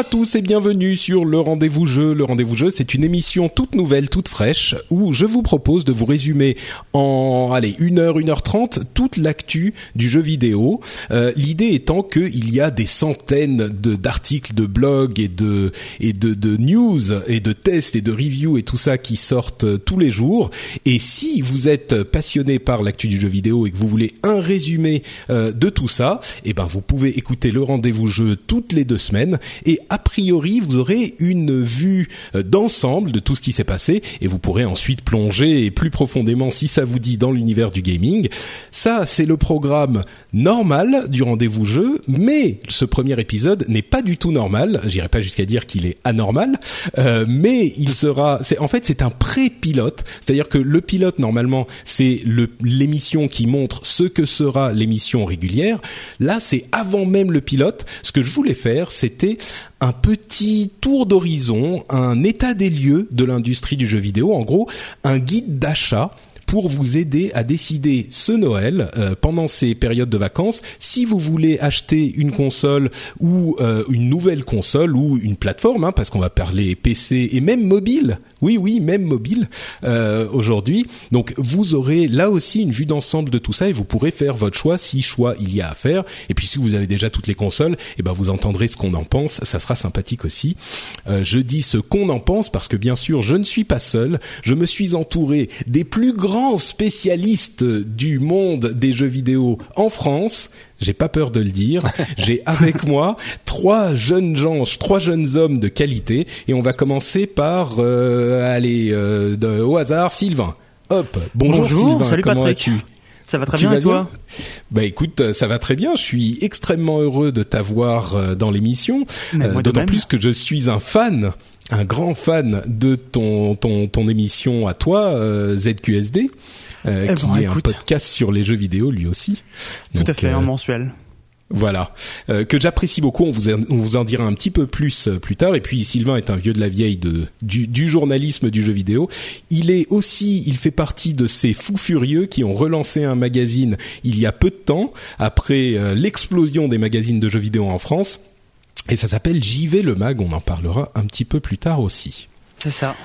À tous et bienvenue sur le Rendez-vous Jeu. Le Rendez-vous Jeu, c'est une émission toute nouvelle, toute fraîche, où je vous propose de vous résumer en, allez, une heure, une heure trente, toute l'actu du jeu vidéo. Euh, L'idée étant qu'il y a des centaines d'articles, de blogs et de et de, de news et de tests et de reviews et tout ça qui sortent euh, tous les jours. Et si vous êtes passionné par l'actu du jeu vidéo et que vous voulez un résumé euh, de tout ça, eh ben vous pouvez écouter le Rendez-vous Jeu toutes les deux semaines et a priori vous aurez une vue euh, d'ensemble de tout ce qui s'est passé et vous pourrez ensuite plonger plus profondément si ça vous dit dans l'univers du gaming. Ça c'est le programme normal du rendez-vous jeu, mais ce premier épisode n'est pas du tout normal. J'irai pas jusqu'à dire qu'il est anormal, euh, mais il sera. C'est en fait c'est un pré-pilote, c'est-à-dire que le pilote normalement c'est l'émission qui montre ce que sera l'émission régulière. Là c'est avant même le pilote. Ce que je voulais faire c'était un petit tour d'horizon, un état des lieux de l'industrie du jeu vidéo, en gros un guide d'achat pour vous aider à décider ce Noël euh, pendant ces périodes de vacances si vous voulez acheter une console ou euh, une nouvelle console ou une plateforme hein, parce qu'on va parler PC et même mobile. Oui oui même mobile euh, aujourd'hui. Donc vous aurez là aussi une vue d'ensemble de tout ça et vous pourrez faire votre choix si choix il y a à faire. Et puis si vous avez déjà toutes les consoles eh ben vous entendrez ce qu'on en pense. Ça sera sympathique aussi. Euh, je dis ce qu'on en pense parce que bien sûr je ne suis pas seul. Je me suis entouré des plus grands spécialiste du monde des jeux vidéo en France. J'ai pas peur de le dire. J'ai avec moi trois jeunes gens, trois jeunes hommes de qualité, et on va commencer par euh, aller euh, au hasard, Sylvain. Hop, bonjour, Sylvain. Salut comment vas-tu? Ça va très bien et toi? Bah écoute, ça va très bien. Je suis extrêmement heureux de t'avoir euh, dans l'émission, d'autant plus que je suis un fan un grand fan de ton ton ton émission à toi euh, ZQSD euh, eh qui est un podcast sur les jeux vidéo lui aussi. Tout à fait, un euh, mensuel. Voilà, que j'apprécie beaucoup. On vous, on vous en dira un petit peu plus plus tard. Et puis Sylvain est un vieux de la vieille de du, du, journalisme du jeu vidéo. Il est aussi, il fait partie de ces fous furieux qui ont relancé un magazine il y a peu de temps après l'explosion des magazines de jeux vidéo en France. Et ça s'appelle JV le mag, on en parlera un petit peu plus tard aussi. C'est ça.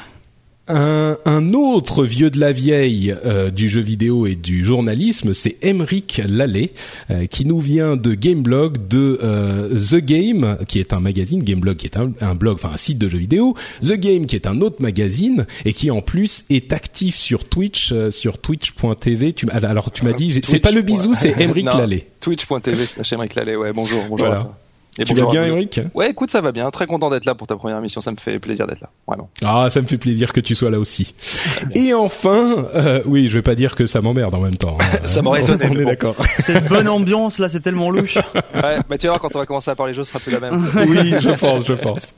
Un, un, autre vieux de la vieille euh, du jeu vidéo et du journalisme, c'est Emeric Lallet, euh, qui nous vient de Gameblog, de euh, The Game, qui est un magazine, Gameblog qui est un, un, blog, enfin un site de jeux vidéo, The Game qui est un autre magazine et qui en plus est actif sur Twitch, sur twitch.tv. Tu, alors tu m'as dit, c'est pas le bisou, c'est Emeric Lallet. Twitch.tv slash Emeric Lallet, ouais, bonjour, bonjour. Voilà. Et tu vas bien, Eric? Ouais, écoute, ça va bien. Très content d'être là pour ta première émission. Ça me fait plaisir d'être là, vraiment. Ah, ça me fait plaisir que tu sois là aussi. Et enfin, euh, oui, je vais pas dire que ça m'emmerde en même temps. Hein. ça m'aurait étonné. On est d'accord. Cette bonne ambiance là, c'est tellement louche. ouais, bah tu voir quand on va commencer à parler jeux, ce sera plus la même. oui, je pense, je pense.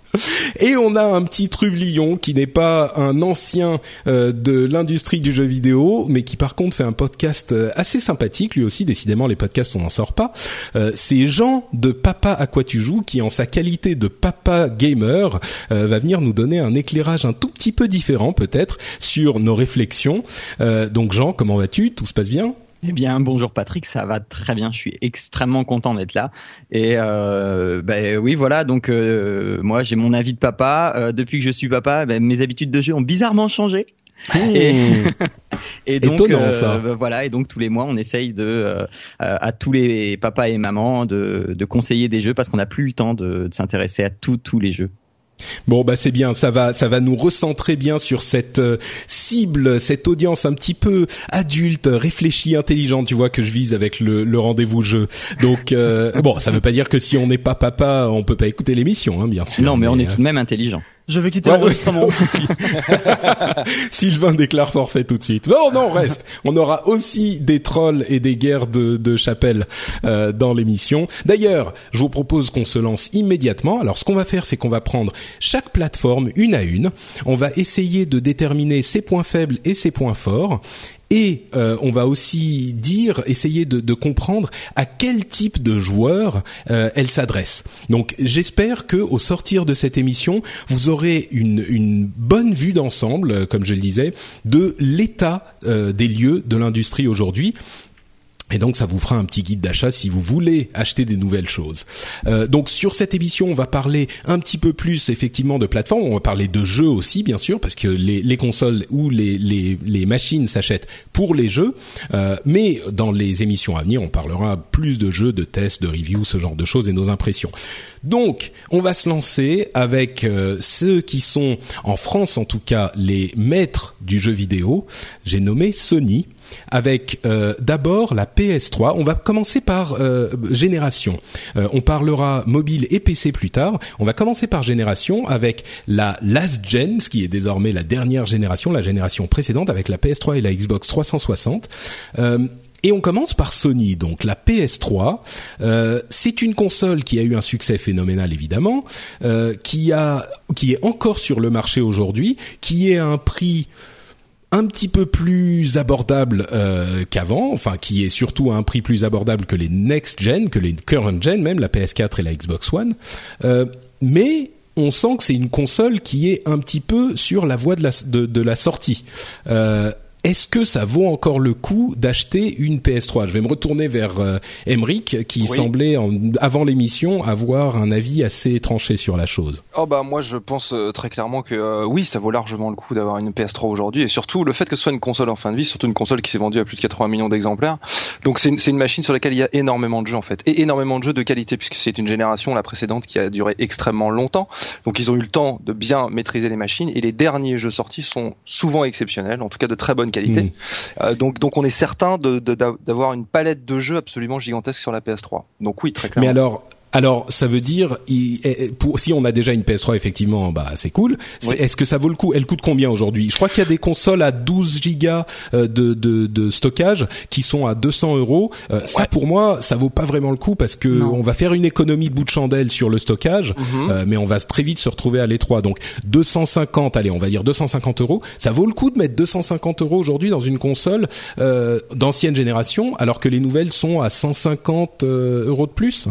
Et on a un petit trublion qui n'est pas un ancien euh, de l'industrie du jeu vidéo, mais qui par contre fait un podcast euh, assez sympathique. Lui aussi, décidément, les podcasts on n'en sort pas. Euh, c'est Jean de Papa quoi tu joues qui, en sa qualité de papa gamer, euh, va venir nous donner un éclairage un tout petit peu différent peut-être sur nos réflexions. Euh, donc Jean, comment vas-tu? Tout se passe bien? Eh bien, bonjour Patrick, ça va très bien. Je suis extrêmement content d'être là. Et euh, ben oui, voilà. Donc moi, j'ai mon avis de papa. depuis que je suis papa, ben, mes habitudes de jeu ont bizarrement changé. Et, et donc Étonnant, ça. euh, voilà et donc tous les mois on essaye de euh, à tous les papas et mamans de, de conseiller des jeux parce qu'on n'a plus le temps de, de s'intéresser à tous tous les jeux. Bon bah c'est bien, ça va ça va nous recentrer bien sur cette euh, cible, cette audience un petit peu adulte, réfléchie, intelligente, tu vois que je vise avec le, le rendez-vous jeu. Donc euh, bon, ça veut pas dire que si on n'est pas papa, on peut pas écouter l'émission hein, bien sûr. Non mais on est euh, tout de même intelligent. Je vais quitter Ouais, l'enregistrement. Sylvain déclare forfait tout de suite. Non, non, reste. On aura aussi des trolls et des guerres de, de chapelle euh, dans l'émission. D'ailleurs, je vous propose qu'on se lance immédiatement. Alors, ce qu'on va faire, c'est qu'on va prendre chaque plateforme une à une. On va essayer de déterminer ses points faibles et ses points forts. Et euh, on va aussi dire, essayer de, comprendre à quel type de joueur euh, elle s'adresse. Donc j'espère que au sortir de cette émission, vous aurez une, une bonne vue d'ensemble, euh, comme je le disais, de l'état euh, des lieux de l'industrie aujourd'hui. Et donc ça vous fera un petit guide d'achat si vous voulez acheter des nouvelles choses. Euh, donc sur cette émission, on va parler un petit peu plus effectivement de plateformes. On va parler de jeux aussi, bien sûr, parce que les, les consoles ou les, les, les machines s'achètent pour les jeux. Euh, mais dans les émissions à venir, on parlera plus de jeux, de tests, de reviews, ce genre de choses et nos impressions. Donc, on va se lancer avec euh, ceux qui sont en France, en tout cas, les maîtres du jeu vidéo. J'ai nommé Sony avec euh, d'abord la PS3. On va commencer par euh, génération. Euh, on parlera mobile et PC plus tard. On va commencer par génération avec la last gen, ce qui est désormais la dernière génération, la génération précédente avec la PS3 et la Xbox 360. Euh, et on commence par Sony, donc la PS3. Euh, c'est une console qui a eu un succès phénoménal évidemment, euh, qui a, qui est encore sur le marché aujourd'hui, qui est à un prix un petit peu plus abordable euh, qu'avant, enfin qui est surtout à un prix plus abordable que les next gen, que les current gen, même la PS4 et la Xbox One. Euh, mais on sent que c'est une console qui est un petit peu sur la voie de la, sortie. Euh, est-ce que ça vaut encore le coup d'acheter une PS3 Je vais me retourner vers euh, Emric, qui Oui. semblait en- avant l'émission avoir un avis assez tranché sur la chose. Oh bah moi je pense euh, très clairement que euh, oui ça vaut largement le coup d'avoir une PS3 aujourd'hui et surtout le fait que ce soit une console en fin de vie, surtout une console qui s'est vendue à plus de 80 millions d'exemplaires. Donc c'est une, c'est une machine sur laquelle il y a énormément de jeux en fait et énormément de jeux de qualité puisque c'est une génération la précédente qui a duré extrêmement longtemps. Donc ils ont eu le temps de bien maîtriser les machines et les derniers jeux sortis sont souvent exceptionnels, en tout cas de très bonne qualité. Mm. Euh, donc donc on est certain de- de- d'avoir une palette de jeux absolument gigantesque sur la PS3. Donc oui très clairement. Mais alors, alors ça veut dire, eh, pour, si on a déjà une PS3, effectivement, bah c'est cool. Oui. Est-ce que ça vaut le coup? Elle coûte combien aujourd'hui? Je crois qu'il y a des consoles à 12 gigas euh, de, de, de stockage qui sont à 200 euros. Euh, Ça, pour moi, ça vaut pas vraiment le coup parce que Non. on va faire une économie de bout de chandelle sur le stockage, Mhm. euh, mais on va très vite se retrouver à l'étroit. Donc 250, allez, on va dire 250 euros. Ça vaut le coup de mettre 250 euros aujourd'hui dans une console euh, d'ancienne génération, alors que les nouvelles sont à 150 euh, euros de plus?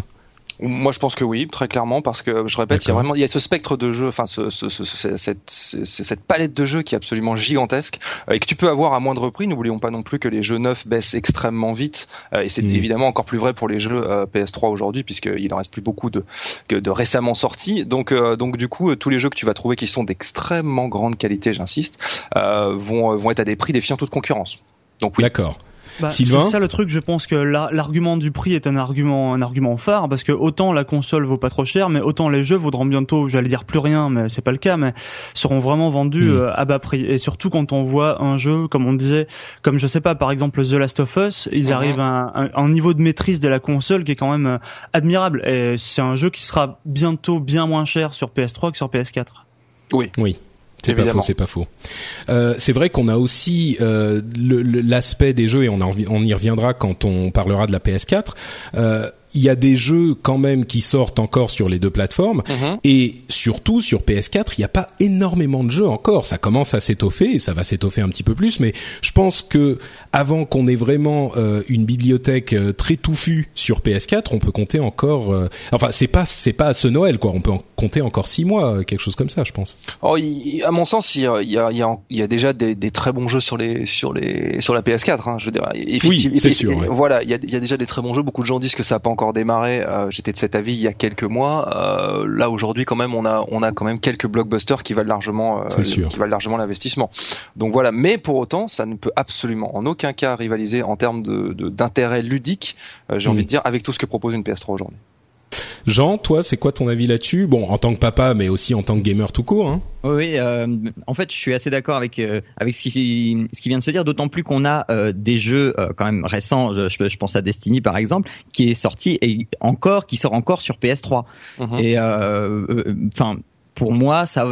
Moi, je pense que oui, très clairement, parce que je répète, il y a vraiment, il y a ce spectre de jeux, enfin, ce, ce, ce- ce- cette, ce- cette palette de jeux qui est absolument gigantesque euh, et que tu peux avoir à moindre prix. N'oublions pas non plus que les jeux neufs baissent extrêmement vite, euh, et c'est Mm. évidemment encore plus vrai pour les jeux euh, PS3 aujourd'hui, puisqu'il en reste plus beaucoup de, de récemment sortis. Donc, euh, donc du coup, tous les jeux que tu vas trouver qui sont d'extrêmement grande qualité, j'insiste, euh, vont, vont être à des prix défiant toute concurrence. Donc oui. D'accord. Bah, Sylvain c'est ça le truc, je pense que la- l'argument du prix est un argument un argument phare parce que autant la console vaut pas trop cher, mais autant les jeux vaudront bientôt, j'allais dire plus rien, mais c'est pas le cas, mais seront vraiment vendus Mm. euh, à bas prix. Et surtout quand on voit un jeu, comme on disait, comme je sais pas, par exemple The Last of Us, ils Mhm. arrivent à un, un- un niveau de maîtrise de la console qui est quand même euh, admirable. Et c'est un jeu qui sera bientôt bien moins cher sur PS3 que sur PS4. Oui. Oui. C'est pas faux, c'est pas faux. Euh, c'est vrai qu'on a aussi euh, l'aspect des jeux et on y reviendra quand on parlera de la PS4. Euh, il y a des jeux quand même qui sortent encore sur les deux plateformes Mhm. et surtout sur PS4, il n'y a pas énormément de jeux encore. Ça commence à s'étoffer et ça va s'étoffer un petit peu plus, mais je pense que avant qu'on ait vraiment euh, une bibliothèque euh, très touffue sur PS4, on peut compter encore. euh, enfin, c'est pas c'est pas à ce Noël quoi. On peut en compter encore six mois, euh, quelque chose comme ça, je pense. Oh, il- à mon sens, il y a, il y a, il y a, déjà des, des très bons jeux sur les sur les sur la PS4. Hein, je veux dire, effectivement- c'est sûr, ouais. Voilà, il y a, il y a déjà des très bons jeux. Beaucoup de gens disent que ça n'a pas encore encore démarré. Euh, J'étais de cet avis il y a quelques mois. Euh, là aujourd'hui, quand même, on a on a quand même quelques blockbusters qui valent largement C'est sûr. qui valent largement l'investissement. Donc voilà. Mais pour autant, ça ne peut absolument en aucun cas rivaliser en termes de d'intérêt ludique. euh, J'ai Mm. envie de dire avec tout ce que propose une PS3 aujourd'hui. Jean, toi, c'est quoi ton avis là-dessus? Bon, en tant que papa, mais aussi en tant que gamer tout court. Hein Oui, euh, en fait, je suis assez d'accord avec euh, avec ce qui ce qui vient de se dire. D'autant plus qu'on a euh, des jeux euh, quand même récents. Je, pense à Destiny par exemple, qui est sorti et encore qui sort encore sur PS3. Mhm. Et euh, euh, enfin. pour moi, ça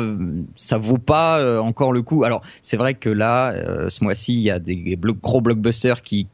ça vaut pas encore le coup. Alors, c'est vrai que là, euh, ce mois-ci, il y a des blo- gros blockbusters qui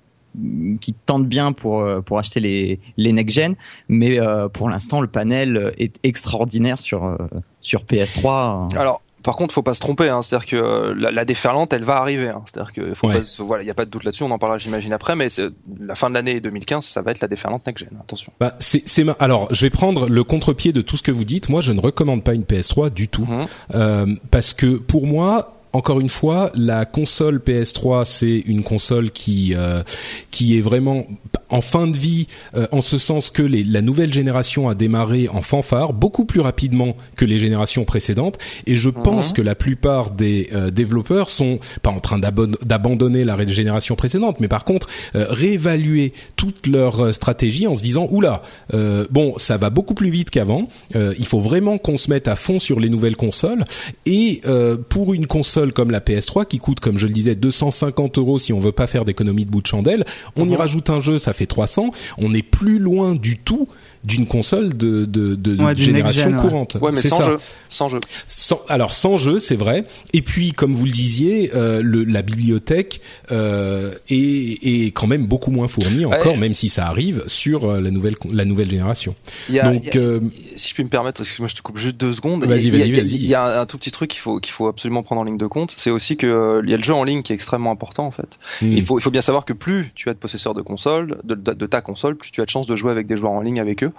qui tentent bien pour euh, pour acheter les les next gen, mais euh, pour l'instant, le panel est extraordinaire sur euh, sur PS3. Alors, par contre, faut pas se tromper. Hein, C'est-à-dire que la, la déferlante, elle va arriver. Hein, C'est-à-dire que faut Ouais. pas se- voilà, il y a pas de doute là-dessus. On en parlera, j'imagine après. Mais c'est- la fin de l'année 2015, ça va être la déferlante next gen. Attention. Bah, c'est, c'est ma- alors, je vais prendre le contre-pied de tout ce que vous dites. Moi, je ne recommande pas une PS3 du tout, Mhm. Euh, parce que pour moi. Encore une fois, la console PS3, c'est une console qui euh, qui est vraiment en fin de vie, euh, en ce sens que les, la nouvelle génération a démarré en fanfare beaucoup plus rapidement que les générations précédentes, et je pense que la plupart des euh, développeurs sont pas en train d'abandonner la génération précédente, mais par contre euh, réévaluer toute leur euh, stratégie en se disant oula, euh, bon, ça va beaucoup plus vite qu'avant. euh, il faut vraiment qu'on se mette à fond sur les nouvelles consoles. Et euh, pour une console comme la PS3 qui coûte, comme je le disais, 250 euros si on veut pas faire d'économie de bout de chandelle, on y rajoute un jeu, ça fait 300. On est plus loin du tout d'une console de, de, de Ouais, d'une génération courante. Ouais, mais C'est sans ça. jeu, sans jeu. Sans, alors sans jeu, c'est vrai. Et puis, comme vous le disiez, euh, le, la bibliothèque euh, est, est quand même beaucoup moins fournie encore, Ouais. même si ça arrive sur euh, la nouvelle la nouvelle génération. Il y a, Donc, il y a- euh, si je puis me permettre, excuse-moi, je te coupe juste deux secondes. Vas-y, Il y a- vas-y, il y a- vas-y. Il y a un tout petit truc qu'il faut qu'il faut absolument prendre en ligne de compte, c'est aussi que euh, il y a le jeu en ligne qui est extrêmement important en fait. hmm. Il faut il faut bien savoir que plus tu as de possesseurs de console, de, de, de ta console, plus tu as de chances de jouer avec des joueurs en ligne avec eux.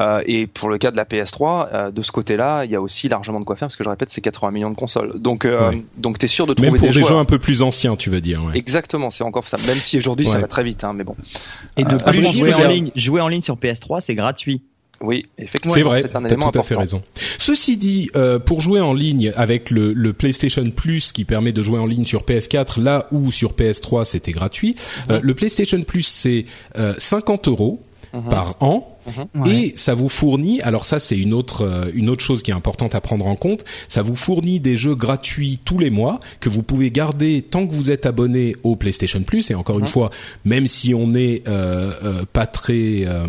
Euh, et pour le cas de la PS3, euh, de ce côté-là, il y a aussi largement de quoi faire parce que je répète, c'est 80 millions de consoles. Donc euh, Ouais. donc t'es sûr de trouver même pour des, joueurs. jeux un peu plus anciens, tu veux dire. Ouais. Exactement, c'est encore ça. Même si aujourd'hui Ouais. ça va très vite, hein, mais bon. Et de Euh, plus, jouer en ligne, jouer en ligne sur PS3, c'est gratuit. Oui, effectivement, C'est vrai, c'est un élément tout à fait raison. Ceci dit, euh, pour jouer en ligne avec le, le PlayStation Plus qui permet de jouer en ligne sur PS4, là où sur PS3 c'était gratuit, euh, le PlayStation Plus c'est euh, 50 euros Mhm. par an. Ouais. Et ça vous fournit, alors ça c'est une autre euh, une autre chose qui est importante à prendre en compte, ça vous fournit des jeux gratuits tous les mois que vous pouvez garder tant que vous êtes abonné au PlayStation Plus. Et encore une fois, même si on est euh, euh, pas très euh,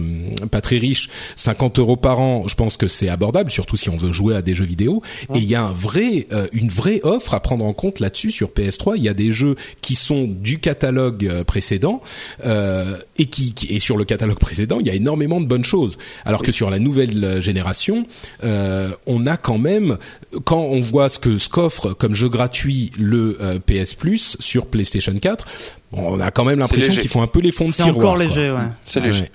pas très riche, 50 euros par an, je pense que c'est abordable, surtout si on veut jouer à des jeux vidéo. Et il y a un vrai euh, une vraie offre à prendre en compte là-dessus sur PS3. Il y a des jeux qui sont du catalogue euh, précédent euh, et qui, qui et sur le catalogue précédent, il y a énormément de bonnes choses. Alors que sur la nouvelle euh, génération, euh, on a quand même, quand on voit ce que ce qu'offre comme jeu gratuit le euh, PS Plus sur PlayStation 4, on a quand même l'impression qu'ils font un peu les fonds de C'est tiroir. encore quoi. léger, ouais. C'est léger, Ouais.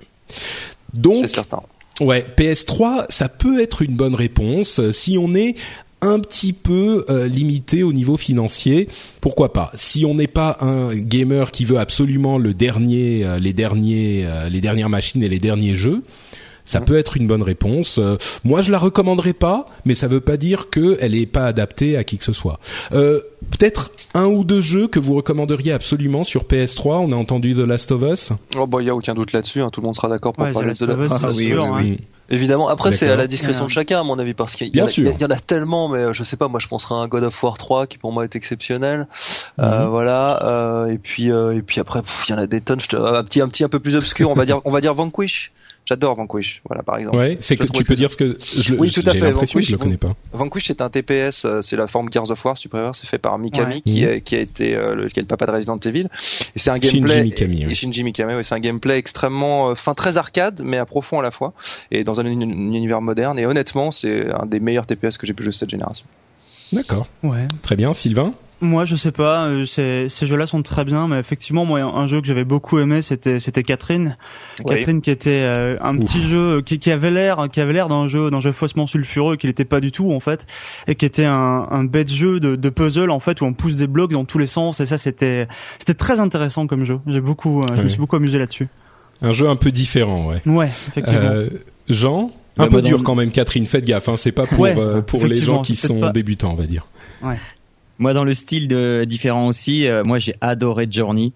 Donc, c'est certain. Ouais, PS3, ça peut être une bonne réponse si on est un petit peu euh, limité au niveau financier. Pourquoi pas? Si on n'est pas un gamer qui veut absolument le dernier, euh, les derniers, euh, les dernières machines et les derniers jeux. Ça peut être une bonne réponse. Euh, moi, je la recommanderais pas, mais ça veut pas dire que elle est pas adaptée à qui que ce soit. Euh, Peut-être un ou deux jeux que vous recommanderiez absolument sur PS3. On a entendu The Last of Us. Oh bah il y a aucun doute là-dessus, hein, tout le monde sera d'accord pour Ouais, parler The de Last of Us, Ah, c'est oui, sûr, oui, hein. oui. Évidemment, après c'est à la discrétion de chacun à mon avis parce qu'il y, en a- sûr. il y en a tellement, mais euh, je sais pas, moi je penserais à un God of War 3 qui pour moi est exceptionnel. Euh, Mhm. voilà, euh, et puis euh, et puis après il y en a des tonnes. Je te- un petit un petit un peu plus obscur, on va dire on va dire Vanquish. J'adore Vanquish, voilà par exemple. Ouais, c'est que tu peux dire ce que je, Oui, tout à fait, que je le Vanquish, connais pas. Vanquish c'est un TPS, euh, c'est la forme Gears of War, si tu préfères, c'est fait par Mikami Ouais. qui, Mhm. est, qui a été euh, le, qui est le papa de Resident Evil. Et c'est un Shinji gameplay Mikami, et- oui. Shinji Mikami, oui, c'est un gameplay extrêmement, euh, fin très arcade, mais à profond à la fois, et dans un, un univers moderne. Et honnêtement, c'est un des meilleurs TPS que j'ai pu jouer cette génération. D'accord, Ouais. très bien, Sylvain? Moi, je sais pas. euh, Ces, ces jeux-là sont très bien, mais effectivement, moi, un jeu que j'avais beaucoup aimé, c'était c'était Catherine. Oui. Catherine, qui était euh, un Ouf. petit jeu qui, qui avait l'air, qui avait l'air d'un jeu, d'un jeu faussement sulfureux, qu'il n'était pas du tout en fait, et qui était un, un bête jeu de, de puzzle en fait où on pousse des blocs dans tous les sens. Et ça, c'était c'était très intéressant comme jeu. J'ai beaucoup, euh, je me Oui. suis beaucoup amusé là-dessus. Un jeu un peu différent, ouais. Ouais, effectivement. Euh, Jean, un Bah, peu dur quand même, Catherine. Faites gaffe, hein, c'est pas pour Ouais, euh, pour les gens qui sont pas- débutants, on va dire. Moi, dans le style de différent aussi, euh, moi j'ai adoré Journey.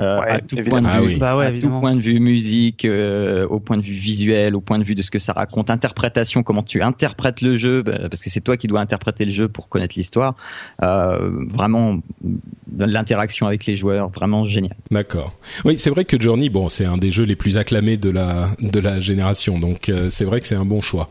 Euh, Ouais, à tout point de Ah vue, oui. Bah ouais, à tout point de vue musique, euh, au point de vue visuel, au point de vue de ce que ça raconte, interprétation, comment tu interprètes le jeu, bah, parce que c'est toi qui dois interpréter le jeu pour connaître l'histoire. Euh, vraiment, l'interaction avec les joueurs, vraiment génial. D'accord. Oui, c'est vrai que Journey, bon, c'est un des jeux les plus acclamés de la de la génération, donc euh, c'est vrai que c'est un bon choix.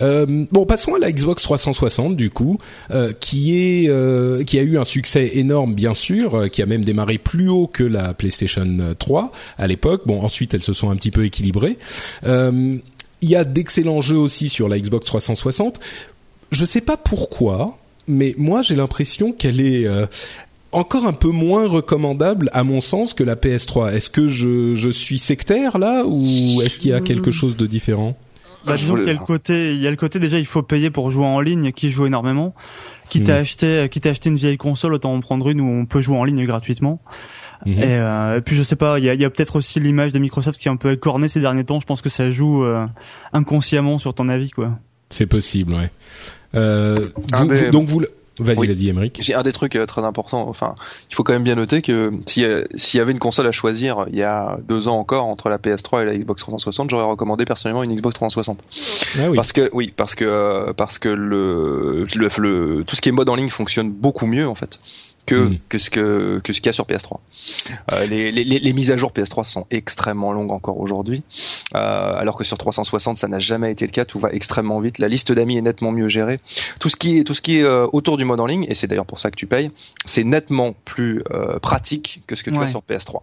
Euh, bon, passons à la Xbox 360 du coup, euh, qui est euh, qui a eu un succès énorme bien sûr, qui a même démarré plus haut que la PlayStation 3 à l'époque. Bon, ensuite elles se sont un petit peu équilibrées. Il y a d'excellents jeux aussi sur la Xbox 360. Je sais pas pourquoi, mais moi j'ai l'impression qu'elle est encore un peu moins recommandable à mon sens que la PS3. Est-ce que je, je suis sectaire là ou est-ce qu'il y a quelque chose de différent? Bah, Je disons qu'il y a le côté, il y a le côté déjà, il faut payer pour jouer en ligne, qui joue énormément. Quitte à Mhm. acheter, quitte à acheter une vieille console, autant en prendre une où on peut jouer en ligne gratuitement. Mhm. Et, euh, et puis je sais pas, il y a, il y a peut-être aussi l'image de Microsoft qui est un peu écornée ces derniers temps. Je pense que ça joue euh, inconsciemment sur ton avis, quoi. C'est possible, ouais. Euh, Ah, vous- mais- vous- donc vous, vas-y, Oui. vas-y, Emeric. J'ai un des trucs euh, très importants. Enfin, il faut quand même bien noter que si, euh, s'il y avait une console à choisir il y a deux ans encore entre la PS3 et la Xbox 360, j'aurais recommandé personnellement une Xbox 360. Ah oui. Parce que oui, parce que euh, parce que le, le, le- tout ce qui est mode en ligne fonctionne beaucoup mieux en fait que Mm. que ce que que ce qu'il y a sur PS3. Euh, les, les, les, les mises à jour PS3 sont extrêmement longues encore aujourd'hui, euh, alors que sur 360 ça n'a jamais été le cas. Tout va extrêmement vite. La liste d'amis est nettement mieux gérée. Tout ce qui est tout ce qui est euh, autour du mode en ligne et c'est d'ailleurs pour ça que tu payes, c'est nettement plus euh, pratique que ce que tu Ouais. as sur PS3.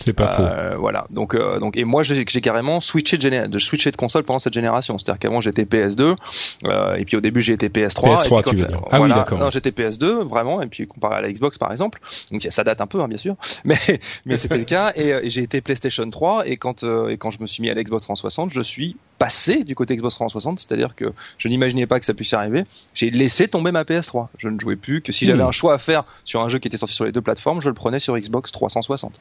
C'est pas faux. Euh, voilà. Donc, euh, donc, et moi, j'ai carrément switché de, géné- de switcher de console pendant cette génération. C'est-à-dire qu'avant, j'étais PS2, euh, et puis au début, j'ai été PS3. PS3, et puis quand tu veux dire. Ah oui, d'accord. Non, j'étais PS2, vraiment, et puis comparé à la Xbox, par exemple. Donc, ça date un peu, hein, bien sûr, mais mais c'était le cas. Et, et j'ai été PlayStation 3, et quand euh, et quand je me suis mis à la Xbox 360, je suis passé du côté Xbox 360, c'est-à-dire que je n'imaginais pas que ça puisse arriver. J'ai laissé tomber ma PS3. Je ne jouais plus que si j'avais Hmm. un choix à faire sur un jeu qui était sorti sur les deux plateformes, je le prenais sur Xbox 360.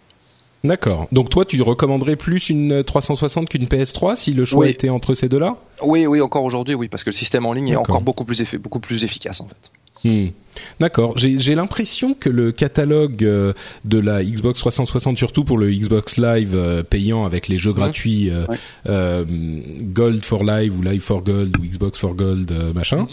D'accord. Donc toi, tu recommanderais plus une 360 qu'une PS3 si le choix Oui. était entre ces deux-là? Oui, oui, encore aujourd'hui, oui, parce que le système en ligne est encore beaucoup plus effi- beaucoup plus efficace en fait. Hmm. D'accord. J'ai l'impression que le catalogue euh, de la Xbox 360, surtout pour le Xbox Live euh, payant avec les jeux gratuits euh, Ouais. euh, Gold for Live ou Live for Gold ou Xbox for Gold euh, machin,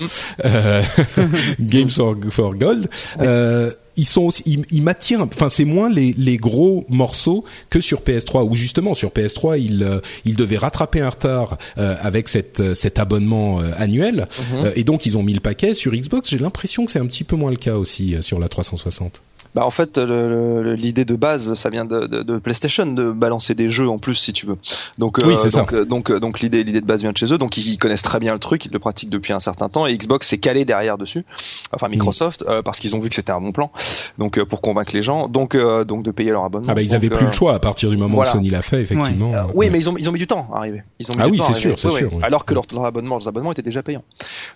euh, Games for, for Gold, euh, ils sont aussi, ils, ils m'attirent. Enfin, c'est moins les, les gros morceaux que sur PS3 où justement sur PS3 ils euh, ils devaient rattraper un retard euh, avec cette euh, cet abonnement euh, annuel Mhm. euh, et donc ils ont mis le paquet sur Xbox. J'ai l'impression que c'est un petit peu moins le cas aussi euh, sur la 360. Bah en fait, l'idée de base, ça vient de, de, de PlayStation de balancer des jeux en plus, si tu veux. Donc, Oui, ça. donc, euh, donc, euh, donc l'idée, l'idée de base vient de chez eux. Donc, ils connaissent très bien le truc, ils le pratiquent depuis un certain temps. Et Xbox s'est calé derrière dessus, enfin Microsoft, Mm. euh, parce qu'ils ont vu que c'était un bon plan. Donc, euh, pour convaincre les gens, donc, euh, donc de payer leur abonnement. Ah bah ils Donc, avaient plus euh, le choix à partir du moment voilà. où Sony l'a fait effectivement. Euh, oui, mais ils ont ils ont mis du temps à arriver. Ils ont mis Ah du oui, c'est sûr, c'est Oui, sûr, oui. Alors que leur, leur abonnement, leurs abonnements étaient déjà payants.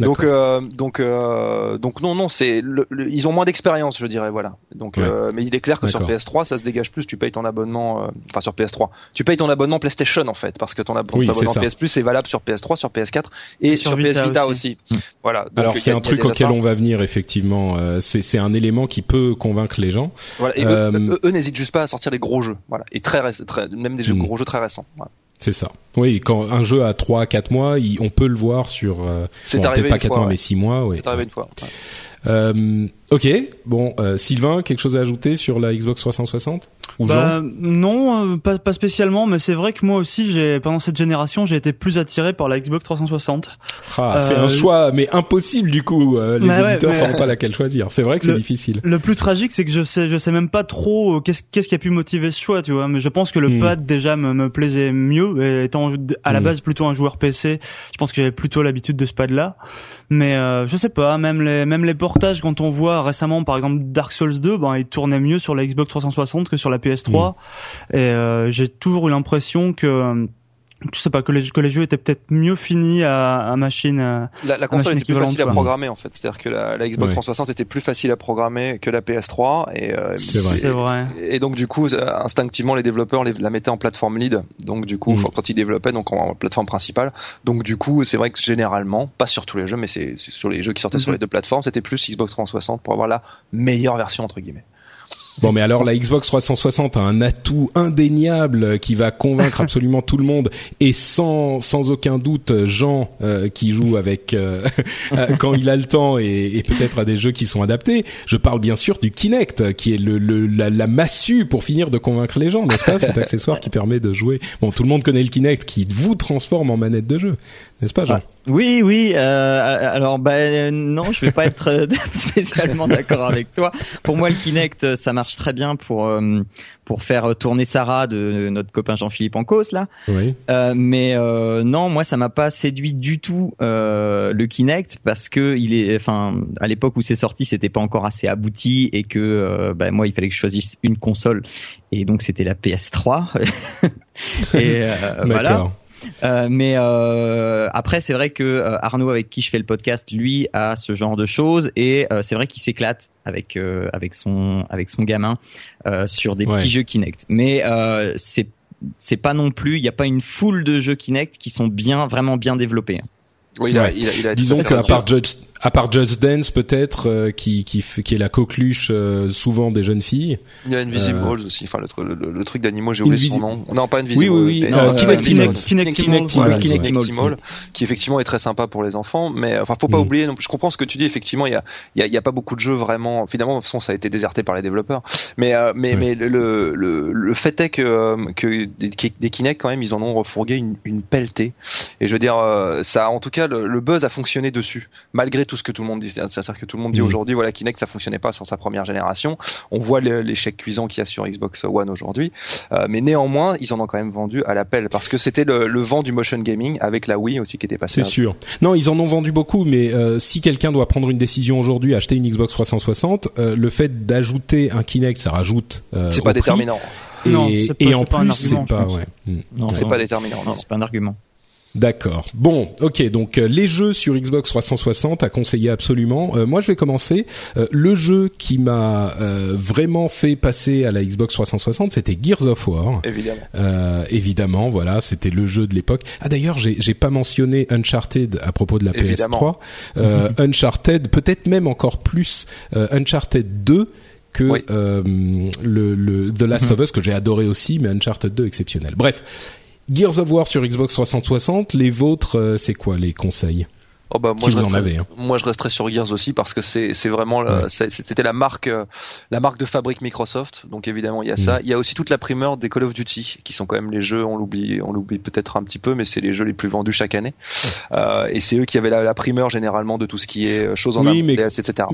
Donc euh, donc euh, donc non non c'est ils ont moins d'expérience je dirais voilà. Donc Ouais. euh, mais il est clair que sur D'accord. PS3 ça se dégage plus. Tu payes ton abonnement euh, enfin sur PS3. Tu payes ton abonnement PlayStation en fait parce que ton, ab- Oui, abonnement. PS Plus est valable sur PS3, sur PS4 et, Et sur, sur PS Vita aussi. aussi. Voilà. Donc, Alors c'est a- un truc auquel ça. on va venir effectivement. Euh, c'est c'est un élément qui peut convaincre les gens. Voilà. Et eux- Euh, eux, eux n'hésitent juste pas à sortir des gros jeux. Voilà. Et très, très même des jeux, Mm. gros jeux très récents. Voilà. C'est ça. Oui, quand un jeu a 3 4 mois, il- on peut le voir sur euh, C'est bon, arrivé pas une 4 fois, mois ouais. mais 6 mois. C'est arrivé une fois. Ouais. Euh, OK, bon euh, Sylvain, quelque chose à ajouter sur la Xbox 360 ou Bah non, euh, pas, pas spécialement, mais c'est vrai que moi aussi, j'ai pendant cette génération, j'ai été plus attiré par la Xbox 360. Jean Ah, c'est euh, un choix mais impossible du coup, euh, les Bah ouais, auditeurs mais- sauront pas laquelle choisir. C'est vrai que c'est Le- difficile. Le plus tragique, c'est que je sais, je sais même pas trop euh, qu'est-ce qu'est-ce qui a pu motiver ce choix, tu vois. Mais je pense que le Hmm. pad déjà me, me plaisait mieux, et étant à la Hmm. base plutôt un joueur PC, je pense que j'avais plutôt l'habitude de ce pad-là. Mais euh, je sais pas, même les même les portages quand on voit récemment, par exemple Dark Souls 2, ben il tournait mieux sur la Xbox 360 que sur la PS3, Hmm. et euh, j'ai toujours eu l'impression que je sais pas que les, que les jeux étaient peut-être mieux finis à, à machine. à- La, la machine console était plus facile à programmer en fait, c'est-à-dire que la, la Xbox Ouais. 360 était plus facile à programmer que la PS3 et euh, C'est vrai. C'est vrai. Et donc du coup, ça- instinctivement, les développeurs les- la mettaient en plateforme lead. Donc du coup, Mm. quand ils développaient, donc en plateforme principale. Donc du coup, c'est vrai que généralement, pas sur tous les jeux, mais c'est c'est sur les jeux qui sortaient sur Mhm. les deux plateformes, c'était plus Xbox 360 pour avoir la meilleure version entre guillemets. Bon, mais alors la Xbox 360 a un atout indéniable qui va convaincre absolument tout le monde et sans sans aucun doute Jean euh, qui joue avec euh, euh, quand il a le temps et, et peut-être à des jeux qui sont adaptés. Je parle bien sûr du Kinect qui est le, le la, la massue pour finir de convaincre les gens, n'est-ce pas Cet accessoire qui permet de jouer. Bon, tout le monde connaît le Kinect qui vous transforme en manette de jeu, n'est-ce pas Jean Oui, oui. Euh, alors, bah euh, non, je vais pas être euh, spécialement d'accord avec toi. Pour moi, le Kinect, ça marche très bien pour euh, pour faire tourner Sarah de notre copain Jean-Philippe en cause là. Oui. Euh, mais euh, non, moi ça m'a pas séduit du tout euh, le Kinect parce que il est, enfin, à l'époque où c'est sorti, c'était pas encore assez abouti et que euh, bah, moi il fallait que je choisisse une console et donc c'était la PS3. et euh, voilà. Euh, mais euh, après, c'est vrai que euh, Arnaud, avec qui je fais le podcast, lui a ce genre de choses et euh, c'est vrai qu'il s'éclate avec euh, avec son avec son gamin euh, sur des Ouais. petits jeux Kinect. Mais euh, c'est c'est pas non plus, il n'y a pas une foule de jeux Kinect qui sont bien vraiment bien développés. Oui, il a, Ouais. il a, il a Disons qu'à part Just, à part Just Dance peut-être euh, qui qui qui est la coqueluche euh, souvent des jeunes filles. Il y a Invisible Euh, aussi, enfin le, tru- le, le truc d'animaux, j'ai oublié son nom. Non, pas Invisible. Oui, oui, oui, mais- euh, non, Kinect Invisible. Immals. Kinect Kinect Immals, voilà, Immals, Kinect ouais. Immals, qui effectivement est très sympa pour les enfants, mais enfin faut pas Mm. oublier. non, Je comprends ce que tu dis. Effectivement, il y a, il y a, il y a pas beaucoup de jeux vraiment. Finalement, de toute façon, ça a été déserté par les développeurs. Mais euh, mais Ouais. mais le, le le le fait est que euh, que des, des Kinect quand même, ils en ont refourgué une, une pelletée. Et je veux dire, euh, ça, en tout cas, le, le buzz a fonctionné dessus, malgré tout ce que tout le monde dit. C'est-à-dire que tout le monde dit Mm. aujourd'hui, voilà, Kinect, ça fonctionnait pas sur sa première génération. On voit l'échec cuisant qu'il y a sur Xbox One aujourd'hui. Euh, mais néanmoins, ils en ont quand même vendu à l'appel parce que c'était le, le vent du motion gaming avec la Wii aussi qui était passé. C'est sûr. Non, ils en ont vendu beaucoup, mais euh, si quelqu'un doit prendre une décision aujourd'hui, acheter une Xbox 360, euh, le fait d'ajouter un Kinect, ça rajoute. Euh, C'est pas prix. déterminant. Et, Non, c'est pas- et en plus, argument, c'est pas. Ouais. Mm. Pas déterminant. non, non. c'est pas un argument. D'accord. Bon, ok. Donc euh, les jeux sur Xbox 360 à conseiller absolument. Euh, moi, je vais commencer. Euh, le jeu qui m'a euh, vraiment fait passer à la Xbox 360, c'était Gears of War. Évidemment. Euh, évidemment, voilà, c'était le jeu de l'époque. Ah d'ailleurs, j'ai pas mentionné Uncharted à propos de la Évidemment. PS3. Euh, Uncharted, peut-être même encore plus euh, Uncharted 2 que Oui. euh, le, le The Last of Us que j'ai adoré aussi, mais Uncharted 2 exceptionnel. Bref, Gears of War sur Xbox 360. Les vôtres, euh, c'est quoi les conseils? Oh bah moi Si je vous en resterai, avez, hein. moi je resterai sur Gears aussi parce que c'est vraiment Ouais. c'était la marque euh, la marque de fabrique Microsoft donc évidemment il y a Mm. ça il y a aussi toute la primeur des Call of Duty qui sont quand même les jeux on l'oublie on l'oublie peut-être un petit peu mais c'est les jeux les plus vendus chaque année euh, et c'est eux qui avaient la, la primeur généralement de tout ce qui est euh, choses en Oui, mais- DLC, etc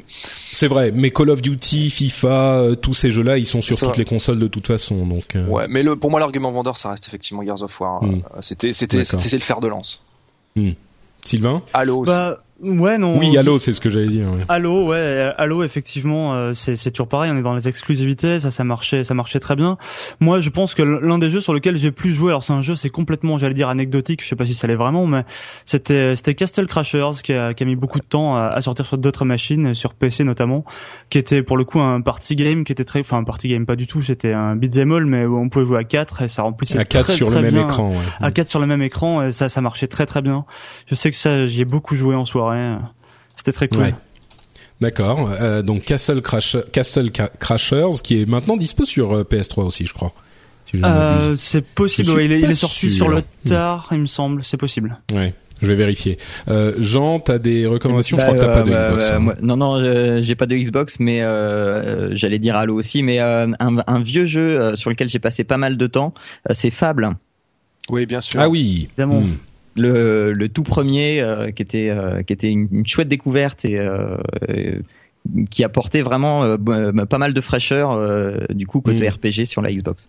C'est vrai, mais Call of Duty, FIFA, tous ces jeux-là, ils sont sur toutes vrai. les consoles de toute façon. Donc, euh, ouais mais le pour moi l'argument vendeur ça reste effectivement Gears of War Mm. Euh, c'était c'était c'était le fer de lance Sylvain aussi. Bah ouais non. Oui, Halo, c'est ce que j'allais dire. ouais. Halo, ouais, Halo, effectivement, euh, c'est c'est toujours pareil. On est dans les exclusivités, ça, ça marchait, ça marchait très bien. Moi, je pense que l'un des jeux sur lequel j'ai plus joué, alors c'est un jeu, c'est complètement, j'allais dire anecdotique. Je sais pas si ça l'est vraiment, mais c'était c'était Castle Crashers qui a, qui a mis beaucoup de temps à, à sortir sur d'autres machines, sur PC notamment, qui était pour le coup un party game, qui était très, enfin un party game pas du tout, c'était un beat'em all, mais on pouvait jouer à 4 et ça remplissait À 4 très, sur très le même écran. Ouais. à 4 sur le même écran et ça ça marchait très très bien. Je sais que ça j'y ai beaucoup joué en soirée. C'était très cool. Ouais. D'accord. Euh, donc Castle, Crash, Castle Crashers, qui est maintenant dispo sur euh, PS3 aussi, je crois. Si je. Euh, c'est possible, Je ouais, il, est, il pas est sorti sûr. sur le tard, il me semble, c'est possible. Ouais. Je vais vérifier. Euh, Jean, t'as des recommandations? Je Bah, crois que t'as pas de euh, Xbox. bah, hein. moi- non, non, euh, j'ai pas de Xbox, mais euh, j'allais dire Halo aussi. Mais euh, un, un vieux jeu euh, sur lequel j'ai passé pas mal de temps, euh, c'est Fable, oui bien sûr Ah oui. Évidemment. Hmm. Le, le tout premier, euh, qui était euh, qui était une, une chouette découverte et euh, qui apportait vraiment pas mal de fraîcheur du coup côté Mm. RPG sur la Xbox.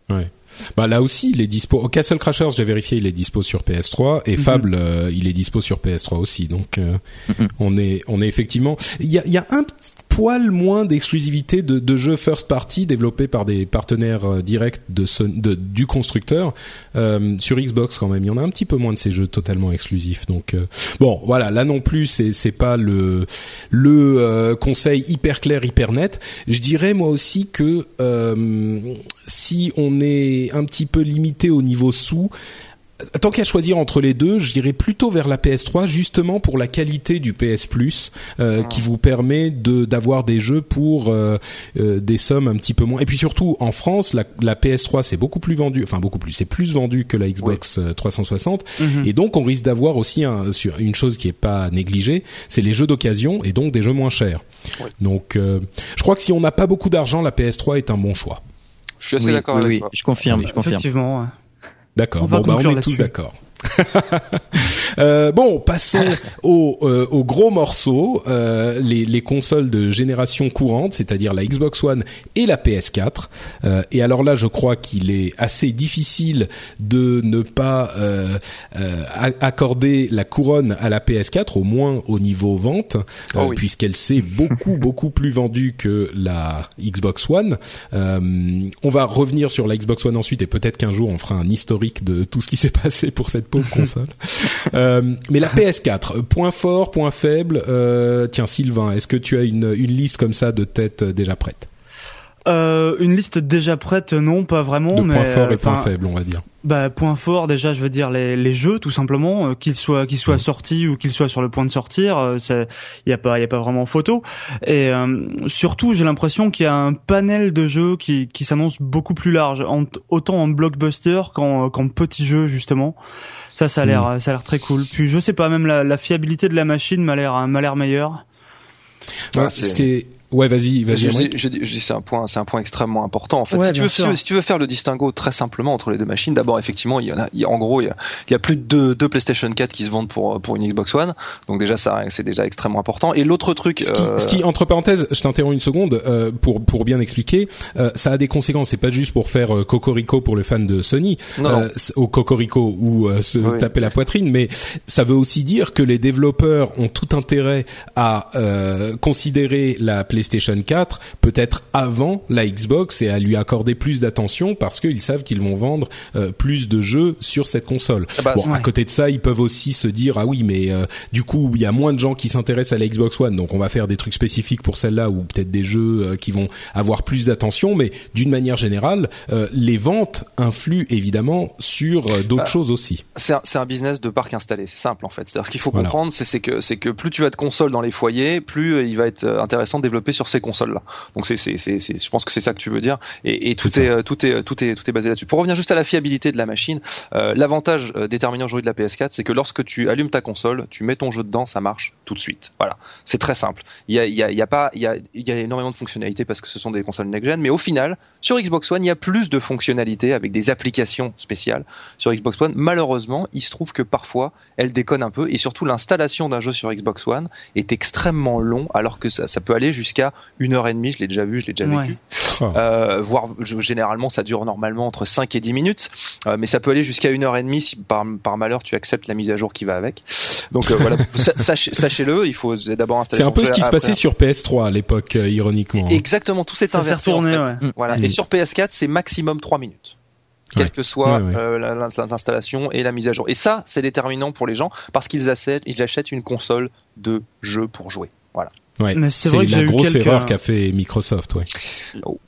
Bah là aussi, il est dispo. Oh, Castle Crashers, j'ai vérifié, il est dispo sur PS3 et Mhm. Fable, euh, il est dispo sur PS3 aussi. Donc euh, Mhm. on est on est effectivement. Il y a y a un petit poil moins d'exclusivité de, de, jeux first party développés par des partenaires euh, directs de, de du constructeur euh, sur Xbox quand même. Il y en a un petit peu moins de ces jeux totalement exclusifs. Donc euh, bon, voilà, là non plus, c'est c'est pas le le euh, conseil hyper clair, hyper net. Je dirais moi aussi que si on est un petit peu limité au niveau sous, tant qu'à choisir entre les deux, je dirais plutôt vers la PS3 justement pour la qualité du PS Plus euh, ah. qui vous permet de d'avoir des jeux pour euh, euh, des sommes un petit peu moins. Et puis surtout en France, la, la PS3 c'est beaucoup plus vendu, enfin beaucoup plus, c'est plus vendu que la Xbox 360 mhm. et donc on risque d'avoir aussi un, sur une chose qui est pas négligée, c'est les jeux d'occasion et donc des jeux moins chers. Donc je crois que si on n'a pas beaucoup d'argent, la PS3 est un bon choix. Je suis assez d'accord avec oui, Je confirme, je confirme. Effectivement. D'accord. Bon, bah, on est tous d'accord. euh, bon, passons au, euh, au, gros morceau, euh, les, les, consoles de génération courante, c'est-à-dire la Xbox One et la PS4. Euh, et alors là, je crois qu'il est assez difficile de ne pas accorder la couronne à la PS4, au moins au niveau vente, oh puisqu'elle s'est beaucoup beaucoup plus vendue que la Xbox One. on va revenir sur la Xbox One ensuite, et peut-être qu'un jour on fera un historique de tout ce qui s'est passé pour cette pauvre console. Euh, mais la PS4, point fort, point faible. Euh, tiens, Sylvain, est-ce que tu as une, une liste comme ça de tête euh, déjà prête euh, une liste déjà prête, non, pas vraiment. De mais, points forts et points faibles, on va dire. Bah, point fort, déjà, je veux dire les, les jeux, tout simplement, euh, qu'ils soient qu'ils soient mm. sortis ou qu'ils soient sur le point de sortir, il y a pas il y a pas vraiment photo. Et surtout, j'ai l'impression qu'il y a un panel de jeux qui qui s'annonce beaucoup plus large, en, autant en blockbuster qu'en qu'en petits jeux justement. Ça, ça a l'air, mm. ça a l'air très cool. Puis je sais pas, même la, la fiabilité de la machine m'a l'air, m'a l'air meilleure. Ouais, c'était Ouais, vas-y, vas-y. Je, dis, c'est un point, c'est un point extrêmement important. En fait, si, tu veux, si, tu veux, faire le distinguo très simplement entre les deux machines, d'abord, effectivement, il y en a, en gros, il y a, il y a plus de deux, deux, PlayStation 4 qui se vendent pour pour une Xbox One. Donc déjà, ça, c'est déjà extrêmement important. Et l'autre truc, ce qui, euh... ce qui, entre parenthèses, je t'interromps une seconde euh, pour pour bien expliquer, euh, ça a des conséquences. C'est pas juste pour faire euh, cocorico pour le fan de Sony, euh, au cocorico ou se taper la poitrine, mais ça veut aussi dire que les développeurs ont tout intérêt à considérer la PlayStation 4 peut-être avant la Xbox et à lui accorder plus d'attention parce qu'ils savent qu'ils vont vendre euh, plus de jeux sur cette console. Ah bah, bon, à côté de ça, ils peuvent aussi se dire ah oui, mais euh, du coup, il y a moins de gens qui s'intéressent à la Xbox One, donc on va faire des trucs spécifiques pour celle-là ou peut-être des jeux euh, qui vont avoir plus d'attention. Mais d'une manière générale, les ventes influent évidemment sur d'autres bah, choses aussi. C'est un, un, business de parc installé, c'est simple en fait. C'est-à-dire ce qu'il faut comprendre, c'est que c'est que plus tu as de consoles dans les foyers, plus il va être intéressant de développer sur ces consoles là. Donc c'est c'est c'est je pense que c'est ça que tu veux dire et, et tout, est, euh, tout est tout est tout est basé là-dessus. Pour revenir juste à la fiabilité de la machine, euh, l'avantage euh, déterminant aujourd'hui de la PS4, c'est que lorsque tu allumes ta console, tu mets ton jeu dedans, ça marche tout de suite. Voilà, c'est très simple. Il y a il y a, il y a pas il y a il y a énormément de fonctionnalités parce que ce sont des consoles next gen, mais au final, sur Xbox One, il y a plus de fonctionnalités avec des applications spéciales. Sur Xbox One, malheureusement, il se trouve que parfois, elle déconne un peu et surtout l'installation d'un jeu sur Xbox One est extrêmement long alors que ça, ça peut aller jusqu'à une heure et demie. Je l'ai déjà vu, je l'ai déjà vécu. Oh. Euh, voire généralement ça dure normalement entre 5 et 10 minutes, euh, mais ça peut aller jusqu'à une heure et demie si par, par malheur tu acceptes la mise à jour qui va avec. Donc euh, voilà, sachez-le, il faut d'abord installer. C'est un peu ce qui se passait sur PS3 à l'époque, euh, ironiquement. Exactement, tout s'est inversé. En fait. ouais. Voilà. Et mm. Sur PS4, c'est maximum 3 minutes quelle que soit euh, l'installation et la mise à jour. Et ça, c'est déterminant pour les gens parce qu'ils achètent, ils achètent une console de jeu pour jouer. Voilà. C'est la grosse erreur qu'a fait Microsoft, ouais. Oh.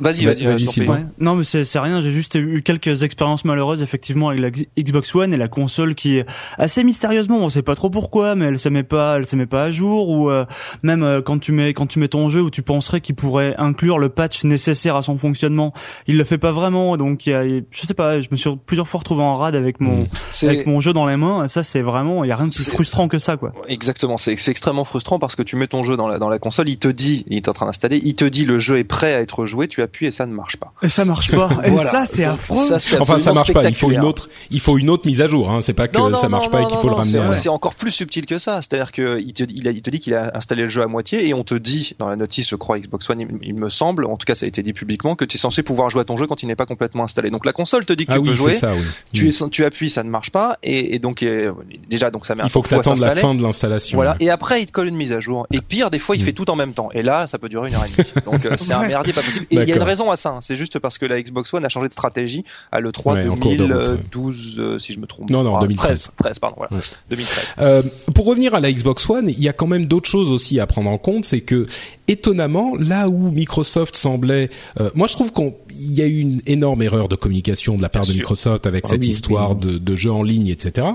Vas-y, vas-y, vas-y. Non, mais c'est rien. J'ai juste eu quelques expériences malheureuses effectivement avec la Xbox One et la console qui assez mystérieusement, on sait pas trop pourquoi, mais elle se met pas, elle se met pas à jour ou euh, même euh, quand tu mets quand tu mets ton jeu où tu penserais qu'il pourrait inclure le patch nécessaire à son fonctionnement, il le fait pas vraiment. Donc il y a, je sais pas, je me suis plusieurs fois retrouvé en rade avec mon mmh. avec mon jeu dans les mains. ça c'est vraiment, il y a rien de plus frustrant que ça quoi. Exactement, c'est extrêmement frustrant parce que tu mets ton jeu dans la dans la console, il te dit, il est en train d'installer, il te dit le jeu est prêt à être joué tu appuies et ça ne marche pas. Et ça marche pas. Et ça, c'est affreux. Ça, c'est Enfin, ça marche pas. Il faut une autre, il faut une autre mise à jour. Hein. C'est pas que Non, non, ça marche non, pas et qu'il faut non, le ramener. c'est- encore plus subtil que ça. C'est-à-dire que il te, il, a- il te dit qu'il a installé le jeu à moitié et on te dit dans la notice, je crois Xbox One, il, il me semble, en tout cas ça a été dit publiquement, que tu es censé pouvoir jouer à ton jeu quand il n'est pas complètement installé. Donc la console te dit que Ah tu oui, peux jouer. ça. Oui. Tu, Mm. es, tu appuies, ça ne marche pas et, et donc euh, déjà donc ça met un Il faut que t'attendes la fin de l'installation. Voilà. Et après, il te colle une mise à jour. Et pire, des fois, il Mm. fait tout en même temps. Et là, ça peut durer une heure et demie. Donc, euh, c'est un merdier pas possible. Et il y a une raison à ça. hein. C'est juste parce que la Xbox One a changé de stratégie à l'E3 Ouais, en cours de route, ouais. 2012, euh, si je me trompe. Non, non, Ah, 2013. 13, 13, pardon, voilà. Ouais. 2013. Euh, pour revenir à la Xbox One, il y a quand même d'autres choses aussi à prendre en compte. C'est que étonnamment, là où Microsoft semblait, euh, moi je trouve qu'il y a eu une énorme erreur de communication de la part Bien de sûr. Microsoft avec Ah cette oui, histoire oui. de, de jeux en ligne, etc.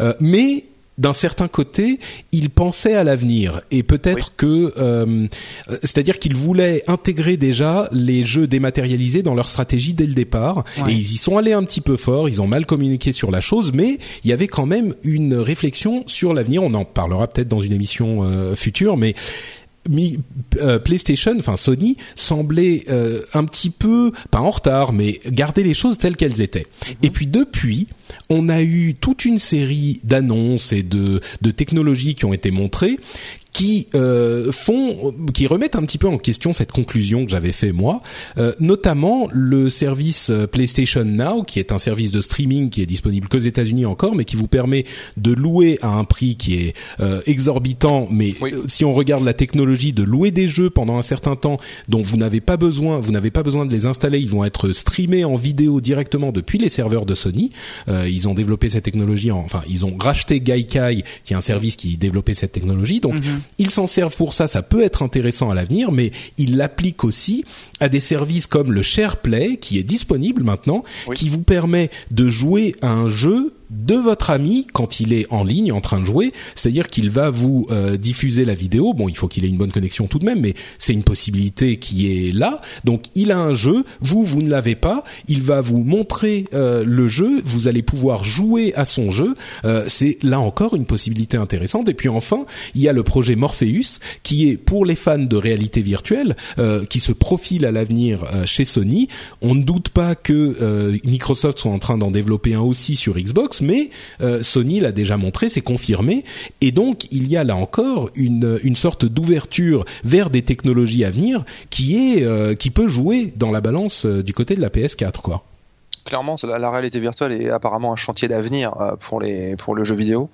Euh, mais d'un certain côté, il pensait à l'avenir et peut-être que, euh, c'est-à-dire qu'ils voulaient intégrer déjà les jeux dématérialisés dans leur stratégie dès le départ Ouais. et ils y sont allés un petit peu fort. Ils ont mal communiqué sur la chose, mais il y avait quand même une réflexion sur l'avenir. On en parlera peut-être dans une émission euh, future, mais Mi- euh, PlayStation, enfin Sony, semblait euh, un petit peu, pas en retard, mais garder les choses telles qu'elles étaient. Et puis depuis, on a eu toute une série d'annonces et de, de technologies qui ont été montrées qui euh, font, qui remettent un petit peu en question cette conclusion que j'avais fait moi, euh, notamment le service euh, PlayStation Now, qui est un service de streaming qui est disponible qu'aux États-Unis encore, mais qui vous permet de louer à un prix qui est euh, exorbitant, mais Oui. euh, si on regarde la technologie de louer des jeux pendant un certain temps dont vous n'avez pas besoin, vous n'avez pas besoin de les installer, ils vont être streamés en vidéo directement depuis les serveurs de Sony. Euh, ils ont développé cette technologie, en, enfin ils ont racheté Gaikai, qui est un service qui développait cette technologie. Donc ils s'en servent pour ça, ça peut être intéressant à l'avenir, mais ils l'appliquent aussi à des services comme le SharePlay, qui est disponible maintenant, Oui. qui vous permet de jouer à un jeu de votre ami quand il est en ligne en train de jouer, c'est-à-dire qu'il va vous euh, diffuser la vidéo. Bon, il faut qu'il ait une bonne connexion tout de même, mais c'est une possibilité qui est là. Donc, il a un jeu, vous vous ne l'avez pas, il va vous montrer euh, le jeu, vous allez pouvoir jouer à son jeu. Euh, c'est là encore une possibilité intéressante. Et puis enfin, il y a le projet Morpheus qui est pour les fans de réalité virtuelle, euh, qui se profile à l'avenir euh, chez Sony. On ne doute pas que euh, Microsoft soit en train d'en développer un aussi sur Xbox, mais euh, Sony l'a déjà montré, c'est confirmé. Et donc, il y a là encore une, sorte d'ouverture vers des technologies à venir qui euh, peut jouer dans la balance euh, du côté de la PS4, quoi. Clairement, la, la réalité virtuelle est apparemment un chantier d'avenir euh, pour les pour le jeu vidéo.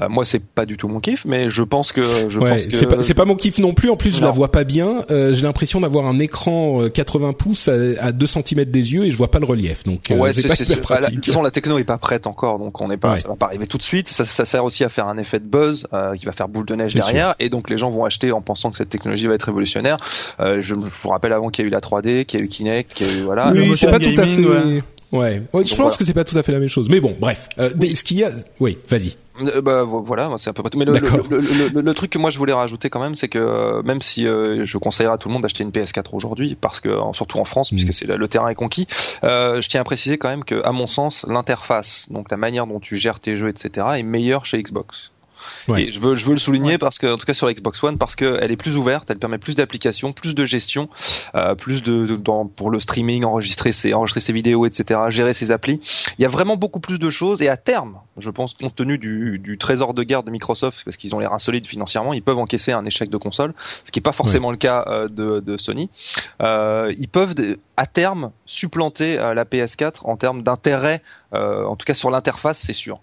Euh, moi, c'est pas du tout mon kiff, mais je pense que je Ouais, pense que c'est pas, c'est pas mon kiff non plus. En plus, je Non. la vois pas bien. Euh, j'ai l'impression d'avoir un écran euh, 80 pouces à, à 2 cm des yeux et je vois pas le relief. Donc, euh, Ouais, c'est pas c'est- hyper bah, la, de pratique. toute façon, la techno est pas prête encore, donc on n'est pas, Ouais. ça va pas arriver tout de suite. Ça, ça sert aussi à faire un effet de buzz euh, qui va faire boule de neige derrière, et donc les gens vont acheter en pensant que cette technologie va être révolutionnaire. Euh, je, je vous rappelle avant qu'il y a eu la 3D, qu'il y a eu Kinect, qu'il y a eu voilà. oui, c'est pas tout à fait. Ouais. Ouais, Ouais, je pense voilà. que c'est pas tout à fait la même chose. Mais bon, bref. Euh, Oui. Ce qu'il y a, oui, vas-y. Euh, bah vo- voilà, c'est à peu près tout. Mais le, truc que moi je voulais rajouter quand même, c'est que euh, même si euh, je conseillerais à tout le monde d'acheter une PS4 aujourd'hui, parce que surtout en France, puisque c'est le, le terrain est conquis, euh, je tiens à préciser quand même que, à mon sens, l'interface, donc la manière dont tu gères tes jeux, etc., est meilleure chez Xbox. Ouais. Et je veux, je veux le souligner parce que, en tout cas sur la Xbox One, parce qu'elle est plus ouverte, elle permet plus d'applications, plus de gestion, euh, plus de, de- dans, pour le streaming, enregistrer ses, enregistrer ses vidéos, etc., gérer ses applis. Il y a vraiment beaucoup plus de choses et à terme, je pense, compte tenu du, du trésor de guerre de Microsoft, parce qu'ils ont l'air insolides financièrement, ils peuvent encaisser un échec de console, ce qui n'est pas forcément le cas euh, de, de Sony. Euh, ils peuvent à terme supplanter euh, la PS4 en termes d'intérêt, euh, en tout cas sur l'interface, c'est sûr.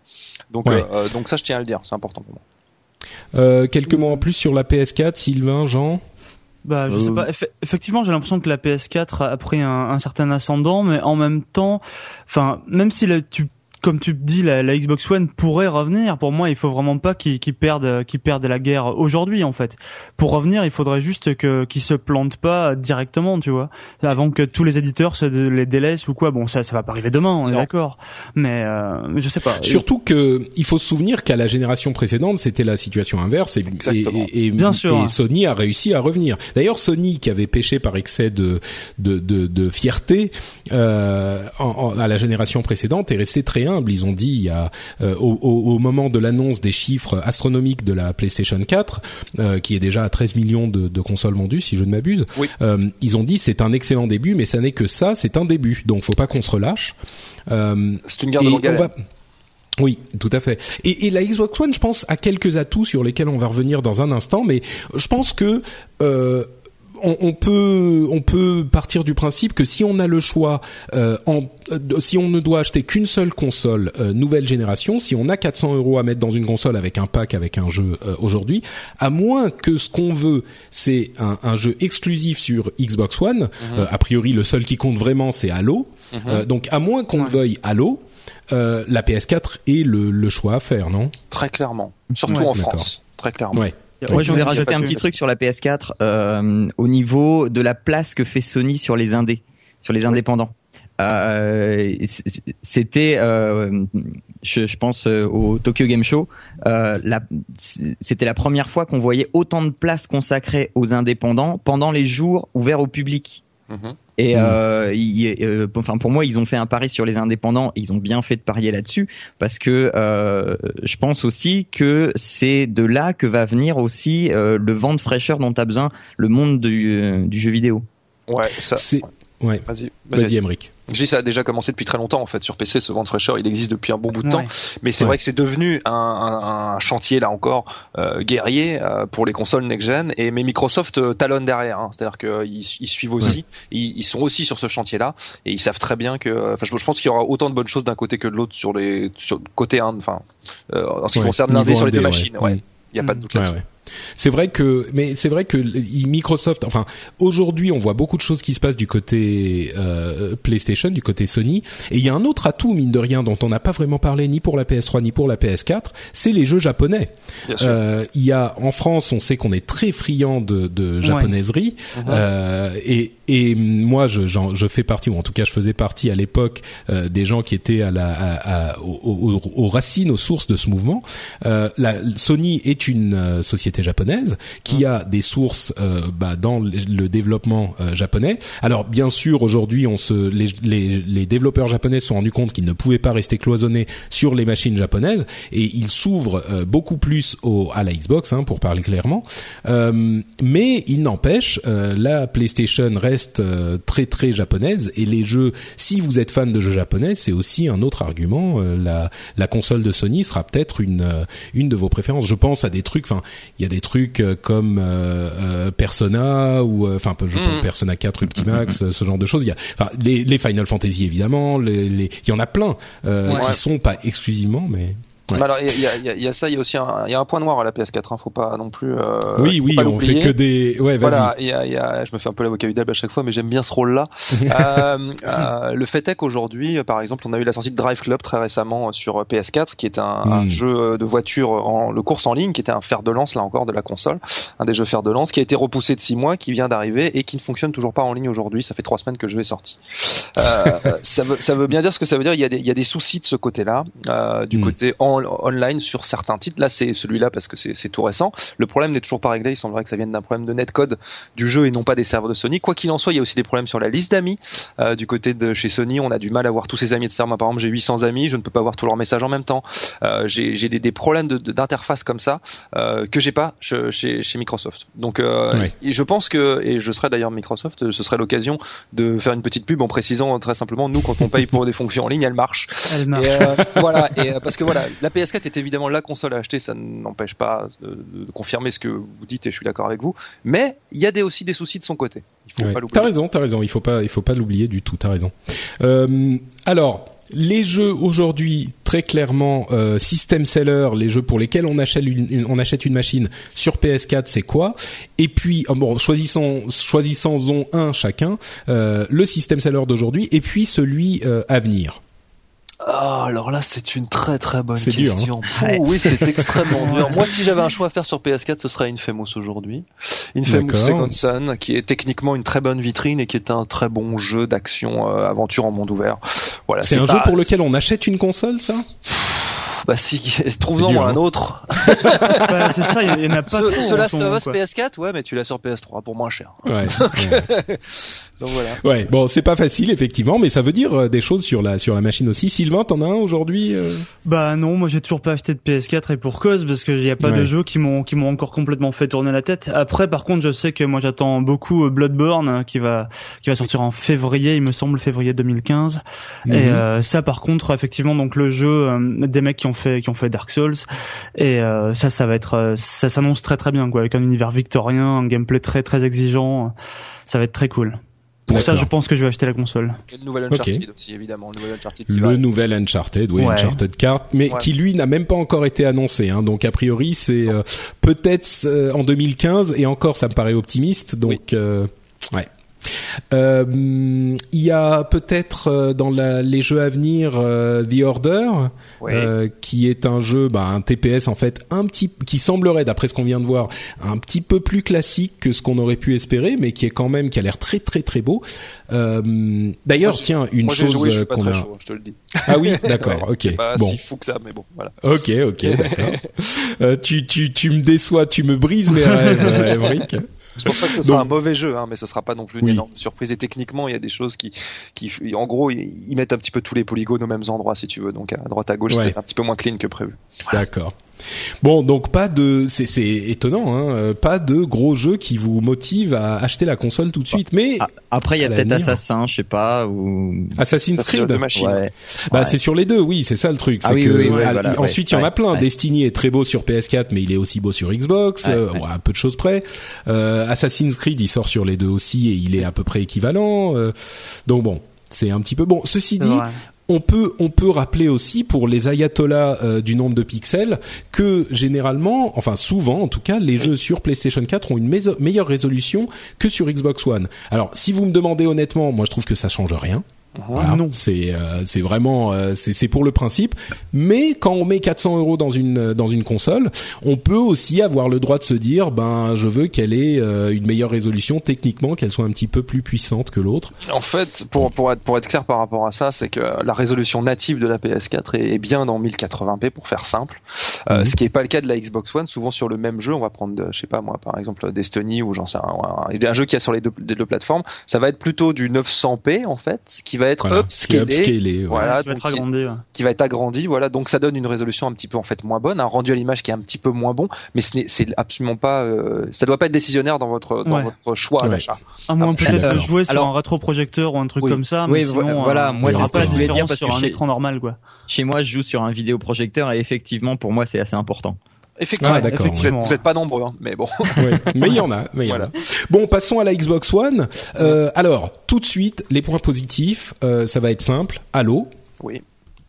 Donc, Ouais. euh, donc ça, je tiens à le dire, c'est important pour moi. Euh, quelques mots en plus sur la PS4, Sylvain, Jean. Bah, je Euh, sais pas. Eff- effectivement, j'ai l'impression que la PS4 a pris un, un certain ascendant, mais en même temps, enfin, même si la, tu, comme tu dis, la, la Xbox One pourrait revenir. Pour moi, il faut vraiment pas qu'ils qu'ils perdent, qu'ils perdent la guerre aujourd'hui, en fait. Pour revenir, il faudrait juste que qu'ils se plantent pas directement, tu vois, avant que tous les éditeurs se les délaissent ou quoi. Bon, ça, ça va pas arriver demain, on est d'accord. Mais euh, je sais pas. Surtout que il faut se souvenir qu'à la génération précédente, c'était la situation inverse et, Exactement. et, et- Bien et sûr. Sony a réussi à revenir. D'ailleurs, Sony qui avait péché par excès de de, de, de fierté euh, en- en- à la génération précédente est resté très humble humble. Ils ont dit il y a euh, au, au, moment de l'annonce des chiffres astronomiques de la PlayStation 4, euh, qui est déjà à 13 millions de, de consoles vendues, si je ne m'abuse, euh, ils ont dit c'est un excellent début, mais ça n'est que ça, c'est un début. Donc faut pas qu'on se relâche. c'est une guerre de longue oui, tout à fait. Et, et, la Xbox One, je pense, a quelques atouts sur lesquels on va revenir dans un instant, mais je pense que euh, on, peut on peut partir du principe que si on a le choix, euh, en, euh, si on ne doit acheter qu'une seule console euh, nouvelle génération, si on a 400 euros à mettre dans une console avec un pack avec un jeu aujourd'hui, à moins que ce qu'on veut c'est un, jeu exclusif sur Xbox One, mhm. a priori le seul qui compte vraiment c'est Halo, mhm. donc à moins qu'on veuille Halo. la PS4 est le, le, choix à faire, non? Très clairement, surtout en France, très clairement. Ouais. Moi, je voulais rajouter un petit truc sur la PS4 euh, au niveau de la place que fait Sony sur les indés, sur les indépendants. Euh, c'était, euh, je, je, pense euh, au Tokyo Game Show, euh, c'était la première fois qu'on voyait autant de place consacrée aux indépendants pendant les jours ouverts au public. Mm-hmm. Et euh, euh, enfin pour moi, ils ont fait un pari sur les indépendants. Ils ont bien fait de parier là-dessus parce que euh, je pense aussi que c'est de là que va venir aussi euh, le vent de fraîcheur dont a besoin le monde du, du jeu vidéo. Ouais, ça. Ouais. Vas-y, vas-y, Emric. J'ai ça a déjà commencé depuis très longtemps en fait sur PC. Ce vent de fraîcheur, il existe depuis un bon bout de temps, mais c'est vrai que c'est devenu un, un, un, chantier là encore euh, guerrier euh, pour les consoles next gen. Et mais Microsoft euh, talonne derrière, hein. c'est-à-dire qu'ils ils suivent aussi, ils, ils, sont aussi sur ce chantier-là et ils savent très bien que. Enfin, je, pense qu'il y aura autant de bonnes choses d'un côté que de l'autre sur les sur côté un, enfin euh, en ce qui concerne l'indé sur les deux machines. Ouais, il y a pas de doute là c'est vrai que, mais c'est vrai que Microsoft, enfin, aujourd'hui, on voit beaucoup de choses qui se passent du côté euh, PlayStation, du côté Sony, et il y a un autre atout mine de rien dont on n'a pas vraiment parlé ni pour la PS3 ni pour la PS4, c'est les jeux japonais. Euh, il y a en France, on sait qu'on est très friand de, de japonaiserie, uh-huh. euh, et et moi, je, je, fais partie, ou en tout cas, je faisais partie à l'époque euh, des gens qui étaient à la, à, à, aux, racines, aux sources de ce mouvement. Euh, la, Sony est une euh, société japonaise qui a des sources euh, bah, dans le développement euh, japonais. Alors, bien sûr, aujourd'hui, on se, les, les, les, développeurs japonais se sont rendus compte qu'ils ne pouvaient pas rester cloisonnés sur les machines japonaises et ils s'ouvrent beaucoup plus au, à la Xbox, hein, pour parler clairement. mais il n'empêche, la PlayStation reste euh, très très japonaise et les jeux si vous êtes fan de jeux japonais c'est aussi un autre argument euh, la la console de Sony sera peut-être une euh, une de vos préférences je pense à des trucs enfin il y a des trucs comme Persona ou enfin je pense mm. Persona 4 Ultimax ce genre de choses il y a enfin les, les Final Fantasy évidemment les, les il y en a plein qui sont pas exclusivement mais alors il y a, y, y a, ça, il y a aussi un, y a un point noir à la PS4. Hein, faut pas non plus. Euh, oui, oui, on fait que des. Ouais, voilà, il y a, y a, je me fais un peu l'avocat du à chaque fois, mais j'aime bien ce rôle-là. euh, euh, le fait est qu'aujourd'hui, par exemple, on a eu la sortie de Drive Club très récemment sur PS4, qui est un, un hmm. jeu de voiture en le course en ligne, qui était un fer de lance là encore de la console, un des jeux fer de lance, qui a été repoussé de six mois, qui vient d'arriver et qui ne fonctionne toujours pas en ligne aujourd'hui. Ça fait trois semaines que je vais sorti. Euh, ça, veut, ça veut bien dire ce que ça veut dire. Il y a des, il y a des soucis de ce côté-là, euh, du hmm. côté en online sur certains titres. Là, c'est celui-là parce que c'est tout récent. Le problème n'est toujours pas réglé. Il semblerait que ça vienne d'un problème de netcode du jeu et non pas des serveurs de Sony. Quoi qu'il en soit, il y a aussi des problèmes sur la liste d'amis. Euh, du côté de chez Sony, on a du mal à voir tous ses amis, etc. Moi, par exemple, j'ai 800 amis, je ne peux pas voir tous leurs messages en même temps. Euh, j'ai des, des, problèmes d'interface comme ça euh, que j'ai pas chez, chez, Microsoft. Donc, euh, je pense que, et je serai d'ailleurs Microsoft, ce serait l'occasion de faire une petite pub en précisant très simplement, nous, quand on paye pour des fonctions en ligne, elles marchent. Elles marchent. Euh, voilà, et parce que voilà, la PS4 est évidemment la console à acheter, ça n'empêche pas de, confirmer ce que vous dites et je suis d'accord avec vous. Mais il y a des, aussi des soucis de son côté. Il faut pas T'as raison, t'as raison. Il faut pas, il faut pas l'oublier du tout. T'as raison. Euh, alors. Les jeux aujourd'hui, très clairement, euh, system seller, les jeux pour lesquels on achète une, on achète une machine sur PS4, c'est quoi? Et puis, oh bon, choisissons, choisissons un chacun, euh, le system seller d'aujourd'hui, et puis celui euh, à venir. Ah, alors là, c'est une très très bonne hein. question. oh, oui, c'est extrêmement dur. Moi, si j'avais un choix à faire sur PS4, ce serait Infamous aujourd'hui. Infamous Second Son, qui est techniquement une très bonne vitrine et qui est un très bon jeu d'action euh, aventure en monde ouvert. Voilà. C'est un jeu pour lequel on achète une console, ça? Bah si, trouve-en dur, un hein. autre. Bah, c'est ça, il y en a pas Ce, trop. ce en Last of Us quoi. PS4, ouais, mais tu l'as sur PS3 pour moins cher. Ouais. ouais. Donc voilà. Ouais, bon, c'est pas facile effectivement, mais ça veut dire euh, des choses sur la sur la machine aussi. Sylvain, t'en as un aujourd'hui euh? Bah non, moi j'ai toujours pas acheté de PS4 et pour cause parce qu'il y a pas Ouais. de jeux qui m'ont qui m'ont encore complètement fait tourner la tête. Après par contre, je sais que moi j'attends beaucoup euh, Bloodborne euh, qui va qui va sortir en février, il me semble février 2015. Et Mhm. euh, ça par contre effectivement donc le jeu euh, des mecs qui ont fait qui ont fait Dark Souls et euh, ça ça va être euh, ça s'annonce très très bien quoi avec un univers victorien, un gameplay très très exigeant, ça va être très cool. Pour ça, je pense que je vais acheter la console. Et le nouvel Uncharted aussi, évidemment. Le nouvel Uncharted qui Le va- nouvel Uncharted, oui, Ouais. Uncharted 4, mais Ouais. qui lui n'a même pas encore été annoncé. Hein, donc a priori, c'est euh, peut-être euh, en 2015 et encore, ça me paraît optimiste. Donc euh, ouais. Euh, Il y a peut-être euh, dans la- les jeux à venir euh, The Order, Ouais. euh, qui est un jeu, bah, un TPS en fait, un petit, qui semblerait, d'après ce qu'on vient de voir, un petit peu plus classique que ce qu'on aurait pu espérer, mais qui est quand même, qui a l'air très très très beau. Euh, D'ailleurs, tiens, une Moi, chose qu'on a. chaud, je te le dis. Ah oui, d'accord, Ouais, ok. Pas Bon, si fou que ça, mais bon, voilà. ok, ok, d'accord. Euh, tu, tu, tu me déçois, tu me brises mes rêves, euh, Émeric. Je pense pas que ce sera Donc- un mauvais jeu, hein, mais ce sera pas non plus une Oui. énorme surprise. Et techniquement, il y a des choses qui, qui, en gros, ils mettent un petit peu tous les polygones aux mêmes endroits, si tu veux. Donc à droite, à gauche, Ouais. c'est un petit peu moins clean que prévu. D'accord. Bon, donc pas de, c'est étonnant, hein, euh, pas de gros jeux qui vous motivent à acheter la console tout de suite. Mais Après, il y a peut-être. Assassin, je sais pas, ou Assassin's Creed, de machine. ouais. bah Ouais. c'est sur les deux, oui, c'est ça le truc. Ah c'est oui, que oui, oui, voilà, ensuite il ouais, y en a plein. ouais. Destiny est très beau sur PS4, mais il est aussi beau sur Xbox, Ouais, euh, ouais. ouais, à peu de choses près. Euh, Assassin's Creed, il sort sur les deux aussi et il est à peu près équivalent. euh, donc bon. C'est un petit peu bon. Ceci dit. On peut on peut rappeler aussi pour les ayatollahs euh, du nombre de pixels que généralement, enfin souvent en tout cas, les jeux sur PlayStation 4 ont une meilleure résolution que sur Xbox One. Alors si vous me demandez honnêtement, moi je trouve que ça change rien. Voilà. Non. c'est euh, c'est vraiment euh, c'est c'est pour le principe. Mais quand on met 400 euros dans une dans une console, on peut aussi avoir le droit de se dire ben je veux qu'elle ait euh, une meilleure résolution techniquement, qu'elle soit un petit peu plus puissante que l'autre. En fait, pour, pour, être, pour être clair par rapport à ça, c'est que la résolution native de la PS4 est, est bien dans 1080p pour faire simple. Euh, Mhm. ce qui est pas le cas de la Xbox One. Souvent sur le même jeu, on va prendre, euh, je sais pas moi, par exemple Destiny ou j'en sais un, un, un jeu qui a sur les deux, les deux plateformes, ça va être plutôt du 900p en fait, qui va être Voilà, qui upscalé, ouais. voilà, donc qui- agrandi. ouais. qui va être agrandi, voilà. Donc ça donne une résolution un petit peu en fait moins bonne, un rendu à l'image qui est un petit peu moins bon, mais ce n'est c'est absolument pas, euh, ça doit pas être décisionnaire dans votre dans Ouais. votre choix Ouais. d'achat. À moins Ah, peut-être jouer sur alors- un rétroprojecteur ou un truc Oui. comme ça, Oui, mais vo- sinon, voilà, euh, moi, c'est pas dire, parce sur que un chez- écran normal, quoi. Chez moi, je joue sur un vidéoprojecteur et effectivement, pour moi, c'est assez important. Effectivement, Ah, vous êtes, effectivement. vous êtes pas nombreux, hein, mais bon. Ouais, mais il y en a. Mais il y en a. Voilà. Bon, passons à la Xbox One. Euh, alors, tout de suite, les points positifs, euh, ça va être simple. Halo, Oui.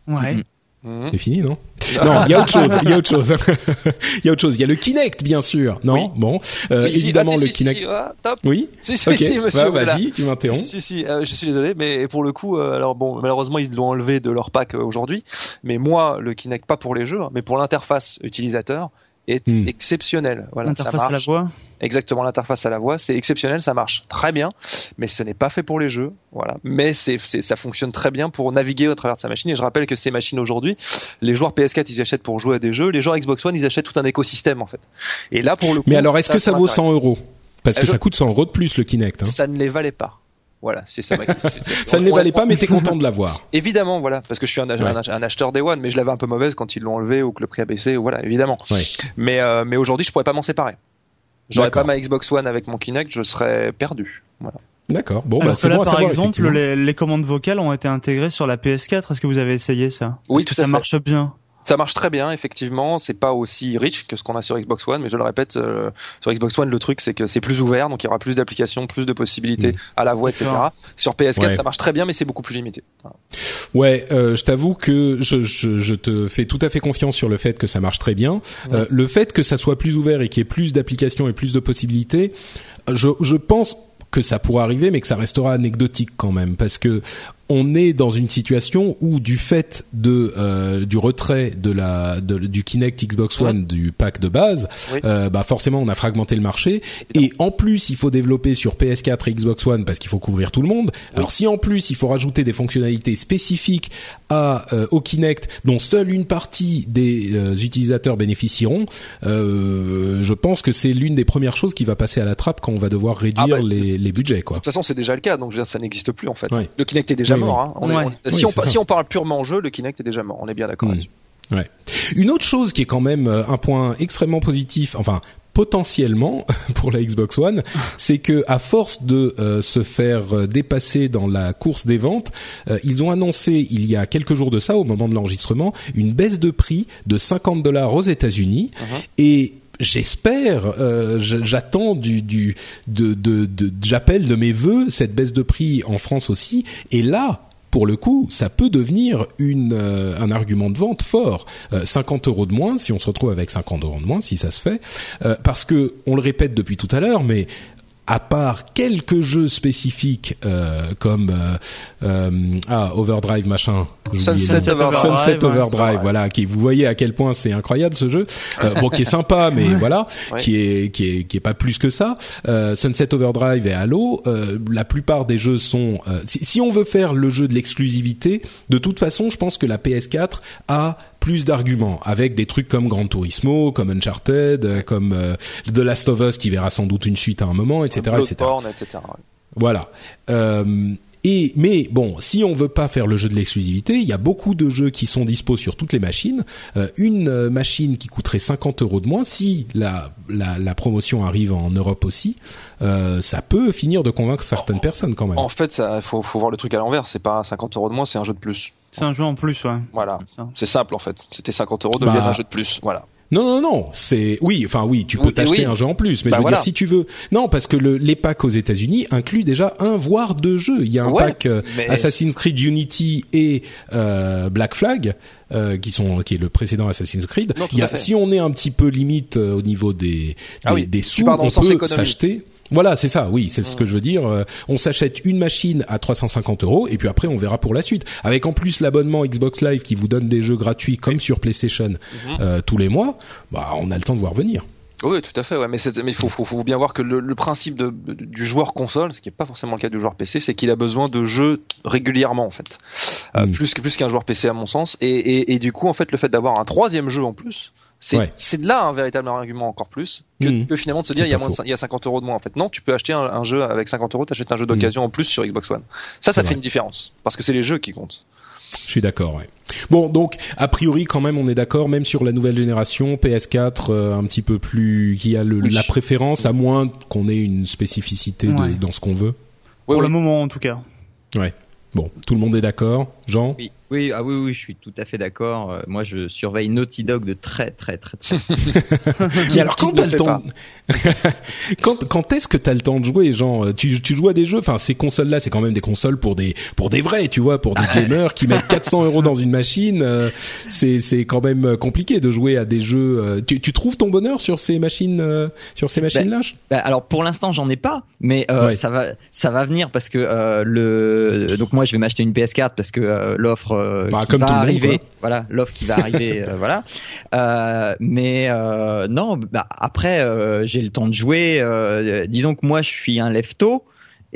Ouais. Mhm. Mhm. c'est fini, non Non, il y a autre chose. Il y a autre chose. Il y a autre chose. Il y a le Kinect, bien sûr. Non, Oui. bon, euh, Si, évidemment ah, si, le Kinect. ah, top. Oui. Si, si, si, monsieur. Voilà. Vas-y, tu m'interromps. Si, si, euh, je suis désolé, mais pour le coup, euh, alors bon, malheureusement, ils l'ont enlevé de leur pack euh, aujourd'hui. Mais moi, le Kinect, pas pour les jeux, hein, mais pour l'interface utilisateur, est Hmm. exceptionnel. Voilà, L'interface à la voix. Exactement, l'interface à la voix, c'est exceptionnel, ça marche très bien, mais ce n'est pas fait pour les jeux, voilà. Mais c'est, c'est, ça fonctionne très bien pour naviguer au travers de sa machine. Et je rappelle que ces machines aujourd'hui, les joueurs PS4 ils achètent pour jouer à des jeux, les joueurs Xbox One ils achètent tout un écosystème en fait. Et là pour le coup, Mais alors, est-ce que ça vaut son 100 euros? Parce que Euh, je- ça coûte 100 euros de plus le Kinect. Hein. Ça ne les valait pas. Voilà, c'est ça. ma- Ça ne les valait pas, mais t'es content de l'avoir. Évidemment, voilà, parce que je suis un, Ouais. un, un acheteur Day One, mais je l'avais un peu mauvaise quand ils l'ont enlevé ou que le prix a baissé, voilà, évidemment. Ouais. Mais euh, mais aujourd'hui, je pourrais pas m'en séparer. J'aurais pas ma Xbox One avec mon Kinect, je serais perdu. Voilà. D'accord. Bon, bah, Alors que c'est là, bon par savoir. exemple, les, les commandes vocales ont été intégrées sur la PS4. Est-ce que vous avez essayé ça? Oui, Est-ce que tout à ça fait. marche bien? Ça marche très bien, effectivement. C'est pas aussi riche que ce qu'on a sur Xbox One, mais je le répète, euh, sur Xbox One, le truc c'est que c'est plus ouvert, donc il y aura plus d'applications, plus de possibilités Mm. à la voix, etc. Sur PS4, Ouais. ça marche très bien, mais c'est beaucoup plus limité. Voilà. Ouais, euh, je t'avoue que je, je, je te fais tout à fait confiance sur le fait que ça marche très bien. Euh, le fait que ça soit plus ouvert et qu'il y ait plus d'applications et plus de possibilités, je, je pense que ça pourra arriver, mais que ça restera anecdotique quand même, parce que on est dans une situation où du fait de euh, du retrait de la de, du Kinect Xbox One du pack de base, Oui. euh, bah forcément on a fragmenté le marché et en plus il faut développer sur PS4 et Xbox One parce qu'il faut couvrir tout le monde. Alors si en plus il faut rajouter des fonctionnalités spécifiques à euh, au Kinect dont seule une partie des euh, utilisateurs bénéficieront, euh, je pense que c'est l'une des premières choses qui va passer à la trappe quand on va devoir réduire Ah bah, les, les budgets quoi. De toute façon, c'est déjà le cas, donc ça n'existe plus en fait. Le Kinect est déjà Oui, mort. Hein. On est- on- si, on, si parle purement jeu, le Kinect est déjà mort. On est bien d'accord Mm. là-dessus. Ouais. Une autre chose qui est quand même euh, un point extrêmement positif, enfin potentiellement pour la Xbox One, c'est que à force de euh, se faire euh, dépasser dans la course des ventes, euh, ils ont annoncé il y a quelques jours de ça, au moment de l'enregistrement, une baisse de prix de 50 dollars aux États-Unis et J'espère, euh, j'attends du, du, de, j'appelle de mes voeux cette baisse de prix en France aussi. Et là, pour le coup, ça peut devenir une, euh, un argument de vente fort. Euh, 50 euros de moins, si on se retrouve avec 50 euros de moins, si ça se fait, Euh, parce que on le répète depuis tout à l'heure, mais à part quelques jeux spécifiques euh, comme euh, euh, ah Overdrive machin, Sunset. Overdrive, Sunset Overdrive, voilà, qui vous voyez à quel point c'est incroyable ce jeu, euh, bon qui est sympa mais voilà, Ouais. qui est qui est qui est pas plus que ça. Euh, Sunset Overdrive et Halo, euh, la plupart des jeux sont euh, si, si on veut faire le jeu de l'exclusivité, de toute façon, je pense que la PS4 a plus d'arguments avec des trucs comme Gran Turismo, comme Uncharted, euh, comme euh, The Last of Us qui verra sans doute une suite à un moment, etc., etc. Etc. Voilà. Euh, et mais bon, si on veut pas faire le jeu de l'exclusivité, il y a beaucoup de jeux qui sont dispo sur toutes les machines. Euh, une machine qui coûterait 50 euros de moins, si la, la, la promotion arrive en Europe aussi, euh, ça peut finir de convaincre certaines personnes quand même. En fait, ça, faut, faut voir le truc à l'envers. C'est pas 50 euros de moins, c'est un jeu de plus. C'est un jeu en plus, ouais. Voilà. C'est simple en fait. C'était 50 euros deviennent Bah, un jeu de plus. Voilà. Non, non, non, c'est oui, enfin oui, tu peux Oui, t'acheter oui. un jeu en plus, mais Bah je veux voilà. dire si tu veux, non, parce que le, les packs aux États-Unis incluent déjà un voire deux jeux. Il y a un Ouais, pack euh, Assassin's Creed Unity et euh, Black Flag, euh, qui sont qui est le précédent Assassin's Creed. Non, tout Il y à a, fait. si on est un petit peu limite euh, au niveau des des, Ah oui, des tu sous, on peut économie. s'acheter. Voilà, c'est ça. Oui, c'est ce que je veux dire. Euh, on s'achète une machine à 350 euros et puis après on verra pour la suite. Avec en plus l'abonnement Xbox Live qui vous donne des jeux gratuits comme sur PlayStation Mhm. euh, tous les mois, bah on a le temps de voir venir. Oui, tout à fait. Ouais, mais il faut, faut, faut bien voir que le, le principe de, du joueur console, ce qui n'est pas forcément le cas du joueur PC, c'est qu'il a besoin de jeux régulièrement en fait, Euh, Mm. plus que plus qu'un joueur PC à mon sens. Et, et, et du coup, en fait, le fait d'avoir un troisième jeu en plus, c'est Ouais. c'est là un véritable argument encore plus que, Mm. que finalement de se dire il y a moins de il y a 50 euros de moins en fait. Non, tu peux acheter un, un jeu avec 50 euros, t'achètes un jeu d'occasion en plus sur Xbox One. Ça, ça fait vrai. une différence parce que c'est les jeux qui comptent. Je suis d'accord. Ouais. Bon, donc a priori quand même on est d'accord, même sur la nouvelle génération PS4, euh, un petit peu plus qui a le, Oui. la préférence, à moins qu'on ait une spécificité de- dans ce qu'on veut. Ouais, Pour le moment, en tout cas. Ouais. Bon, tout le monde est d'accord. Jean? Oui, oui, ah oui, oui, je suis tout à fait d'accord. Euh, moi, je surveille Naughty Dog de très, très, très, très. Mais alors quand t'as le temps, quand quand est-ce que t'as le temps de jouer, Jean Tu tu joues à des jeux, enfin ces consoles là, c'est quand même des consoles pour des pour des vrais, tu vois, pour des gamers qui mettent 400 euros dans une machine. euh, c'est c'est quand même compliqué de jouer à des jeux. euh, tu tu trouves ton bonheur sur ces machines euh, sur ces machines là Bah, alors pour l'instant j'en ai pas, mais euh, Ouais. ça va ça va venir parce que euh, le donc moi je vais m'acheter une PS4 parce que euh, l'offre euh, Bah, qui comme va tout le monde, arriver, quoi. voilà l'offre qui va arriver, euh, voilà. Euh, mais euh, non, bah, après j'ai le temps de jouer. disons que moi je suis un lefto.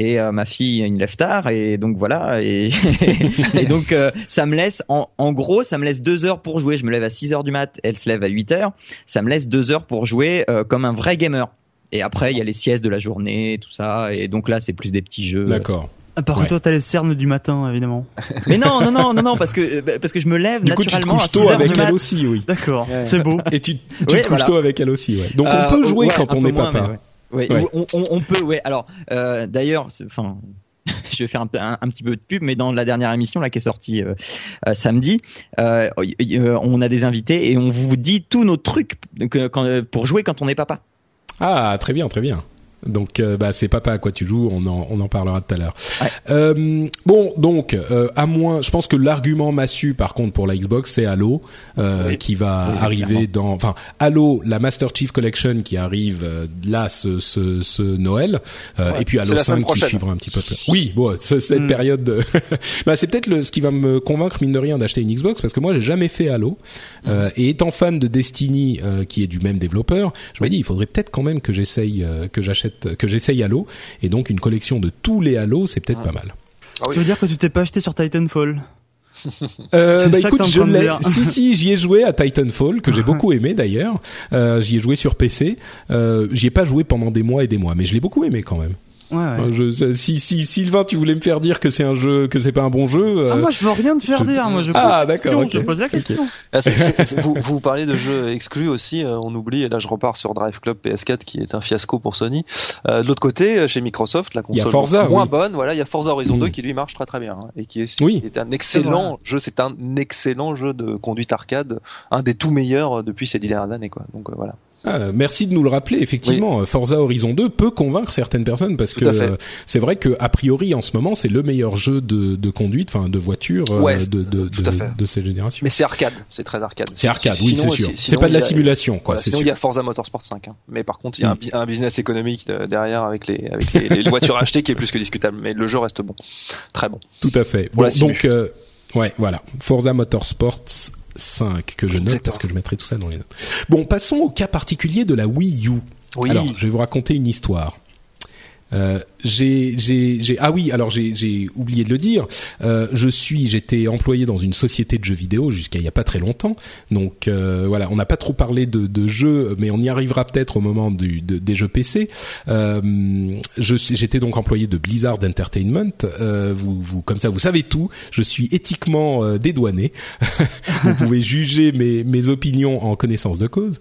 Et ma fille une lève tard et donc voilà et, et donc euh, ça me laisse en, en gros ça me laisse deux heures pour jouer je me lève à 6 heures du mat elle se lève à 8 heures ça me laisse deux heures pour jouer euh, comme un vrai gamer et après, il y a les siestes de la journée, tout ça. Et donc là, c'est plus des petits jeux. D'accord. Ah, Par Ouais. contre, toi, t'as les cernes du matin, évidemment. Mais non, non, non, non, non, parce que euh, parce que je me lève Du coup, tu te naturellement à couches 6 tôt heures avec elle aussi, oui. D'accord, Ouais. c'est beau. Et tu, tu Oui, te couches voilà. tôt avec elle aussi, ouais. Donc Euh, on peut jouer ouais, quand on est moins, papa. ouais. Ouais, Ouais. On, on- on peut, ouais. Alors, euh, d'ailleurs, enfin, je vais faire un, peu- un, un petit peu de pub, mais dans la dernière émission là qui est sortie euh, euh, samedi, euh, y- y- euh, on a des invités et on vous dit tous nos trucs que- quand- pour jouer quand on est papa. Ah, très bien, très bien. Donc euh, bah c'est papa à quoi tu joues, on en on en parlera tout à l'heure. Euh, bon donc euh, à moins, je pense que l'argument massu par contre pour la Xbox c'est Halo euh, qui va arriver dans, enfin Halo la Master Chief Collection qui arrive euh, là ce, ce, ce Noël et puis Halo c'est la 5 semaine qui suivra un petit peu. plus. Oui bon ce- cette Mm. période, de- bah c'est peut-être le ce qui va me convaincre mine de rien d'acheter une Xbox parce que moi j'ai jamais fait Halo euh, et étant fan de Destiny euh, qui est du même développeur, je me dis il faudrait peut-être quand même que j'essaye euh, que j'achète que j'essaye Halo et donc une collection de tous les Halo c'est peut-être pas mal. Ah oui. Tu veux dire que tu t'es pas acheté sur Titanfall Euh, bah écoute, je l'ai. Si si, j'y ai joué à Titanfall que j'ai beaucoup aimé d'ailleurs. Euh, j'y ai joué sur PC. Euh, j'y ai pas joué pendant des mois et des mois, mais je l'ai beaucoup aimé quand même. Ouais, ouais. Je- si si Sylvain, tu voulais me faire dire que c'est un jeu, que c'est pas un bon jeu. euh, Ah, moi, je veux rien te faire je- dire. Moi, je Ah, pose la d'accord, question, ok. Je pose la question. Ah, c'est- c'est- c'est- vous, vous parlez de jeux exclus aussi, euh, on oublie, et là je repars sur Drive Club PS4 qui est un fiasco pour Sony. Euh, de l'autre côté, euh, chez Microsoft, la console Forza, moins oui. bonne, voilà, il y a Forza Horizon Mm. 2 qui lui marche très très bien, hein, et qui est, Oui. qui est un excellent jeu, c'est un excellent jeu de conduite arcade, un des tout meilleurs depuis ces dix dernières années, quoi. Donc euh, voilà. Ah, merci de nous le rappeler. Effectivement, Forza Horizon 2 peut convaincre certaines personnes parce Tout que euh, c'est vrai que a priori en ce moment c'est le meilleur jeu de, de conduite, enfin de voiture euh, Ouais, de, de, de, ces générations. Mais c'est arcade, c'est très arcade. C'est arcade, oui, c'est sûr. C'est pas de la a- simulation, quoi. Voilà, sinon, sûr. il y a Forza Motorsport 5. hein. Mais par contre, il y a un, Mm. un business économique de- derrière avec les, avec les, les voitures achetées qui est plus que discutable. Mais le jeu reste bon. Très bon. Tout à fait. Bon, donc, euh, ouais, voilà. Forza Motorsports 5 que je note Exactement. parce que je mettrai tout ça dans les notes. Bon, passons au cas particulier de la Wii U. Oui. Alors, je vais vous raconter une histoire. Euh, j'ai, ah oui, alors j'ai, oublié de le dire. Euh, je suis, j'étais employé dans une société de jeux vidéo jusqu'à il y a pas très longtemps. Donc euh, voilà, on n'a pas trop parlé de, de jeux, mais on y arrivera peut-être au moment du, de- des jeux PC. Euh, j'étais donc employé de Blizzard Entertainment. Euh, vous, vous, comme ça, vous savez tout. Je suis éthiquement dédouané. vous pouvez juger mes, mes opinions en connaissance de cause.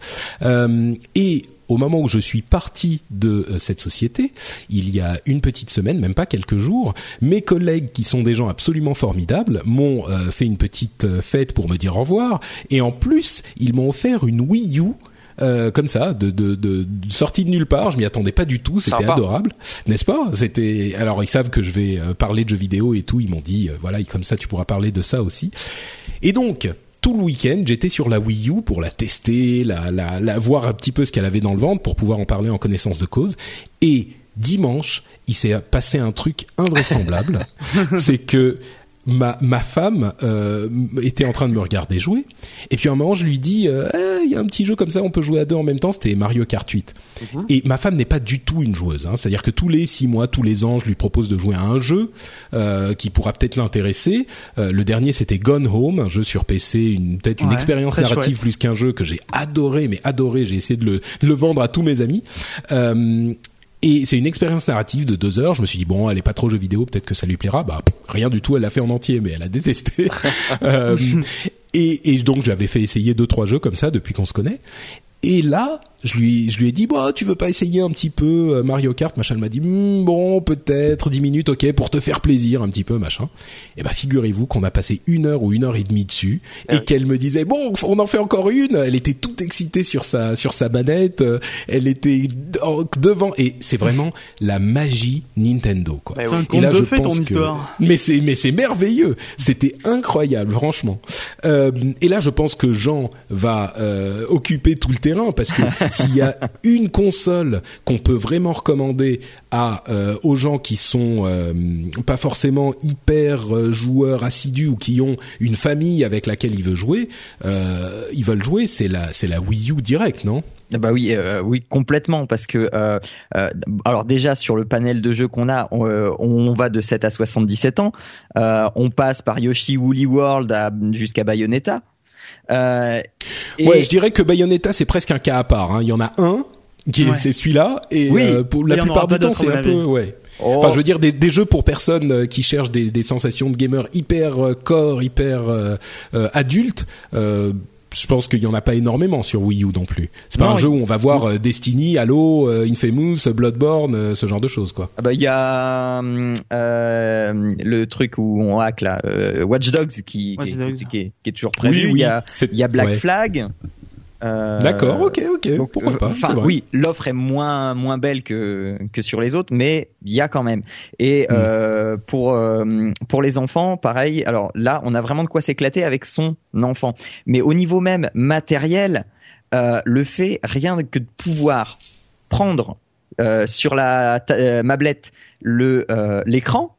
Et au moment où je suis parti de euh, cette société, il y a une petite semaine, même pas quelques jours, mes collègues qui sont des gens absolument formidables m'ont euh, fait une petite euh, fête pour me dire au revoir et en plus, ils m'ont offert une Wii U euh, comme ça, de, de, de, de sortie de nulle part. Je m'y attendais pas du tout. C'était adorable, n'est-ce pas? C'était alors ils savent que je vais parler de jeux vidéo et tout. Ils m'ont dit euh, voilà comme ça tu pourras parler de ça aussi. Et donc tout le week-end, j'étais sur la Wii U pour la tester, la, la, la voir un petit peu ce qu'elle avait dans le ventre pour pouvoir en parler en connaissance de cause. Et dimanche, il s'est passé un truc invraisemblable. c'est que ma, ma femme euh, était en train de me regarder jouer. Et puis à un moment, je lui dis, euh, Eh, il y a un petit jeu comme ça, on peut jouer à deux en même temps. C'était Mario Kart 8. Et ma femme n'est pas du tout une joueuse. Hein. C'est-à-dire que tous les six mois, tous les ans, je lui propose de jouer à un jeu euh, qui pourra peut-être l'intéresser. Euh, le dernier, c'était Gone Home, un jeu sur PC, une peut-être une expérience narrative chouette. plus qu'un jeu que j'ai adoré, mais adoré. J'ai essayé de le, de le vendre à tous mes amis. Et c'est une expérience narrative de deux heures. Je me suis dit bon, elle est pas trop jeu vidéo, peut-être que ça lui plaira. Bah pff, rien du tout, elle l'a fait en entier, mais elle a détesté. Euh, et, et donc j'avais fait essayer deux trois jeux comme ça depuis qu'on se connaît. Et là, je lui, je lui ai dit, bah, tu veux pas essayer un petit peu euh, Mario Kart, machin. Elle m'a dit, Hmm, bon, peut-être dix minutes, ok, pour te faire plaisir un petit peu, machin. Et bah, figurez-vous qu'on a passé une heure ou une heure et demie dessus, Ah et oui. qu'elle me disait, bon, on en fait encore une. Elle était toute excitée sur sa, sur sa manette. euh, Elle était devant, et c'est vraiment la magie Nintendo, quoi. Mais C'est oui. Et là, je pense ton que- histoire. Mais c'est mais c'est merveilleux. C'était incroyable, franchement. Euh, et là, je pense que Jean va euh, occuper tout le terrain parce que s'il y a une console qu'on peut vraiment recommander à euh, aux gens qui sont euh, pas forcément hyper euh, joueurs assidus ou qui ont une famille avec laquelle ils veulent jouer, euh, ils veulent jouer, c'est la c'est la Wii U direct, non? Ah Bah oui, euh, oui complètement parce que euh, euh, alors déjà sur le panel de jeux qu'on a, on, euh, on va de 7 à 77 ans, euh, on passe par Yoshi Woolly World jusqu'à Bayonetta. Euh, et- Ouais, je dirais que Bayonetta c'est presque un cas à part. hein. Il y en a un qui est Ouais. c'est celui-là et Oui. euh, pour la plupart du temps c'est un peu ouais. Oh. Enfin, je veux dire des, des jeux pour personnes euh, qui cherchent des, des sensations de gamer hyper euh, core, hyper euh, euh, adultes. Euh, je pense qu'il y en a pas énormément sur Wii U non plus. C'est pas Non, un jeu où on va voir euh, Destiny, Halo, euh, Infamous, Bloodborne, euh, ce genre de choses quoi. Ah bah il y a hum, euh, le truc où on hack là, euh, Watch Dogs qui, Watch qui, est- Dogs. qui est, qui est toujours prévu. Oui, Il oui. y a il y a Black ouais. Flag. Euh, D'accord, ok, ok. donc, Pourquoi euh, pas Enfin, oui, l'offre est moins moins belle que que sur les autres, mais il y a quand même. Et Mm. euh, pour euh, pour les enfants, pareil. Alors là, on a vraiment de quoi s'éclater avec son enfant. Mais au niveau même matériel, euh, le fait rien que de pouvoir prendre euh, sur la euh, mablette le euh, l'écran.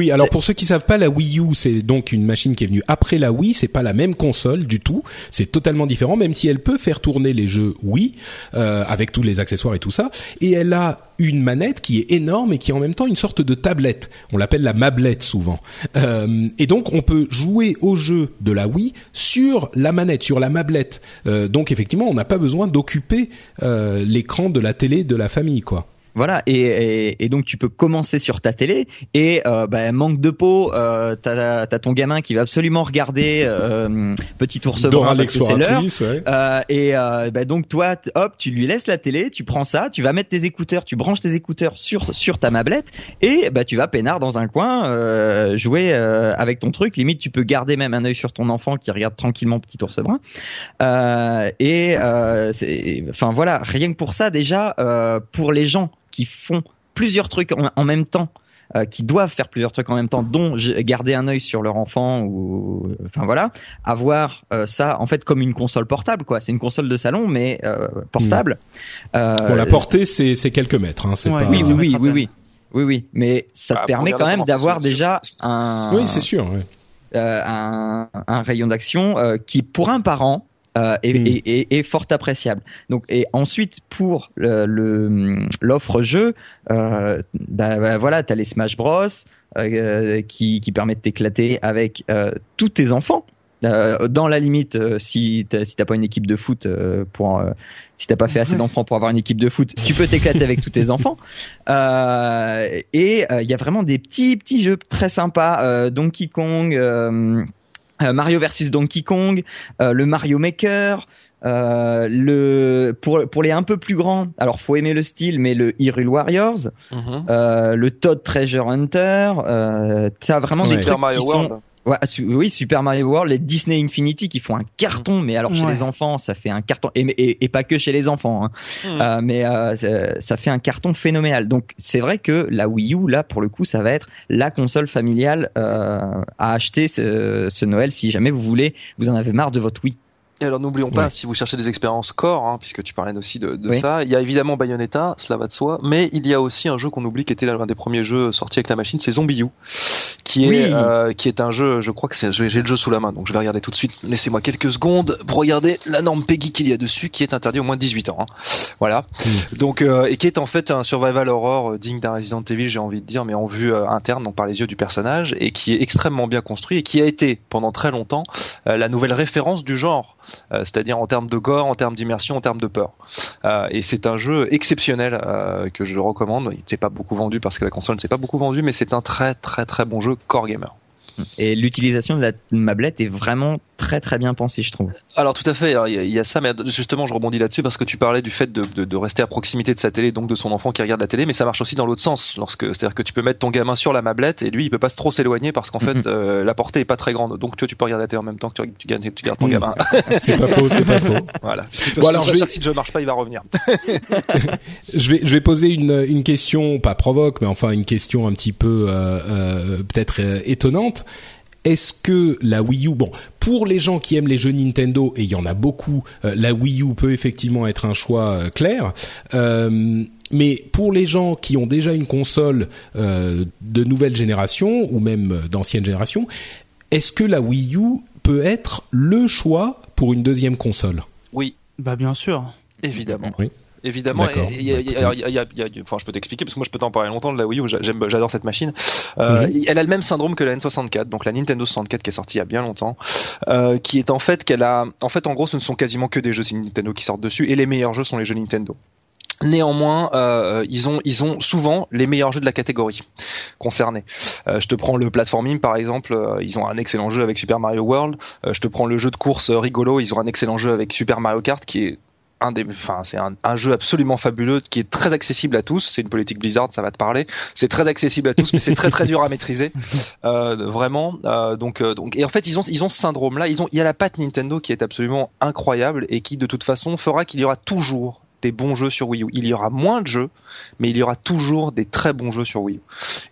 Oui, alors pour ceux qui savent pas, la Wii U, c'est donc une machine qui est venue après la Wii. C'est pas la même console du tout. C'est totalement différent, même si elle peut faire tourner les jeux Wii euh, avec tous les accessoires et tout ça. Et elle a une manette qui est énorme et qui est en même temps une sorte de tablette. On l'appelle la mablette souvent. Euh, et donc on peut jouer au jeu de la Wii sur la manette, sur la mablette. Euh, donc effectivement, on n'a pas besoin d'occuper euh, l'écran de la télé de la famille, quoi. Voilà, et, et, et donc tu peux commencer sur ta télé et euh, bah, manque de peau, euh, t'as as ton gamin qui va absolument regarder euh, Petit ours brun parce que c'est l'heure. ouais. Euh, et euh, bah, donc toi, hop, tu lui laisses la télé, tu prends ça, tu vas mettre tes écouteurs, tu branches tes écouteurs sur sur ta mablette et bah tu vas peinard dans un coin euh, jouer euh, avec ton truc. Limite, tu peux garder même un œil sur ton enfant qui regarde tranquillement Petit ours brun. Euh, et euh, enfin voilà, rien que pour ça déjà, euh, pour les gens qui font plusieurs trucs en, en même temps. euh, qui doivent faire plusieurs trucs en même temps, dont garder un œil sur leur enfant ou, enfin voilà, avoir euh, ça en fait comme une console portable quoi. C'est une console de salon mais euh, portable. Euh, Bon, la portée, c'est c'est quelques mètres. Hein, c'est Ouais, pas... oui, oui, oui, oui, oui, oui, oui. Mais ça Bah, te permet quand même d'avoir déjà un, Oui, c'est sûr. ouais. euh, un, un rayon d'action euh, qui, pour un parent, euh, est, Mm. est- est- est fort appréciable. Donc, et ensuite pour le- le l'offre jeu, euh, bah, bah, voilà, t'as les Smash Bros euh, qui qui permettent d'éclater avec euh, tous tes enfants. Euh, dans la limite, euh, si t'as si t'as pas une équipe de foot euh, pour euh, si t'as pas fait assez d'enfants pour avoir une équipe de foot, tu peux t'éclater avec tous tes enfants. Euh, et il y a vraiment des petits petits jeux très sympas. Euh, Donkey Kong, Mario versus Donkey Kong, euh, le Mario Maker. Euh, le pour pour les un peu plus grands, alors faut aimer le style, mais le Hyrule Warriors, Mhm. euh, le Todd Treasure Hunter, euh, t'as vraiment Ouais. des trucs Super Mario qui World. sont Ouais, su- oui, Super Mario World, les Disney Infinity qui font un carton, mais alors chez Ouais. les enfants, ça fait un carton, et, et, et pas que chez les enfants, hein. Mhm. Euh, mais euh, ça- ça fait un carton phénoménal. Donc c'est vrai que la Wii U, là, pour le coup, ça va être la console familiale euh, à acheter ce, ce Noël si jamais vous voulez, vous en avez marre de votre Wii. Et alors n'oublions pas, Ouais. si vous cherchez des expériences core, hein, puisque tu parlais aussi de, de Oui. ça, il y a évidemment Bayonetta, cela va de soi, mais il y a aussi un jeu qu'on oublie qui était l'un des premiers jeux sortis avec la machine, c'est Zombie U, qui est Oui. euh, qui est un jeu, je crois que c'est j'ai le jeu sous la main, donc je vais regarder tout de suite. Laissez-moi quelques secondes pour regarder la norme Peggy qu'il y a dessus, qui est interdit au moins de 18 ans. hein. Voilà. Donc euh, et qui est en fait un survival horror euh, digne d'un Resident Evil, j'ai envie de dire, mais en vue euh, interne, donc par les yeux du personnage, et qui est extrêmement bien construit et qui a été pendant très longtemps euh, la nouvelle référence du genre, c'est-à-dire en termes de gore, en termes d'immersion, en termes de peur. Euh, et c'est un jeu exceptionnel euh, que je recommande. Il ne s'est pas beaucoup vendu parce que la console ne s'est pas beaucoup vendue, mais c'est un très très très bon jeu core gamer. Et l'utilisation de la mablette est vraiment très très bien pensée, je trouve. Alors tout à fait, alors, il y, a- il y a ça, mais justement je rebondis là-dessus parce que tu parlais du fait de, de, de rester à proximité de sa télé, donc de son enfant qui regarde la télé, mais ça marche aussi dans l'autre sens. Lorsque, c'est-à-dire que tu peux mettre ton gamin sur la mablette et lui il peut pas se trop s'éloigner parce qu'en Mhm. fait euh, la portée est pas très grande, donc tu, vois, tu peux regarder la télé en même temps que tu, tu, gardes- tu gardes ton Mhm. gamin. C'est pas faux, c'est pas faux. voilà. Bon, alors, je vais- si le jeu marche pas, il va revenir. Je vais, je vais poser une, une question, pas provoque, mais enfin une question un petit peu euh, euh, peut-être euh, étonnante. Est-ce que la Wii U, bon, pour les gens qui aiment les jeux Nintendo, et il y en a beaucoup, euh, la Wii U peut effectivement être un choix euh, clair. Euh, mais pour les gens qui ont déjà une console euh, de nouvelle génération ou même d'ancienne génération, est-ce que la Wii U peut être le choix pour une deuxième console? Oui, Bah bien sûr. évidemment. Oui. Évidemment, et- y a- Bah, il y a- écoutez. il y a- il y a- il y a- enfin, je peux t'expliquer parce que moi je peux t'en parler longtemps de la Wii U. J'aime, j'adore cette machine. Euh, Mhm. Elle a le même syndrome que la N64, donc la Nintendo 64 qui est sortie il y a bien longtemps, euh, qui est en fait qu'elle a, en fait, en gros, ce ne sont quasiment que des jeux Nintendo qui sortent dessus, et les meilleurs jeux sont les jeux Nintendo. Néanmoins, euh, ils ont ils ont souvent les meilleurs jeux de la catégorie concernés. Euh, je te prends le platforming par exemple, euh, ils ont un excellent jeu avec Super Mario World. Euh, je te prends le jeu de course euh, rigolo, ils ont un excellent jeu avec Super Mario Kart qui est un des, enfin c'est un, un, jeu absolument fabuleux qui est très accessible à tous. C'est une politique Blizzard, ça va te parler. C'est très accessible à tous, mais c'est très très dur à maîtriser, euh, vraiment. Euh, donc euh, donc et en fait ils ont ils ont ce syndrome là. Ils ont il y a la patte Nintendo qui est absolument incroyable et qui de toute façon fera qu'il y aura toujours des bons jeux sur Wii U. Il y aura moins de jeux, mais il y aura toujours des très bons jeux sur Wii U.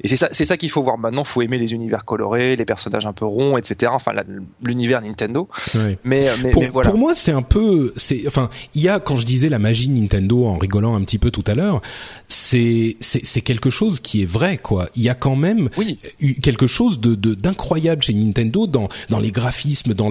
Et c'est ça, c'est ça qu'il faut voir maintenant. Faut aimer les univers colorés, les personnages un peu ronds, etc. Enfin, l'univers Nintendo. Mais, mais, pour, voilà. Pour moi, c'est un peu, c'est, enfin, il y a quand je disais la magie Nintendo en rigolant un petit peu tout à l'heure, c'est, c'est, quelque chose qui est vrai, quoi. Il y a quand même oui. quelque chose de, d'incroyable chez Nintendo dans dans les graphismes, dans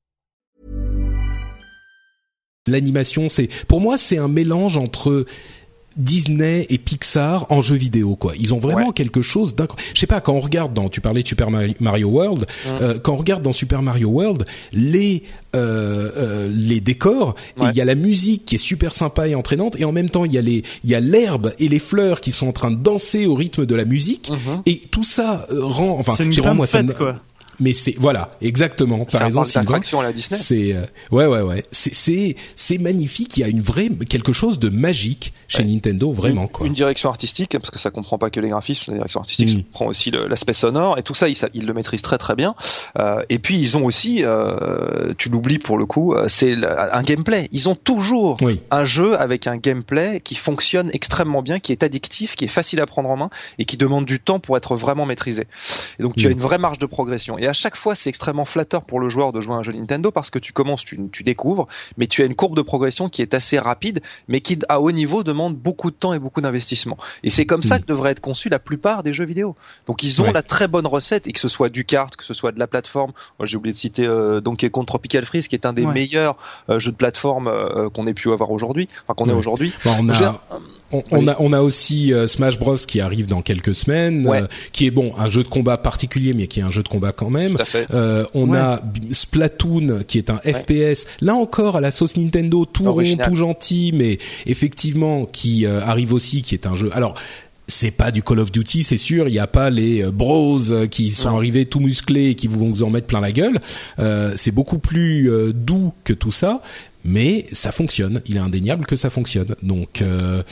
L'animation, c'est pour moi c'est un mélange entre Disney et Pixar en jeu vidéo quoi. Ils ont vraiment Ouais. quelque chose d'incroyable. Je sais pas quand on regarde dans tu parlais de Super Mari- Mario World, euh, quand on regarde dans Super Mario World les euh, euh, les décors Ouais. il y a la musique qui est super sympa et entraînante et en même temps il y a les il y a l'herbe et les fleurs qui sont en train de danser au rythme de la musique Mhm. et tout ça rend enfin C'est une je sais pas, grande moi, ça fête, quoi. Mais c'est voilà exactement. La Disney. c'est euh, ouais ouais ouais. C'est c'est c'est magnifique. Il y a une vraie quelque chose de magique chez Nintendo vraiment une, quoi. une direction artistique parce que ça comprend pas que les graphismes la direction artistique Mm. ça comprend aussi l'aspect sonore et tout ça ils, ça- ils le maîtrisent très très bien. Euh, et puis ils ont aussi euh, tu l'oublies pour le coup euh, c'est un gameplay. Ils ont toujours oui. un jeu avec un gameplay qui fonctionne extrêmement bien qui est addictif qui est facile à prendre en main et qui demande du temps pour être vraiment maîtrisé. Et donc tu Mm. as une vraie marge de progression. Et à chaque fois c'est extrêmement flatteur pour le joueur de jouer à un jeu Nintendo parce que tu commences tu, tu découvres mais tu as une courbe de progression qui est assez rapide mais qui à haut niveau demande beaucoup de temps et beaucoup d'investissement. Et c'est comme ça Mm. que devraient être conçus la plupart des jeux vidéo. Donc ils ont Ouais. la très bonne recette et que ce soit du kart, que ce soit de la plateforme. J'ai oublié de citer euh, Donkey Kong Tropical Freeze qui est un des Ouais. meilleurs euh, jeux de plateforme euh, qu'on ait pu avoir aujourd'hui, enfin qu'on ait Ouais. aujourd'hui. Bon, on a on, on a on a aussi euh, Smash Bros qui arrive dans quelques semaines euh, qui est bon un jeu de combat particulier mais qui est un jeu de combat quand même Tout à fait. Euh, on Ouais. a Splatoon qui est un FPS là encore à la sauce Nintendo tout Original. rond tout gentil mais effectivement qui euh, arrive aussi qui est un jeu alors c'est pas du Call of Duty, c'est sûr. Il n'y a pas les euh, bros qui sont Non. arrivés tout musclés et qui vont vous en mettre plein la gueule. Euh, c'est beaucoup plus euh, doux que tout ça, mais ça fonctionne. Il est indéniable que ça fonctionne. Donc euh,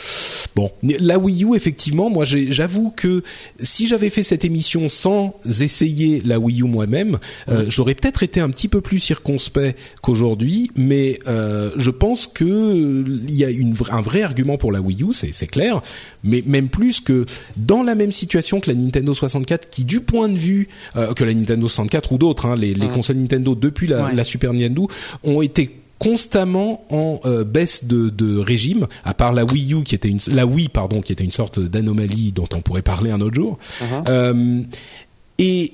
bon, la Wii U effectivement, moi j'avoue que si j'avais fait cette émission sans essayer la Wii U moi-même, euh, j'aurais peut-être été un petit peu plus circonspect qu'aujourd'hui. Mais euh, je pense que il y a une, un vrai argument pour la Wii U, c'est clair. Mais même plus que dans la même situation que la Nintendo 64, qui du point de vue euh, que la Nintendo 64 ou d'autres, hein, les, les consoles Nintendo depuis la, Ouais. la Super Nintendo ont été constamment en euh, baisse de, de régime, à part la Wii U qui était une la Wii pardon qui était une sorte d'anomalie dont on pourrait parler un autre jour. Mhm. Euh, et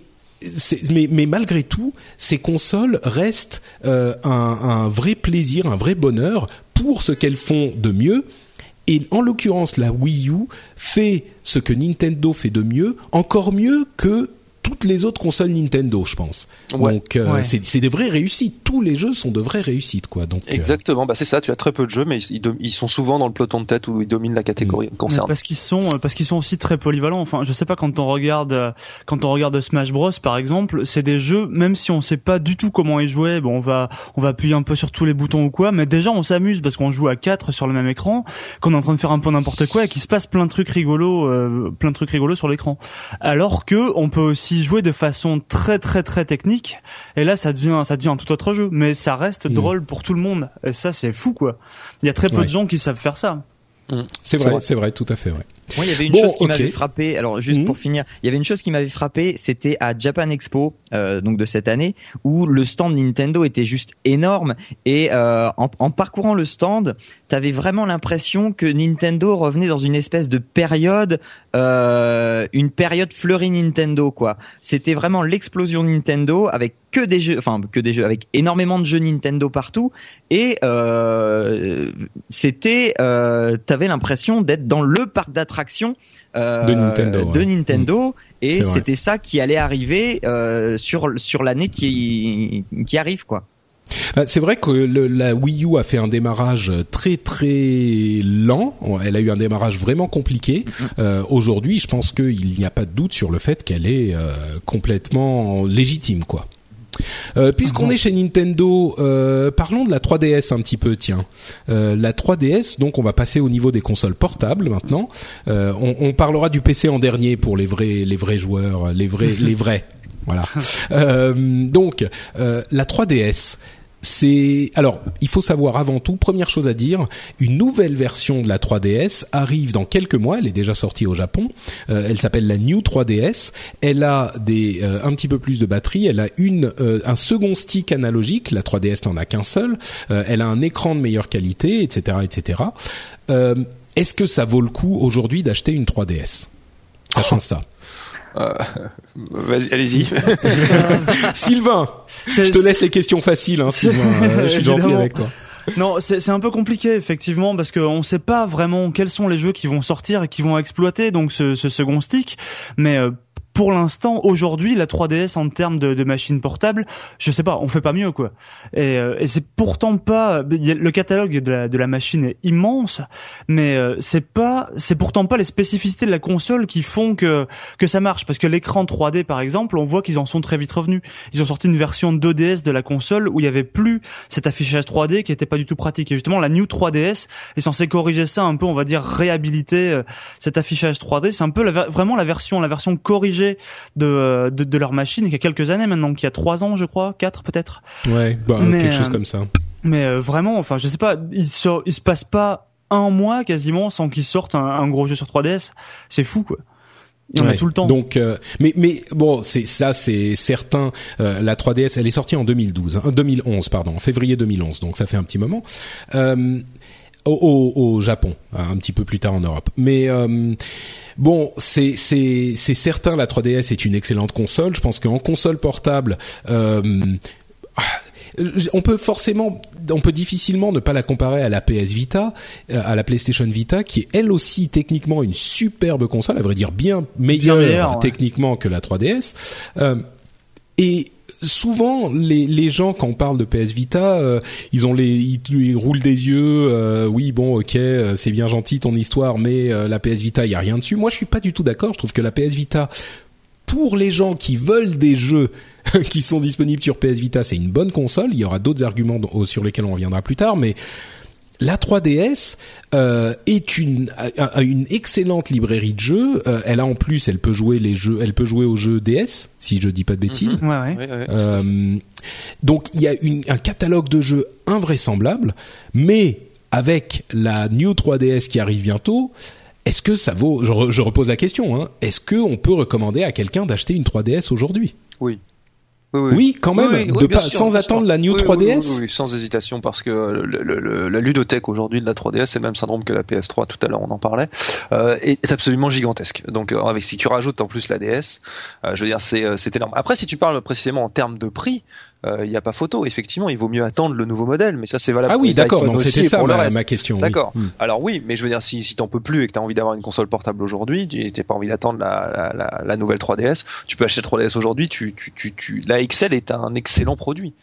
mais, mais malgré tout, ces consoles restent euh, un, un vrai plaisir, un vrai bonheur pour ce qu'elles font de mieux. Et en l'occurrence, la Wii U fait ce que Nintendo fait de mieux, encore mieux que toutes les autres consoles Nintendo, je pense. Ouais. Donc euh, Ouais. c'est c'est des vraies réussites. Tous les jeux sont de vraies réussites, quoi. Donc euh, Exactement, bah c'est ça. Tu as très peu de jeux, mais ils, ils sont souvent dans le peloton de tête où ils dominent la catégorie concernée. Parce qu'ils sont, euh, parce qu'ils sont aussi très polyvalents. Enfin, je sais pas quand on regarde, euh, quand on regarde Smash Bros par exemple, c'est des jeux, même si on sait pas du tout comment y jouer, bon, on va, on va appuyer un peu sur tous les boutons ou quoi, mais déjà on s'amuse parce qu'on joue à quatre sur le même écran, qu'on est en train de faire un peu n'importe quoi et qu'il se passe plein de trucs rigolos, euh, plein de trucs rigolos sur l'écran. Alors que on peut aussi jouer de façon très très très technique. Et là, ça devient, ça devient un tout autre jeu, mais ça reste Mm. drôle pour tout le monde. Et ça, c'est fou quoi. Il y a très peu Ouais. de gens qui savent faire ça. c'est vrai, c'est vrai, tout à fait, ouais. Moi, il y avait une Bon, chose qui m'avait frappé. Alors, juste Mhm. pour finir, il y avait une chose qui m'avait frappé. C'était à Japan Expo, euh, donc de cette année, où le stand Nintendo était juste énorme. Et euh, en, en parcourant le stand, t'avais vraiment l'impression que Nintendo revenait dans une espèce de période, euh, une période fleurie Nintendo, quoi. C'était vraiment l'explosion Nintendo avec que des jeux, enfin que des jeux, avec énormément de jeux Nintendo partout. Et euh, c'était, euh, t'avais l'impression d'être dans le parc d'attractions euh, De Nintendo, de ouais. Nintendo. Et c'était ça qui allait arriver euh, sur sur l'année qui qui arrive, quoi. Bah, C'est vrai que le- la Wii U a fait un démarrage très très lent. Elle a eu un démarrage vraiment compliqué. Euh, Aujourd'hui, je pense qu'il n'y a pas de doute sur le fait qu'elle est euh, complètement légitime, quoi. Euh, Puisqu'on est chez Nintendo, euh, parlons de la 3DS un petit peu. Tiens, euh, la 3DS. Donc, on va passer au niveau des consoles portables maintenant. On, on parlera du PC en dernier pour les vrais les vrais joueurs, les vrais les vrais. Voilà. Donc, la 3DS. C'est alors, il faut savoir avant tout, première chose à dire, une nouvelle version de la 3DS arrive dans quelques mois. Elle est déjà sortie au Japon. Euh, elle s'appelle la New 3DS. Elle a euh, un petit peu plus de batterie. Elle a une euh, un second stick analogique. La 3DS n'en a qu'un seul. Elle a un écran de meilleure qualité, etc., etc. Est-ce que ça vaut le coup aujourd'hui d'acheter une 3DS, sachant ça Euh, Vas-y, allez-y. Sylvain, C'est- je te laisse les questions faciles, hein, Sylvain. Euh, je suis gentil avec toi. Non, c'est un peu compliqué effectivement parce qu'on sait pas vraiment quels sont les jeux qui vont sortir et qui vont exploiter donc ce, ce second stick. Mais euh, pour l'instant, aujourd'hui, la 3DS en termes de, de machine portable, je sais pas, on fait pas mieux quoi. Et, euh, et c'est pourtant pas le catalogue de la, de la machine est immense, mais euh, c'est pas c'est pourtant pas les spécificités de la console qui font que que ça marche parce que l'écran 3D par exemple, on voit qu'ils en sont très vite revenus. Ils ont sorti une version 2DS de la console où il y avait plus cet affichage 3D qui était pas du tout pratique. Et justement, la New 3DS est censée corriger ça un peu, on va dire réhabiliter euh, cet affichage 3D. C'est un peu la vraiment la version, la version corrigée de, euh, de de leur machine qui a quelques années maintenant, qui a trois ans, je crois, quatre peut-être. Ouais, bah, Mais, quelque chose euh, comme ça. Mais euh, vraiment, enfin, je sais pas, il se, il se passe pas un mois quasiment sans qu'ils sortent un, un gros jeu sur 3DS. C'est fou quoi. Il y en a tout le temps. Donc, euh, mais mais bon, c'est ça, c'est certain. Euh, la 3DS, elle est sortie en 2012, hein, 2011, pardon, en février 2011. Donc ça fait un petit moment. Euh, au, au, au Japon, un petit peu plus tard en Europe. Mais euh, bon, c'est c'est c'est certain, la 3DS est une excellente console. Je pense qu'en console portable. Euh, on peut forcément, on peut difficilement ne pas la comparer à la PS Vita, euh, à la PlayStation Vita, qui est elle aussi techniquement une superbe console, à vrai dire bien meilleure, meilleure, ouais. techniquement que la 3DS. Euh, et souvent, les, les gens quand on parle de PS Vita, euh, ils ont les, ils, roulent des yeux. euh, oui, bon, ok, euh, c'est bien gentil ton histoire, mais euh, la PS Vita, il y a rien dessus. Moi, je suis pas du tout d'accord. Je trouve que la PS Vita, pour les gens qui veulent des jeux qui sont disponibles sur PS Vita, c'est une bonne console. Il y aura d'autres arguments sur lesquels on reviendra plus tard, mais la 3DS euh, est une a- a une excellente librairie de jeux. Euh, elle a en plus, elle peut jouer les jeux, elle peut jouer aux jeux DS, si je dis pas de bêtises. Ouais, ouais. Euh, donc il y a une, un catalogue de jeux invraisemblable, mais avec la New 3DS qui arrive bientôt, est-ce que ça vaut Je, re- je repose la question. Hein, est-ce que on peut recommander à quelqu'un d'acheter une 3DS aujourd'hui? Oui. Oui, quand même, Oui, de pas, sûr, sans attendre la New Oui, 3DS. oui, oui, oui, sans hésitation, parce que le, le- le- la ludothèque aujourd'hui de la 3DS, c'est le même syndrome que la PS3. Tout à l'heure, on en parlait, euh, est, est absolument gigantesque. Donc, euh, avec si tu rajoutes en plus la DS, euh, je veux dire, c'est euh, c'est énorme. Après, si tu parles précisément en termes de prix. Euh, Il n'y a pas photo, effectivement, il vaut mieux attendre le nouveau modèle, mais ça c'est valable. Ah oui, d'accord, donc c'était ça ma, question. D'accord. Hmm. Alors oui, mais je veux dire, si, si t'en peux plus et que t'as envie d'avoir une console portable aujourd'hui, tu t'as pas envie d'attendre la, la, la, la nouvelle 3DS, tu peux acheter la 3DS aujourd'hui. Tu, tu, tu, tu, la XL est un excellent produit.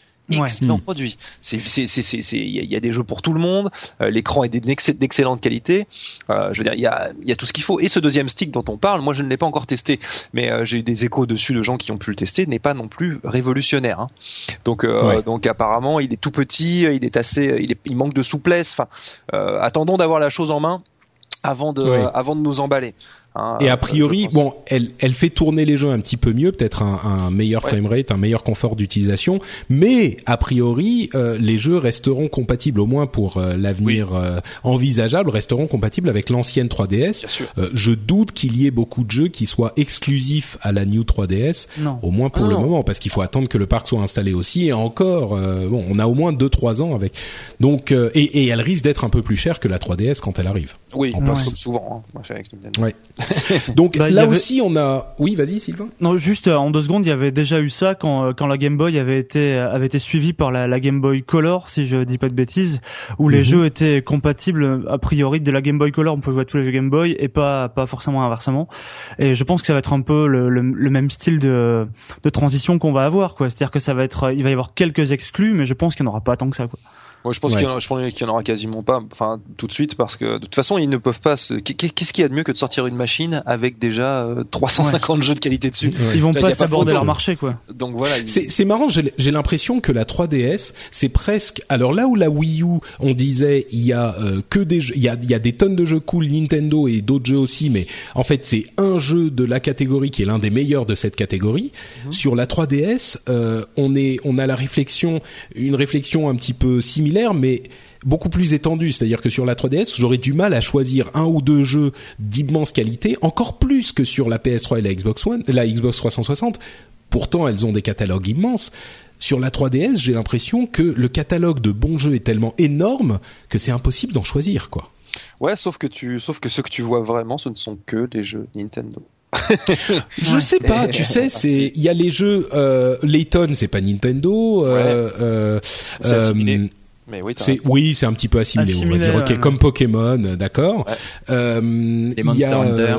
Ouais. Excellent Mm. produit. C'est, c'est, c'est, il y, a- il y a des jeux pour tout le monde. Euh, l'écran est d'ex- d'excellente qualité. Euh, je veux dire, il y a, il y a tout ce qu'il faut. Et ce deuxième stick dont on parle, moi je ne l'ai pas encore testé, mais euh, j'ai eu des échos dessus de gens qui ont pu le tester, n'est pas non plus révolutionnaire. hein. Donc, euh, Ouais. donc apparemment, il est tout petit, il est assez, il, est, il manque de souplesse. Enfin, euh, attendons d'avoir la chose en main avant de, Ouais. avant de nous emballer. Hein. Et Euh, a priori, je pense. bon, elle, elle fait tourner les jeux un petit peu mieux, peut-être un, un meilleur Ouais. framerate, un meilleur confort d'utilisation, mais a priori, euh, les jeux resteront compatibles, au moins pour euh, l'avenir euh, envisageable, resteront compatibles avec l'ancienne 3DS. Bien sûr. Euh, je doute qu'il y ait beaucoup de jeux qui soient exclusifs à la New 3DS, Non. au moins pour Ah le non. moment, parce qu'il faut attendre que le parc soit installé aussi. Et encore, euh, bon, on a au moins 2-3 ans avec. Donc, euh, et, et elle risque d'être un peu plus chère que la 3DS quand elle arrive. Oui, en plus. souvent. Hein. Moi, je suis avec Nintendo. Ouais. Donc Bah, là avait- aussi, on a. Oui, vas-y, Sylvain. Non, juste euh, en deux secondes, il y avait déjà eu ça quand euh, quand la Game Boy avait été euh, avait été suivie par la, la Game Boy Color, si je dis pas de bêtises, où les Mhm. jeux étaient compatibles a priori de la Game Boy Color, on peut jouer à tous les jeux Game Boy et pas pas forcément inversement. Et je pense que ça va être un peu le, le, le même style de de transition qu'on va avoir, quoi. C'est-à-dire que ça va être, il va y avoir quelques exclus, mais je pense qu'il n'y en aura pas tant que ça, quoi. Moi, je pense Ouais. qu'il y qu'il y en aura quasiment pas, enfin, tout de suite, parce que de toute façon, ils ne peuvent pas. Se... qu'est- Qu'est-ce qu'il y a de mieux que de sortir une machine avec déjà euh, 350 jeux de qualité dessus? Ouais. Ils vont Là, pas s'aborder leur marché, quoi. Donc voilà. ils- C'est c'est marrant, j'ai l'impression que la 3DS, c'est presque. Alors là où la Wii U, on disait il y a euh, que des jeux, il y a, il y a des tonnes de jeux cool Nintendo et d'autres jeux aussi, mais en fait c'est un jeu de la catégorie qui est l'un des meilleurs de cette catégorie. Sur la 3DS, euh, on est, on a la réflexion, une réflexion un petit peu similaire, mais beaucoup plus étendue. C'est-à-dire que sur la 3DS, j'aurais du mal à choisir un ou deux jeux d'immense qualité, encore plus que sur la PS3 et la Xbox One, la Xbox 360. Pourtant, elles ont des catalogues immenses. Sur la 3DS, j'ai l'impression que le catalogue de bons jeux est tellement énorme que c'est impossible d'en choisir, quoi. Ouais, sauf que tu, sauf que ce que tu vois vraiment, ce ne sont que les jeux Nintendo. Je sais pas, tu sais, c'est il y a les jeux euh, Layton, c'est pas Nintendo. Euh, C'est euh. Mais oui, c'est oui, c'est un petit peu assimilé, on va dire. Ok, comme Pokémon, euh, d'accord. Ouais. Euh, Les il y Monster a, Hunter. euh,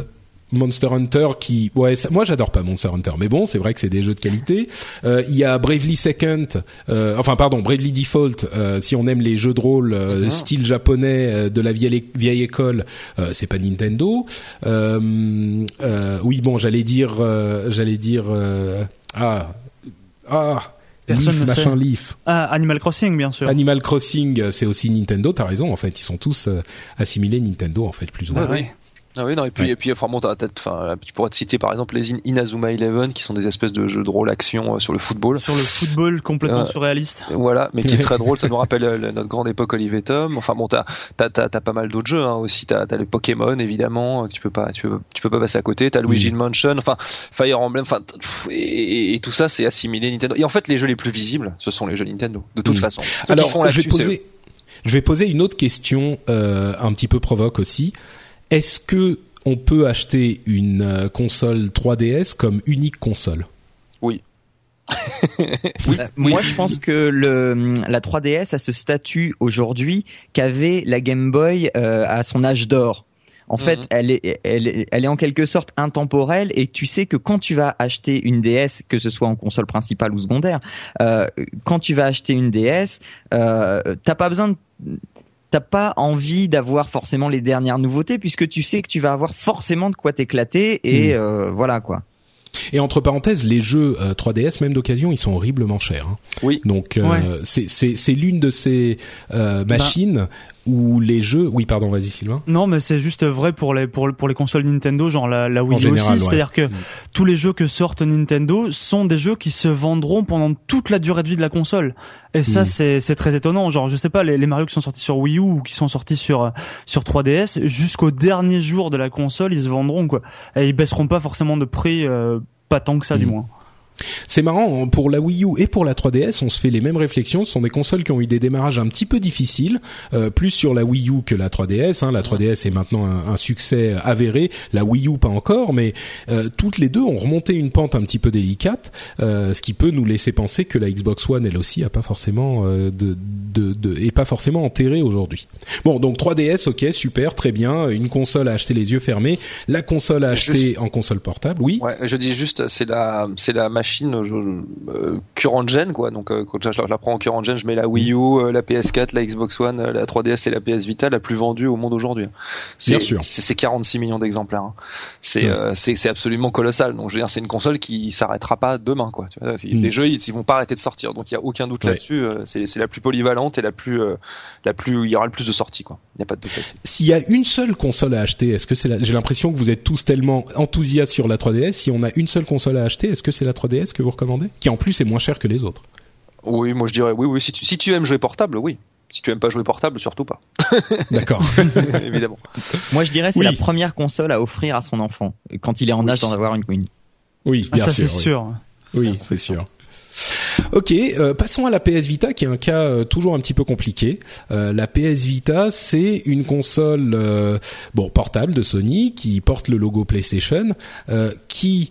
Monster Hunter qui, ouais, ça- moi j'adore pas Monster Hunter, mais bon, c'est vrai que c'est des jeux de qualité. Euh, Il y a Bravely Second, euh, enfin pardon, Bravely Default. euh, si on aime les jeux de rôle euh, Mhm. style japonais euh, de la vieille vieille école, euh, c'est pas Nintendo. Euh, euh, oui, bon, j'allais dire, euh, j'allais dire, euh, ah, ah. Personne Leaf, ne machin sait. Leaf. Ah, Animal Crossing, bien sûr. Animal Crossing, euh, c'est aussi Nintendo. T'as raison. En fait, ils sont tous euh, assimilés Nintendo, en fait, plus ou moins. Ah oui. Ah oui, non, et puis, Ouais. et puis, enfin, bon, t'as- t'as- enfin, tu pourrais te citer, par exemple, les In- Inazuma Eleven, qui sont des espèces de jeux de rôle action euh, sur le football. Sur le football complètement Euh, surréaliste. Voilà, mais qui est très drôle, ça nous rappelle euh, notre grande époque Olivier Tom. Enfin bon, t'as t'as t'as, t'as pas mal d'autres jeux hein, aussi. T'as t'as les Pokémon évidemment, que tu peux pas tu peux tu peux pas passer à côté. T'as Luigi's Mansion, enfin Fire Emblem, enfin t- et, et- et tout ça c'est assimilé Nintendo. Et en fait, les jeux les plus visibles, ce sont les jeux Nintendo, de toute Mm. façon. Ceux Alors, font je vais poser, je vais poser une autre question, euh, un petit peu provoque aussi. Est-ce que on peut acheter une euh, console 3DS comme unique console? Euh, Moi, je pense que le, la 3DS a ce statut aujourd'hui qu'avait la Game Boy euh, à son âge d'or. En fait, Mhm. elle est, elle, est, elle est en quelque sorte intemporelle et tu sais que quand tu vas acheter une DS, que ce soit en console principale ou secondaire, euh, quand tu vas acheter une DS, euh, t'as pas besoin de T'as pas envie d'avoir forcément les dernières nouveautés puisque tu sais que tu vas avoir forcément de quoi t'éclater et Mhm. euh, voilà quoi. Et entre parenthèses, les jeux euh, 3DS, même d'occasion, ils sont horriblement chers. hein. Oui. Donc euh, Ouais. c'est c'est c'est l'une de ces euh, machines où les jeux. Oui, pardon, vas-y Sylvain. Non, mais c'est juste vrai pour les pour pour les consoles Nintendo, genre la, la Wii général, aussi. ouais. C'est-à-dire que Mm. tous les jeux que sortent Nintendo sont des jeux qui se vendront pendant toute la durée de vie de la console. Et ça, Mm. c'est c'est très étonnant. Genre, je sais pas, les, les Mario qui sont sortis sur Wii U ou qui sont sortis sur sur 3DS, jusqu'au dernier jour de la console, ils se vendront quoi. Et ils baisseront pas forcément de prix, euh, pas tant que ça du Mm. moins. C'est marrant, pour la Wii U et pour la 3DS, on se fait les mêmes réflexions. Ce sont des consoles qui ont eu des démarrages un petit peu difficiles, euh, plus sur la Wii U que la 3DS. Hein. La 3DS est maintenant un, un, succès avéré, la Wii U pas encore, mais euh, toutes les deux ont remonté une pente un petit peu délicate, euh, ce qui peut nous laisser penser que la Xbox One, elle aussi, a pas forcément euh, de, de, de, est pas forcément enterrée aujourd'hui. Bon, donc 3DS, ok, super, très bien, une console à acheter les yeux fermés, la console à acheter Juste- en console portable, oui. Ouais, je dis juste, c'est la, c'est la machine euh, current gen quoi. Donc euh, quand je, la- je prends en current gen, je mets la Wii U, euh, la PS4, la Xbox One, euh, la 3DS et la PS Vita, la plus vendue au monde aujourd'hui. C'est- Bien sûr. C'est c'est 46 millions d'exemplaires. hein. C'est Ouais. euh, c'est absolument colossal. Donc je veux dire, c'est une console qui s'arrêtera pas demain quoi. Tu vois, Mm. les jeux ils, ils vont pas arrêter de sortir. Donc il y a aucun doute Ouais. là-dessus. euh, C'est c'est la plus polyvalente et la plus euh, la plus il y aura le plus de sorties quoi. Il y a pas de. S'il y a une seule console à acheter, est-ce que c'est la... j'ai l'impression que vous êtes tous tellement enthousiastes sur la 3DS. Si on a une seule console à acheter, est-ce que c'est la 3DS que vous recommandez? Qui en plus est moins cher que les autres. Oui, moi je dirais oui oui. Si tu si tu aimes jouer portable, oui. Si tu aimes pas jouer portable, surtout pas. D'accord. Évidemment. Moi, je dirais c'est Oui. la première console à offrir à son enfant quand il est en âge d'en avoir une. une. Oui, Ah, bien ça sûr. c'est oui. sûr. Oui, c'est sûr. Ok, euh, passons à la PS Vita, qui est un cas euh, toujours un petit peu compliqué. Euh, la PS Vita, c'est une console euh, bon portable de Sony qui porte le logo PlayStation, euh, qui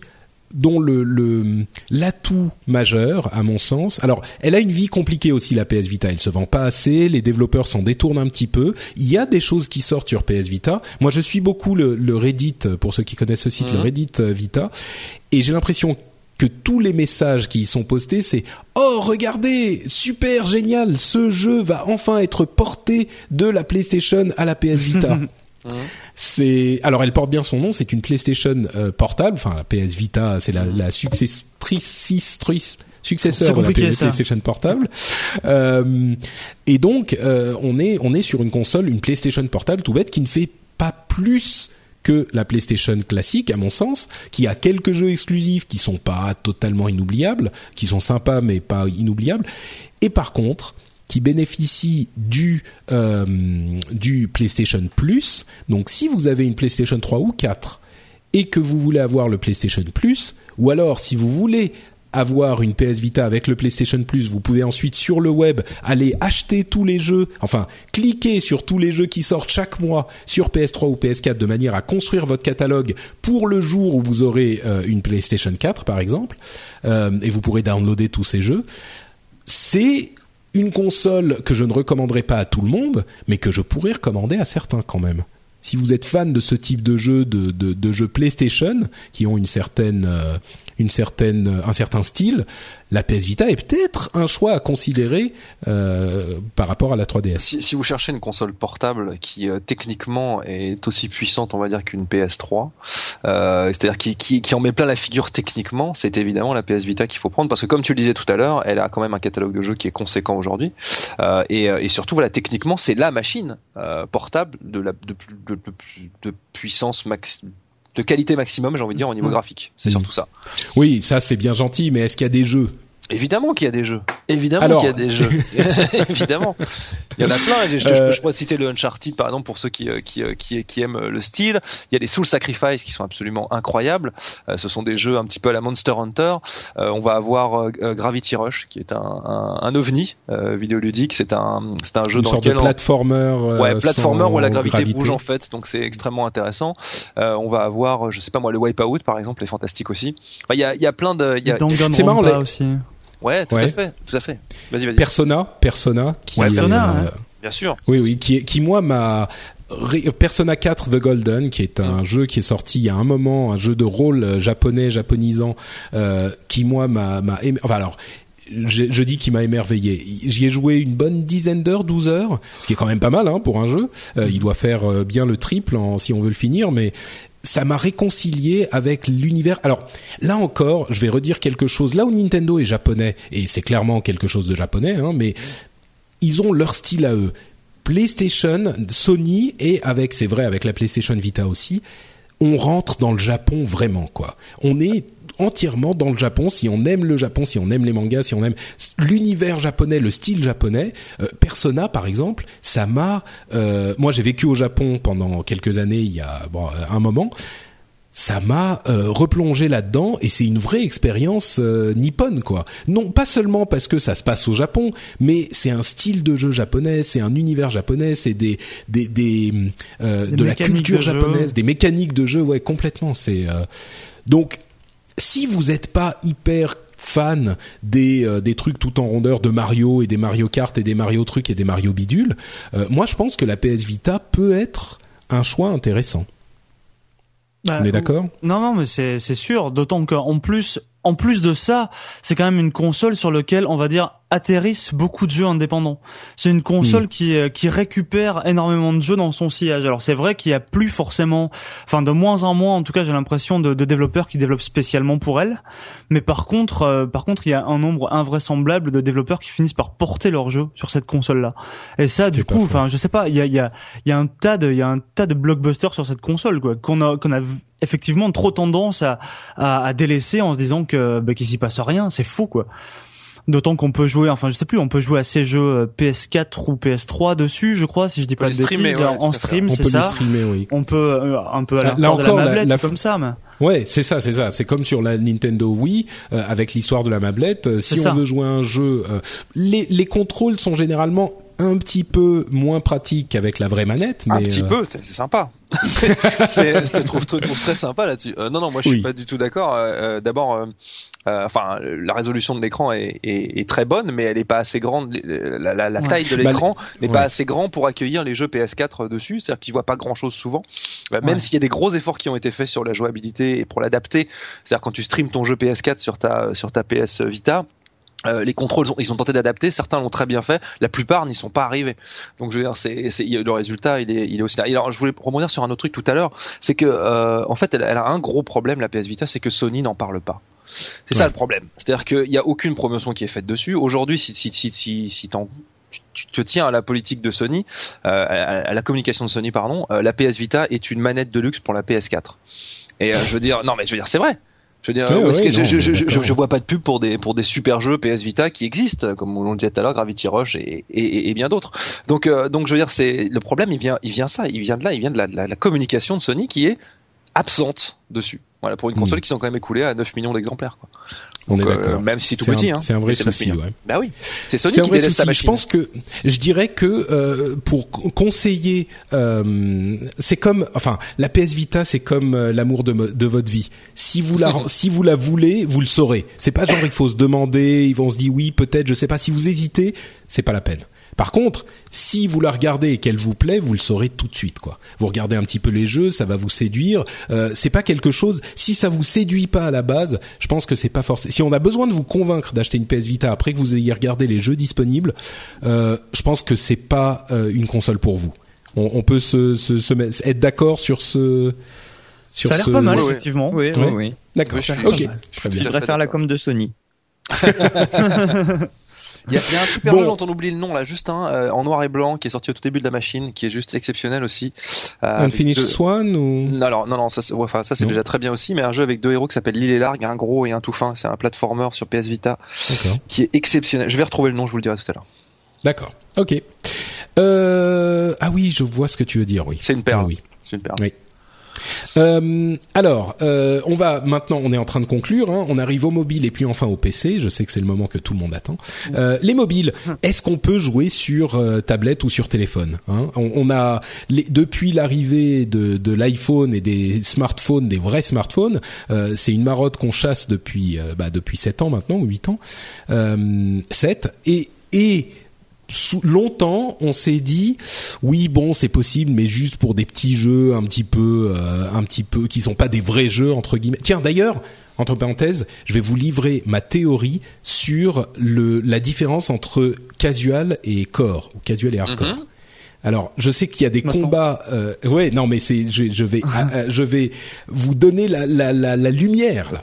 dont le l'atout majeur, à mon sens. Alors, elle a une vie compliquée aussi la PS Vita. Elle se vend pas assez, les développeurs s'en détournent un petit peu. Il y a des choses qui sortent sur PS Vita. Moi, je suis beaucoup le, le Reddit pour ceux qui connaissent ce site, le Mhm. Reddit euh, Vita, et j'ai l'impression que tous les messages qui y sont postés, c'est oh regardez super génial, ce jeu va enfin être porté de la PlayStation à la PS Vita. C'est alors elle porte bien son nom, c'est une PlayStation euh, portable, enfin la PS Vita, c'est la, la successrice successeur de la ça. PlayStation portable. Euh, et donc euh, on est on est sur une console, une PlayStation portable tout bête qui ne fait pas plus que la PlayStation classique, à mon sens, qui a quelques jeux exclusifs qui sont pas totalement inoubliables, qui sont sympas mais pas inoubliables, et par contre qui bénéficie du euh, du PlayStation Plus. Donc si vous avez une PlayStation 3 ou 4 et que vous voulez avoir le PlayStation Plus, ou alors si vous voulez avoir une PS Vita avec le PlayStation Plus, vous pouvez ensuite sur le web aller acheter tous les jeux, enfin cliquer sur tous les jeux qui sortent chaque mois sur PS3 ou PS4 de manière à construire votre catalogue pour le jour où vous aurez euh, une PlayStation 4 par exemple, Euh, et vous pourrez downloader tous ces jeux. C'est une console que je ne recommanderais pas à tout le monde, mais que je pourrais recommander à certains quand même. Si vous êtes fan de ce type de jeu, de, de, de jeux PlayStation, qui ont une certaine, euh, une certaine, euh, un certain style, la PS Vita est peut-être un choix à considérer euh, par rapport à la 3DS. Si, si vous cherchez une console portable qui euh, techniquement est aussi puissante, on va dire, qu'une PS3, euh, c'est-à-dire qui, qui, qui en met plein la figure techniquement, c'est évidemment la PS Vita qu'il faut prendre parce que comme tu le disais tout à l'heure, elle a quand même un catalogue de jeux qui est conséquent aujourd'hui euh, et, euh, et surtout voilà techniquement c'est la machine portable de la de, de puissance max de qualité maximum, j'ai envie de dire au niveau Mhm. graphique. C'est Mhm. surtout ça. Oui, ça c'est bien gentil, mais est-ce qu'il y a des jeux Évidemment qu'il y a des jeux. Évidemment Alors- qu'il y a des jeux. Évidemment. Il y en a plein. Je, je, Euh, je pourrais citer le Uncharted par exemple pour ceux qui, euh, qui, euh, qui, qui aiment euh, le style. Il y a les Soul Sacrifice qui sont absolument incroyables. Euh, ce sont des jeux un petit peu à la Monster Hunter. Euh, on va avoir euh, euh, Gravity Rush qui est un, un, un ovni euh, vidéoludique. C'est un, c'est un jeu Une dans sorte de lequel on- platformer euh, Ouais, platformer où la gravité, gravité. bouge en fait, donc c'est extrêmement intéressant. Euh, on va avoir, euh, je sais pas moi, le Wipeout par exemple, est fantastique aussi. Enfin, il y a, il y a plein de, il y a, C'est marrant, les- aussi. Ouais, tout Ouais. à fait, tout à fait. Vas-y, vas-y. Persona, Persona, qui Ouais, Persona, euh. Bien sûr. Oui, oui, qui, qui moi m'a Persona 4 The Golden, qui est un jeu qui est sorti il y a un moment, un jeu de rôle euh, japonais, japonisant, euh, qui moi m'a, m'a émer- enfin alors. Je, je dis qu'il m'a émerveillé. J'y ai joué une bonne dizaine d'heures, 12 heures, ce qui est quand même pas mal hein, pour un jeu. Euh, il doit faire bien le triple en, si on veut le finir, mais ça m'a réconcilié avec l'univers. Alors là encore, je vais redire quelque chose. Là où Nintendo est japonais, et c'est clairement quelque chose de japonais, hein, mais ils ont leur style à eux. PlayStation, Sony et avec, c'est vrai, avec la PlayStation Vita aussi, on rentre dans le Japon vraiment quoi. On est entièrement dans le Japon si on aime le Japon, si on aime les mangas, si on aime l'univers japonais, le style japonais. Euh, Persona par exemple, ça m'a. euh, moi j'ai vécu au Japon pendant quelques années, il y a bon, un moment ça m'a euh, replongé là-dedans et c'est une vraie expérience euh, nippone quoi. Non pas seulement parce que ça se passe au Japon, mais c'est un style de jeu japonais, c'est un univers japonais, c'est des des, des, euh, Des de la culture de jeu. japonaise, des mécaniques de jeu, ouais complètement. C'est euh, donc si vous n'êtes pas hyper fan des euh, des trucs tout en rondeur de Mario et des Mario Kart et des Mario trucs et des Mario bidules, euh, moi je pense que la PS Vita peut être un choix intéressant. Bah, On est d'accord? Non, non, mais c'est c'est sûr. D'autant qu'en plus, en plus de ça, c'est quand même une console sur laquelle on va dire atterrissent beaucoup de jeux indépendants. C'est une console qui euh, qui récupère énormément de jeux dans son sillage. Alors c'est vrai qu'il y a plus forcément, enfin de moins en moins, en tout cas j'ai l'impression de, de développeurs qui développent spécialement pour elle. Mais par contre, euh, par contre, il y a un nombre invraisemblable de développeurs qui finissent par porter leurs jeux sur cette console-là. Et ça, du coup, enfin, je sais pas, il y a, il y a, il y a un tas de, il y a un tas de blockbusters sur cette console, quoi, qu'on a, qu'on a effectivement trop tendance à, à, à délaisser en se disant que, bah, qu'il s'y passe rien. C'est fou, quoi. D'autant qu'on peut jouer, enfin je sais plus, on peut jouer à ces jeux euh, PS4 ou PS3 dessus, je crois, si je dis pas les de streamer, bêtises, ouais, en stream, On c'est peut ça. le streamer, oui. On peut euh, un peu à là l'instar de encore, la mablette, la- comme ça, mais. Ouais, c'est ça, c'est ça. C'est comme sur la Nintendo Wii euh, avec l'histoire de la mablette. Euh, si on ça. veut jouer à un jeu, euh, les les contrôles sont généralement un petit peu moins pratiques qu'avec la vraie manette, mais un petit euh, peu, c'est sympa. je te trouve, très sympa là-dessus. Euh, non, non, moi je suis Oui. pas du tout d'accord. Euh, D'abord, euh, euh, enfin, la résolution de l'écran est, est, est très bonne, mais elle est pas assez grande. La, la, la Ouais. taille de Bah, l'écran n'est ouais. pas assez grand pour accueillir les jeux PS4 dessus. C'est-à-dire qu'ils voient pas grand-chose souvent. Euh, Même Ouais. s'il y a des gros efforts qui ont été faits sur la jouabilité et pour l'adapter. C'est-à-dire quand tu streams ton jeu PS4 sur ta sur ta PS Vita. Euh, les contrôles, ils ont tenté d'adapter. Certains l'ont très bien fait. La plupart n'y sont pas arrivés. Donc je veux dire, c'est, c'est le résultat, il est, il est aussi là. Et alors je voulais rebondir sur un autre truc tout à l'heure, c'est que euh, en fait, elle, elle a un gros problème la PS Vita, c'est que Sony n'en parle pas. C'est ça le problème. C'est-à-dire qu'il n'y a aucune promotion qui est faite dessus. Aujourd'hui, si si si si, si t'en- tu- te tiens à la politique de Sony, euh, à, à la communication de Sony, pardon, euh, la PS Vita est une manette de luxe pour la PS4. Et euh, je veux dire, non mais je veux dire, c'est vrai. Je veux dire, Ouais, ouais, je, non, je, je, je, vois pas de pub pour des pour des super jeux PS Vita qui existent, comme on le disait tout à l'heure, Gravity Rush et, et, et bien d'autres. Donc euh, donc je veux dire, c'est le problème, il vient il vient ça, il vient de là, il vient de la, la, la communication de Sony qui est absente dessus. Voilà pour une console Mm. qui sont quand même écoulée à 9 millions d'exemplaires. On est Donc, euh, d'accord. même si tout petit, hein. c'est un vrai Mais c'est 9 souci, ouais. Bah oui, c'est Sony C'est un qui vrai sa souci. Je pense que je dirais que euh, pour co- conseiller, euh, c'est comme, enfin, la PS Vita, c'est comme l'amour de, de votre vie. Si vous la, si vous la voulez, vous le saurez. C'est pas genre il faut se demander, ils vont se dire oui, peut-être, je sais pas. Si vous hésitez, c'est pas la peine. Par contre, si vous la regardez et qu'elle vous plaît, vous le saurez tout de suite, quoi. Vous regardez un petit peu les jeux, ça va vous séduire. Euh, c'est pas quelque chose. Si ça vous séduit pas à la base, je pense que c'est pas forcément. Si on a besoin de vous convaincre d'acheter une PS Vita après que vous ayez regardé les jeux disponibles, euh, je pense que c'est pas euh, une console pour vous. On, on peut se, se, se mettre- être d'accord sur ce. Sur Ça a l'air ce- pas mal, effectivement. Oui, oui, oui. D'accord. Oui, je suis- ok. je Très bien. Je fait faire la com de Sony. Il y a, il y a un super Bon. jeu dont on oublie le nom là, juste un euh, en noir et blanc qui est sorti au tout début de la machine, qui est juste exceptionnel aussi. Euh, Unfinished deux- Swan ou? Non, alors, non, non, ça, c'est- enfin, ça c'est déjà très bien aussi, mais un jeu avec deux héros qui s'appelle L'île est large, un gros et un tout fin. C'est un platformer sur PS Vita D'accord. qui est exceptionnel. Je vais retrouver le nom, je vous le dirai tout à l'heure. D'accord. Ok. Euh, ah oui, je vois ce que tu veux dire. Oui. C'est une perle. Ah oui. C'est une perle. Oui. Euh, alors, euh, on va maintenant, on est en train de conclure. hein. on arrive au mobile et puis enfin au PC. Je sais que c'est le moment que tout le monde attend. Euh, les mobiles, est-ce qu'on peut jouer sur euh, tablette ou sur téléphone hein? On, on a les- depuis l'arrivée de, de l'iPhone et des smartphones, des vrais smartphones, euh, c'est une marotte qu'on chasse depuis euh, bah, depuis sept ans maintenant ou huit ans, euh, sept et et sous- longtemps, on s'est dit oui bon c'est possible mais juste pour des petits jeux un petit peu euh, un petit peu qui sont pas des vrais jeux entre guillemets. Tiens d'ailleurs entre parenthèses, je vais vous livrer ma théorie sur le la différence entre casual et core ou casual et hardcore. Mhm. Alors, je sais qu'il y a des Maintenant. combats. Euh, ouais, non, mais c'est, je, je vais, ah, je vais vous donner la, la, la, la lumière là.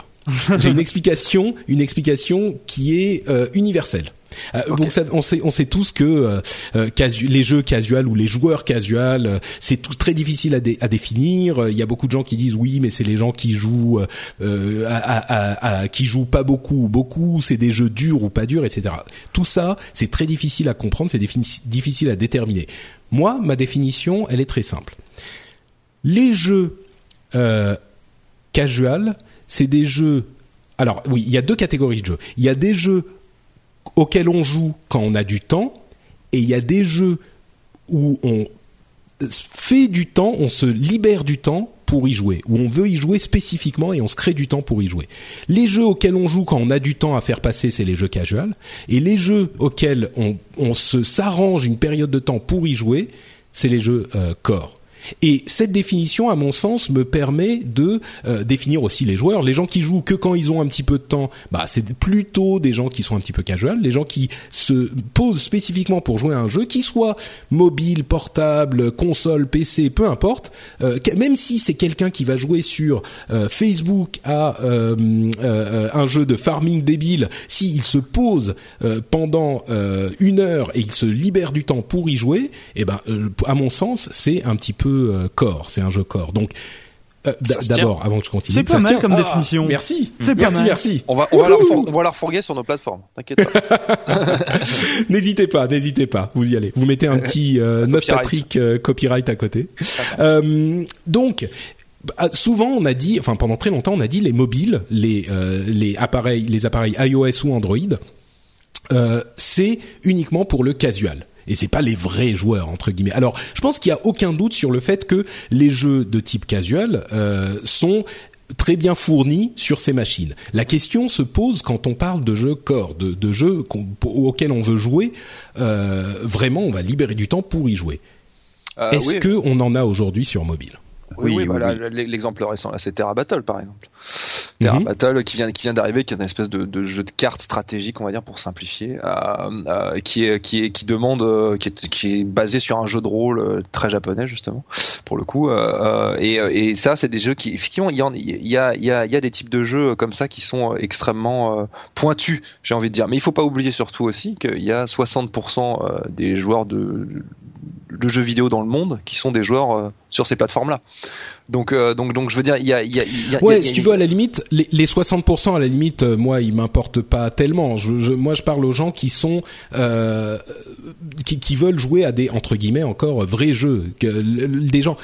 J'ai une explication, une explication qui est euh, universelle. Euh. Donc ça, on sait, on sait tous que euh, euh, casu- les jeux casual ou les joueurs casual, euh, c'est tout très difficile à, dé- à définir. Il y a beaucoup de gens qui disent oui, mais c'est les gens qui jouent, à, à- à- à- qui jouent pas beaucoup ou beaucoup. C'est des jeux durs ou pas durs, etc. Tout ça, c'est très difficile à comprendre, c'est difficile à déterminer. Moi, ma définition, elle est très simple. Les jeux casual, c'est des jeux. Alors oui, il y a deux catégories de jeux. Il y a des jeux auxquels on joue quand on a du temps, et il y a des jeux où on fait du temps, on se libère du temps pour y jouer, où on veut y jouer spécifiquement et on se crée du temps pour y jouer. Les jeux auxquels on joue quand on a du temps à faire passer, c'est les jeux casual, et les jeux auxquels on, se s'arrange une période de temps pour y jouer, c'est les jeux euh, core. Et cette définition, à mon sens, me permet de euh, définir aussi les joueurs. Les gens qui jouent que quand ils ont un petit peu de temps, bah, c'est plutôt des gens qui sont un petit peu casual. Les gens qui se posent spécifiquement pour jouer à un jeu, qui soit mobile, portable, console, PC, peu importe. Euh, même si c'est quelqu'un qui va jouer sur euh, Facebook à un jeu de farming débile, s'il se pose pendant une heure et il se libère du temps pour y jouer, eh ben, à mon sens, c'est un petit peu euh, corps, c'est un jeu corps. Donc euh, D'abord, avant que je continue, c'est pas mal comme ah, définition. Merci, c'est merci, merci. On va, on va, la on va la refourguer sur nos plateformes. T'inquiète pas. n'hésitez pas, n'hésitez pas. Vous y allez. Vous mettez un petit euh, note Patrick euh, copyright à côté. Euh, donc. Bah, souvent, on a dit, enfin pendant très longtemps, on a dit les mobiles, les les appareils, les appareils iOS ou Android, c'est uniquement pour le casual et c'est pas les vrais joueurs entre guillemets. Alors, je pense qu'il y a aucun doute sur le fait que les jeux de type casual euh, sont très bien fournis sur ces machines. La question se pose quand on parle de jeux corps, de, de jeux auxquels on veut jouer. Euh, vraiment, on va libérer du temps pour y jouer. Euh, Est-ce que on en a aujourd'hui sur mobile? Oui, oui, voilà, l'exemple récent là, c'est Terra Battle par exemple. Terra mhm. Battle qui vient qui vient d'arriver, qui est une espèce de, de, jeu de cartes stratégique, on va dire pour simplifier, euh, euh, qui est qui est qui demande, euh, qui est qui est basé sur un jeu de rôle euh, très japonais justement pour le coup. Euh, et, et ça, c'est des jeux qui effectivement il y, en, il y a il y a il y a des types de jeux comme ça qui sont extrêmement pointus, j'ai envie de dire. Mais il faut pas oublier surtout aussi qu'il y a 60% des joueurs de de jeux vidéo dans le monde qui sont des joueurs euh, sur ces plateformes-là. Donc, euh, donc, donc, je veux dire, il y a, il y a, y a, ouais, si tu veux, à la limite, les, les 60%, à la limite, euh, moi, ils m'importent pas tellement. Je, je, moi, je parle aux gens qui sont, qui, qui veulent jouer à des entre guillemets encore vrais jeux. Que, des gens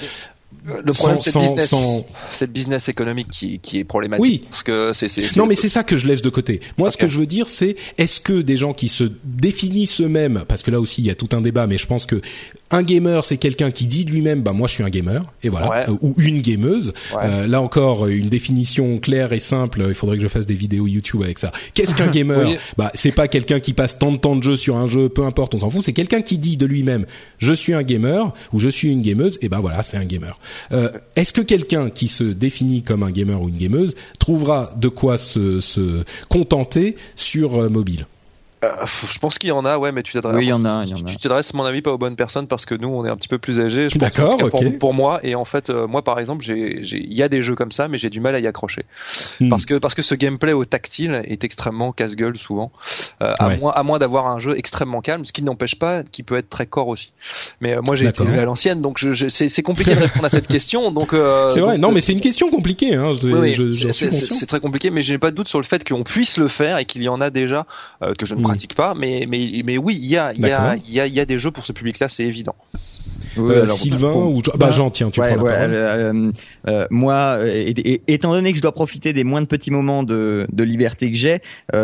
le problème, c'est le business, c'est business économique qui, qui est problématique. Oui. Parce que c'est, c'est, non, mais c'est ça que je laisse de côté. Moi, ce que je veux dire, c'est est-ce que des gens qui se définissent eux-mêmes, parce que là aussi, il y a tout un débat, mais je pense que un gamer, c'est quelqu'un qui dit de lui-même, bah moi, je suis un gamer, et voilà, euh, ou une gameuse. Euh, là encore, une définition claire et simple. Il faudrait que je fasse des vidéos YouTube avec ça. Qu'est-ce qu'un gamer Bah, c'est pas quelqu'un qui passe tant de temps de jeu sur un jeu, peu importe, on s'en fout. C'est quelqu'un qui dit de lui-même, je suis un gamer ou je suis une gameuse, et ben voilà, c'est un gamer. Euh, est-ce que quelqu'un qui se définit comme un gamer ou une gameuse trouvera de quoi se, se contenter sur euh, mobile? euh, je pense qu'il y en a, ouais, mais tu t'adresses. Oui, il y en a. Tu t'adresses, mon avis, pas aux bonnes personnes parce que nous, on est un petit peu plus âgés. D'accord, ok. Pour, moi, et en fait, euh, moi, par exemple, j'ai, il y a des jeux comme ça, mais j'ai du mal à y accrocher hmm. parce que parce que ce gameplay au tactile est extrêmement casse-gueule souvent. Euh, à moins à moins d'avoir un jeu extrêmement calme, ce qui n'empêche pas qu'il peut être très core aussi. Mais moi, j'ai été à l'ancienne, donc je, c'est compliqué de répondre à cette question. Donc c'est vrai. non, mais c'est une question compliquée. Hein. c'est très compliqué, mais j'ai pas de doute sur le fait qu'on puisse le faire et qu'il y en a déjà que je ne hmm. Pratique pas, mais mais, mais oui, il y a, il y, a, y, a, y a des jeux pour ce public-là, c'est évident. Euh, Sylvain ou bah Jean tiens tu prends la parole. Euh, euh, moi étant donné que je dois profiter des moins de petits moments de, de liberté que j'ai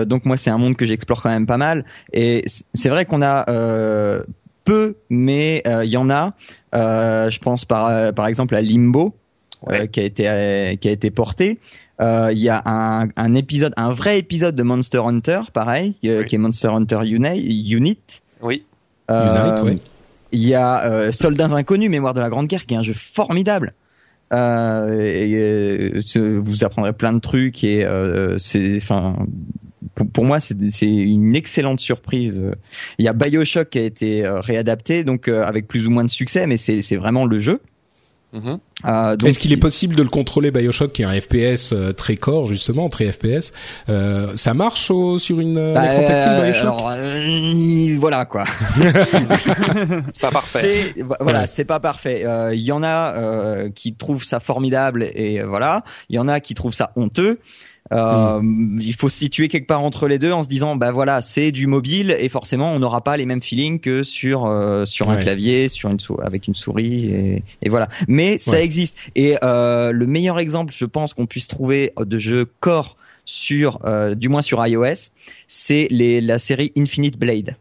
donc moi c'est un monde que j'explore quand même pas mal. Et c'est vrai qu'on a peu mais il y en a. Je pense par par exemple à Limbo qui a été qui a été porté il y a un, un, épisode, un vrai épisode de Monster Hunter, pareil, qui est Monster Hunter Unit. Oui. Unite, oui. Il y a euh, Soldats inconnus, Mémoire de la Grande Guerre, qui est un jeu formidable. Euh, et, euh, vous apprendrez plein de trucs et euh, c'est, enfin, pour, pour, moi, c'est une excellente surprise. Il y a Bioshock qui a été réadapté, donc avec plus ou moins de succès, mais c'est vraiment le jeu. Mm-hmm. Euh, Est-ce qu'il est possible de le contrôler Bioshock qui est un FPS euh, très core justement très FPS euh, Ça marche au, sur une bah, Bioshock? alors, Voilà quoi. c'est pas parfait. Voilà, c'est pas parfait. Il y en a qui trouvent ça formidable et voilà. Il y en a qui trouvent ça honteux. Euh, Il faut se situer quelque part entre les deux en se disant bah voilà c'est du mobile et forcément on n'aura pas les mêmes feelings que sur euh, sur un clavier, sur une sou- avec une souris et, et voilà. Mais ça Ouais. existe et euh, le meilleur exemple je pense qu'on puisse trouver de jeu core sur euh, du moins sur iOS, c'est les la série Infinite Blade.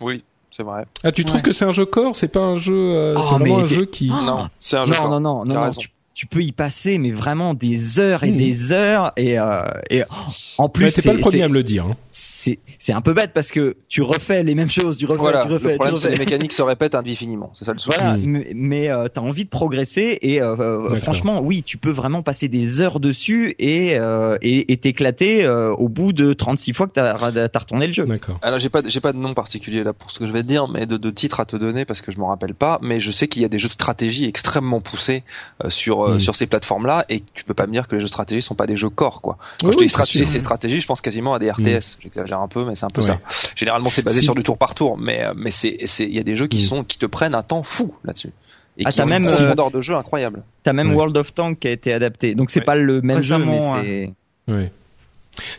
Oui, c'est vrai. Ah, tu trouves que c'est un jeu corps? C'est pas un jeu. euh, Oh, c'est vraiment un jeu qui. Non, c'est un jeu. non, non, non, non, non, tu, tu peux y passer, mais vraiment des heures et Hmm. des heures et euh, et oh, en plus t'es pas le c'est- premier c'est- à me le dire. hein. c'est c'est un peu bête parce que tu refais les mêmes choses, tu refais, Voilà, tu refais, le problème c'est que les mécaniques se répètent indéfiniment, c'est ça le souci. Voilà, Mm. mais, mais euh, t'as envie de progresser et euh, euh, franchement, oui, tu peux vraiment passer des heures dessus et euh, et t'éclater euh, au bout de 36 fois que t'as t'as retourné le jeu. D'accord. Alors j'ai pas j'ai pas de nom particulier là pour ce que je vais te dire, mais de, de titre à te donner parce que je me rappelle pas. Mais je sais qu'il y a des jeux de stratégie extrêmement poussés euh, sur euh, Mm. sur ces plateformes là, et tu peux pas me dire que les jeux de stratégie sont pas des jeux corps quoi. Quand Oui, je dis oui, stratégie, c'est stratégie, je pense quasiment à des RTS. J'exagère un peu, mais c'est un peu Ouais. ça. Généralement c'est basé Si- sur du tour par tour, mais euh, mais c'est c'est il y a des jeux qui Mm. sont qui te prennent un temps fou là-dessus. Et Ah, qui t'as ont même, une euh, de jeu incroyable. T'as même Ouais. World of Tanks qui a été adapté, donc c'est Ouais. pas le même jeu, mais c'est Ouais.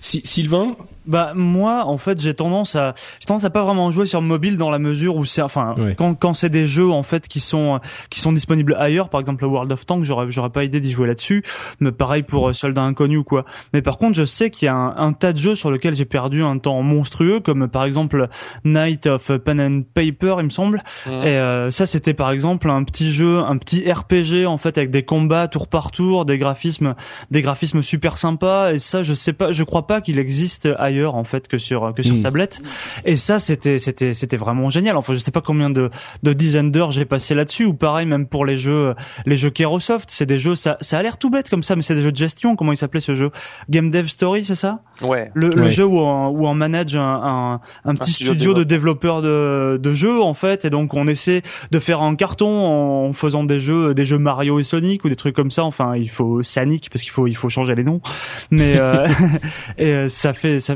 Si, Sylvain, Bah moi en fait j'ai tendance à j'ai tendance à pas vraiment jouer sur mobile dans la mesure où c'est enfin quand quand c'est des jeux en fait qui sont qui sont disponibles ailleurs par exemple le World of Tanks j'aurais j'aurais pas idée d'y jouer là-dessus. Mais pareil pour euh, Soldat inconnu ou quoi. Mais par contre je sais qu'il y a un, un tas de jeux sur lesquels j'ai perdu un temps monstrueux comme par exemple Night of Pen and Paper il me semble. Et euh, ça c'était par exemple un petit jeu un petit RPG en fait avec des combats tour par tour des graphismes des graphismes super sympas. Et ça je sais pas je crois pas qu'il existe ailleurs en fait que sur que sur Mm. tablette. Et ça c'était c'était c'était vraiment génial. Enfin je sais pas combien de de dizaines d'heures j'ai passé là-dessus ou pareil même pour les jeux les jeux Kerosoft. C'est des jeux ça ça a l'air tout bête comme ça mais c'est des jeux de gestion. Comment il s'appelait ce jeu? Game Dev Story c'est ça? Ouais. le, le Ouais. jeu où on, où on manage un, un, un petit studio de studio de développeurs de, de jeux en fait. Et donc on essaie de faire un carton en faisant des jeux des jeux Mario et Sonic ou des trucs comme ça. Enfin il faut Sonic parce qu'il faut il faut changer les noms. Mais euh, et euh, ça fait ça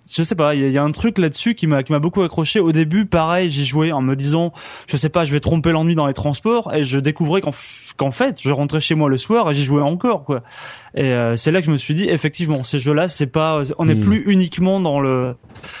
je sais pas, il y, a- il y a un truc là-dessus qui m'a qui m'a beaucoup accroché. Au début, pareil, j'ai joué en me disant, je sais pas, je vais tromper l'ennui dans les transports, et je découvrais qu'en qu'en fait, je rentrais chez moi le soir et j'y jouais encore, quoi. Et euh, c'est là que je me suis dit, effectivement, ces jeux-là, c'est pas, on n'est Hmm. plus uniquement dans le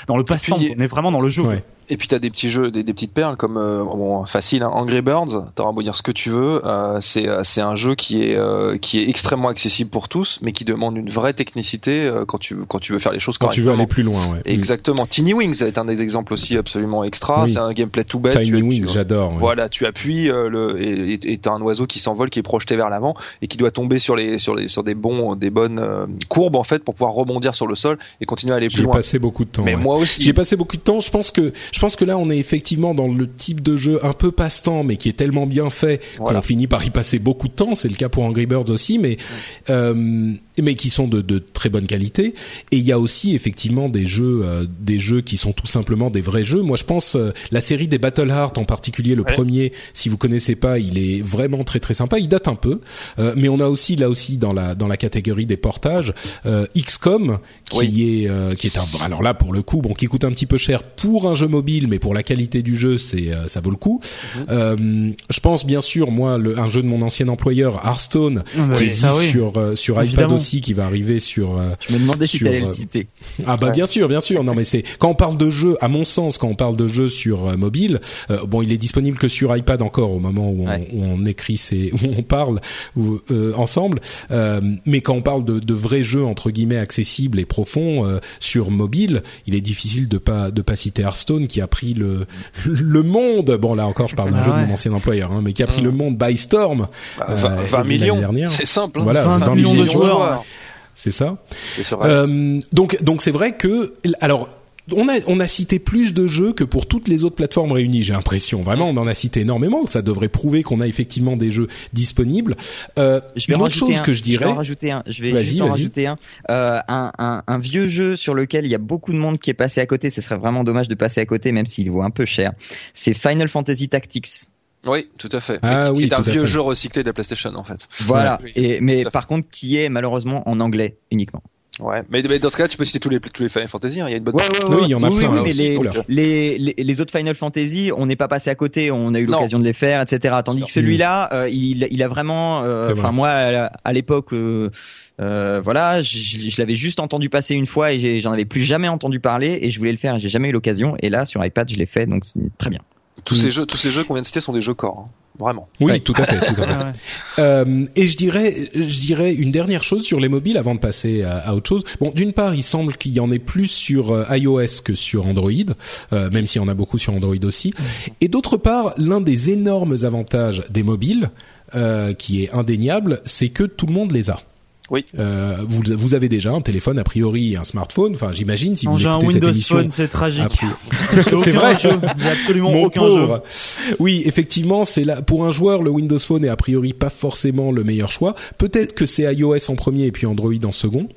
dans le passe-temps, on est vraiment dans le jeu. Ouais. Et puis t'as des petits jeux, des, des petites perles comme euh, bon facile, hein, Angry Birds. T'auras beau dire ce que tu veux, euh, c'est euh, c'est un jeu qui est euh, qui est extrêmement accessible pour tous, mais qui demande une vraie technicité euh, quand tu quand tu veux faire les choses quand tu veux aller plus loin, ouais. Exactement. Tiny Wings est un des exemples aussi absolument extra. Oui. C'est un gameplay tout bête. Tiny Tu- Wings, j'adore. ouais. Voilà, tu appuies euh, le et et- t'as un oiseau qui s'envole, qui est projeté vers l'avant et qui doit tomber sur les sur les sur des bons des bonnes euh, courbes en fait pour pouvoir rebondir sur le sol et continuer à aller plus loin. passé beaucoup de temps. Mais ouais. moi aussi. J'y ai passé beaucoup de temps. Je pense que je pense que là on est effectivement dans le type de jeu un peu passe-temps, mais qui est tellement bien fait Voilà. qu'on finit par y passer beaucoup de temps. C'est le cas pour Angry Birds aussi, mais euh, mais qui sont de, de très bonne qualité. Et il y a aussi effectivement des jeux euh, des jeux qui sont tout simplement des vrais jeux. Moi je pense euh, la série des Battle Heart en particulier le Ouais. premier. Si vous connaissez pas, il est vraiment très très sympa. Il date un peu, Euh, mais on a aussi là aussi dans la dans la catégorie des portages euh, XCOM qui Oui. est euh, qui est un alors là pour le coup bon qui coûte un petit peu cher pour un jeu mobile mais pour la qualité du jeu c'est euh, ça vaut le coup euh, je pense bien sûr moi le, un jeu de mon ancien employeur Hearthstone Ah bah qui oui, existe ça, oui. sur euh, sur iPad Évidemment. aussi qui va arriver sur euh, Je me demandais si Sur, t'allais le citer. ah bah bien sûr, bien sûr. Non mais c'est quand on parle de jeu, à mon sens, quand on parle de jeu sur euh, mobile, euh, bon, il est disponible que sur iPad encore au moment où on, Ouais. où on écrit, ces, où on parle où, euh, ensemble. Euh, mais quand on parle de, de vrais jeux entre guillemets accessibles et profonds euh, sur mobile, il est difficile de pas de pas citer Hearthstone qui a pris le le monde. Bon là encore, je parle d'un Ah jeu de ouais. mon ancien employeur, hein, mais qui a pris Mm. le monde by storm. Bah, euh, 20, 20 l'année millions, dernière. c'est simple. hein. Voilà, 20 20 millions de millions de joueurs. C'est ça. Euh, donc donc c'est vrai que alors on a on a cité plus de jeux que pour toutes les autres plateformes réunies. J'ai l'impression vraiment on en a cité énormément. Ça devrait prouver qu'on a effectivement des jeux disponibles. Euh, Je vais une autre rajouter chose un. que je vais dirais. en rajouter un. Je vais juste en vas-y. rajouter un. Euh, un, un. Un vieux jeu sur lequel il y a beaucoup de monde qui est passé à côté. Ce serait vraiment dommage de passer à côté, même s'il vaut un peu cher. C'est Final Fantasy Tactics. Oui, tout à fait. Ah oui, c'est un vieux jeu recyclé de la PlayStation en fait. Voilà. Oui, Et mais par contre, qui est malheureusement en anglais uniquement. Ouais, mais, mais, dans ce cas, tu peux citer tous les tous les Final Fantasy. Hein. Il y a une bonne. Ouais, ouais, Oui, il y en a oui, plein, oui, là mais aussi. les, Oula. les, les, les autres Final Fantasy, on n'est pas passé à côté, on a eu l'occasion de les faire, etc. Tandis que celui-là, euh, il, il a vraiment, euh, enfin moi, à, l'époque, euh, euh, voilà, je, je- je l'avais juste entendu passer une fois et j'en avais plus jamais entendu parler et je voulais le faire, et j'ai jamais eu l'occasion. Et là, sur iPad, je l'ai fait, donc c'est très bien. Tous Mm. ces jeux, tous ces jeux qu'on vient de citer sont des jeux corps, hein. vraiment. Oui, Ouais. tout à fait, tout à fait. Ouais. Euh, et je dirais, je dirais une dernière chose sur les mobiles avant de passer à, à autre chose. Bon, d'une part, il semble qu'il y en ait plus sur euh, iOS que sur Android, euh, même s'il y en a beaucoup sur Android aussi. Et d'autre part, l'un des énormes avantages des mobiles, euh, qui est indéniable, c'est que tout le monde les a. Oui. Euh, vous, vous avez déjà un téléphone a priori et un smartphone. Enfin, j'imagine si Non, vous un écoutez cette Windows émission. Phone, c'est tragique. C'est vrai. jeu. Absolument Mon aucun pauvre. jeu. Oui, effectivement, c'est là pour un joueur, le Windows Phone est a priori pas forcément le meilleur choix. Peut-être que c'est iOS en premier et puis Android en second.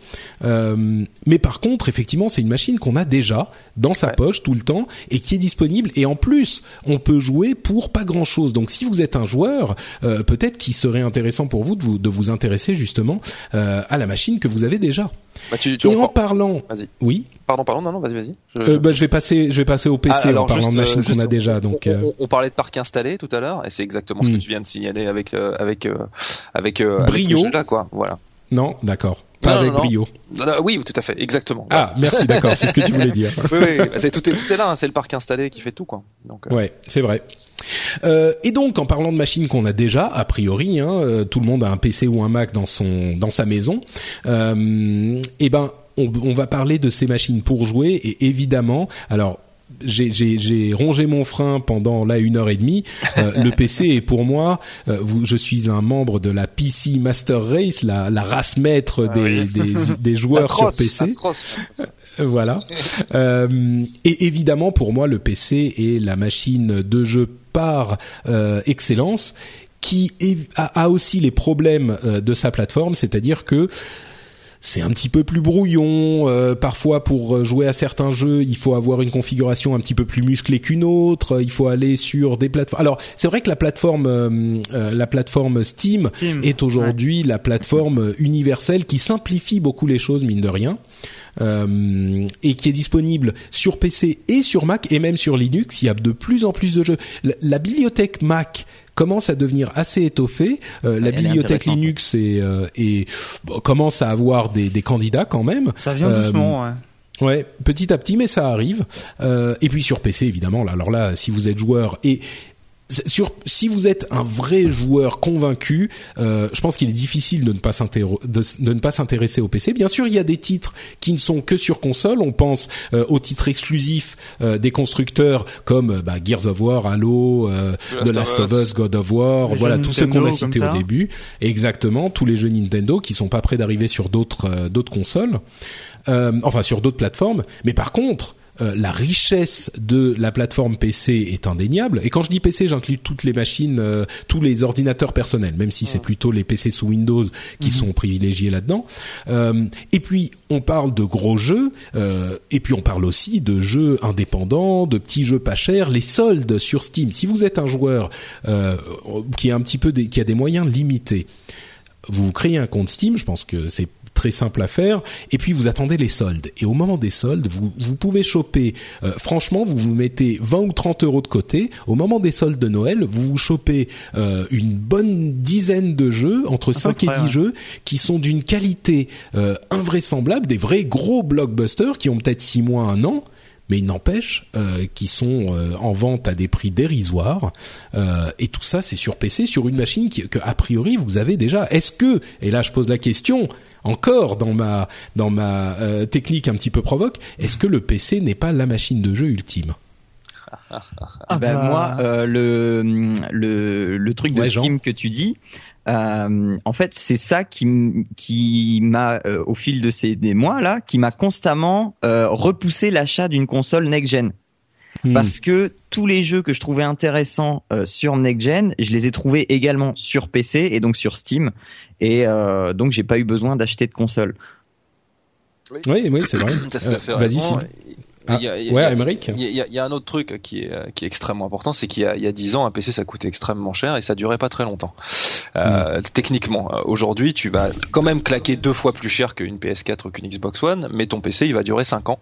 Euh, mais par contre, effectivement, c'est une machine qu'on a déjà dans sa Ouais. poche tout le temps et qui est disponible. Et en plus, on peut jouer pour pas grand-chose. Donc, si vous êtes un joueur, euh, peut-être qu'il serait intéressant pour vous de vous, de vous intéresser justement euh, à la machine que vous avez déjà. Bah, tu, tu Et en parlant, Vas-y. oui, Pardon, pardon, non, non, vas-y, vas-y. Je- euh, bah, je vais passer, je vais passer au PC Ah, alors, en parlant juste, de machines euh, qu'on a déjà. on- Donc, on, euh, on- on parlait de parc installé tout à l'heure, et c'est exactement ce que tu viens de signaler avec euh, avec euh, avec euh, avec Brio. jeux-là, quoi. Voilà. non, d'accord, pas Non, avec non. brio. Non, oui, tout à fait, exactement. Ah, merci, d'accord, c'est ce que tu voulais dire. oui, oui, c'est tout est tout est là, hein, c'est le parc installé qui fait tout, quoi. Donc. euh, Ouais, c'est vrai. Euh, et donc, en parlant de machines qu'on a déjà, a priori, hein, euh, tout le monde a un PC ou un Mac dans son dans sa maison. Euh, et ben, on, on va parler de ces machines pour jouer. Et évidemment, alors. J'ai, rongé mon frein pendant là une heure et demie. Euh, le PC est pour moi. euh, vous, je suis un membre de la PC Master Race, la, la race maître Ah des, oui. des, des joueurs sur PC. Atroce. Voilà. Euh, et évidemment, pour moi, le PC est la machine de jeu par euh, excellence qui a, aussi les problèmes euh, de sa plateforme, c'est-à-dire que c'est un petit peu plus brouillon. euh, parfois, pour euh, jouer à certains jeux, il faut avoir une configuration un petit peu plus musclée qu'une autre. Il faut aller sur des plateformes. Alors, c'est vrai que la plateforme, euh, euh, la plateforme Steam, Steam. est aujourd'hui la plateforme universelle qui simplifie beaucoup les choses, mine de rien. Euh, et qui est disponible sur PC et sur Mac et même sur Linux. Il y a de plus en plus de jeux. La, la bibliothèque Mac commence à devenir assez étoffée. Euh, la bibliothèque Linux est, euh, est- bon, commence à avoir des, des candidats quand même. Ça vient Euh, doucement, ouais. Ouais, petit à petit, mais ça arrive. Euh, et puis sur PC, évidemment. Là, alors là, si vous êtes joueur et sur, si vous êtes un vrai joueur convaincu, euh, je pense qu'il est difficile de ne pas s'intéro- de, de ne pas s'intéresser au PC. Bien sûr, il y a des titres qui ne sont que sur console. On pense euh, aux titres exclusifs euh, des constructeurs comme euh, bah, Gears of War, Halo, euh, The The Last of Us, God of War, Les voilà tous ceux qu'on a Nintendo, cités au début. Exactement, tous les jeux Nintendo qui sont pas prêts d'arriver sur d'autres euh, d'autres consoles, euh, enfin sur d'autres plateformes. Mais par contre, euh, la richesse de la plateforme PC est indéniable. Et quand je dis PC, j'inclus toutes les machines, euh, tous les ordinateurs personnels, même si c'est plutôt les PC sous Windows qui sont privilégiés là-dedans. Euh, et puis, on parle de gros jeux, et puis on parle aussi de jeux indépendants, de petits jeux pas chers, les soldes sur Steam. Si vous êtes un joueur qui a un petit peu des, qui a des moyens limités, vous vous créez un compte Steam, je pense que c'est très simple à faire, et puis vous attendez les soldes. Et au moment des soldes, vous, vous pouvez choper, euh, franchement, vous vous mettez 20 ou 30 euros de côté, au moment des soldes de Noël, vous vous chopez euh, une bonne dizaine de jeux, entre 5 et 10 près, ouais. jeux, qui sont d'une qualité euh, invraisemblable, des vrais gros blockbusters qui ont peut-être 6 mois, un an, mais il n'empêche euh, qui sont euh, en vente à des prix dérisoires Euh, et tout ça c'est sur PC sur une machine qui, que a priori vous avez déjà est-ce que et là je pose la question encore dans ma dans ma euh, technique un petit peu provoque est-ce que le PC n'est pas la machine de jeu ultime? Ah ben, bah. moi, euh, le, le le truc de Ouais, Jean. Steam que tu dis, euh, en fait, c'est ça qui qui m'a euh, au fil de ces des mois là, qui m'a constamment euh, repoussé l'achat d'une console next gen. Hmm. Parce que tous les jeux que je trouvais intéressants euh, sur next gen, je les ai trouvés également sur PC et donc sur Steam, et euh, donc j'ai pas eu besoin d'acheter de console. oui oui c'est vrai Euh, vas-y. Ah, Il y a- il y a- ouais, il y a- Il il y un autre truc qui est, qui est extrêmement important, c'est qu'il y a, il y a 10 ans, un PC ça coûtait extrêmement cher et ça durait pas très longtemps. Euh, Techniquement, Euh, aujourd'hui, tu vas quand même claquer deux fois plus cher qu'une PS4 ou qu'une Xbox One, mais ton PC il va durer 5 ans.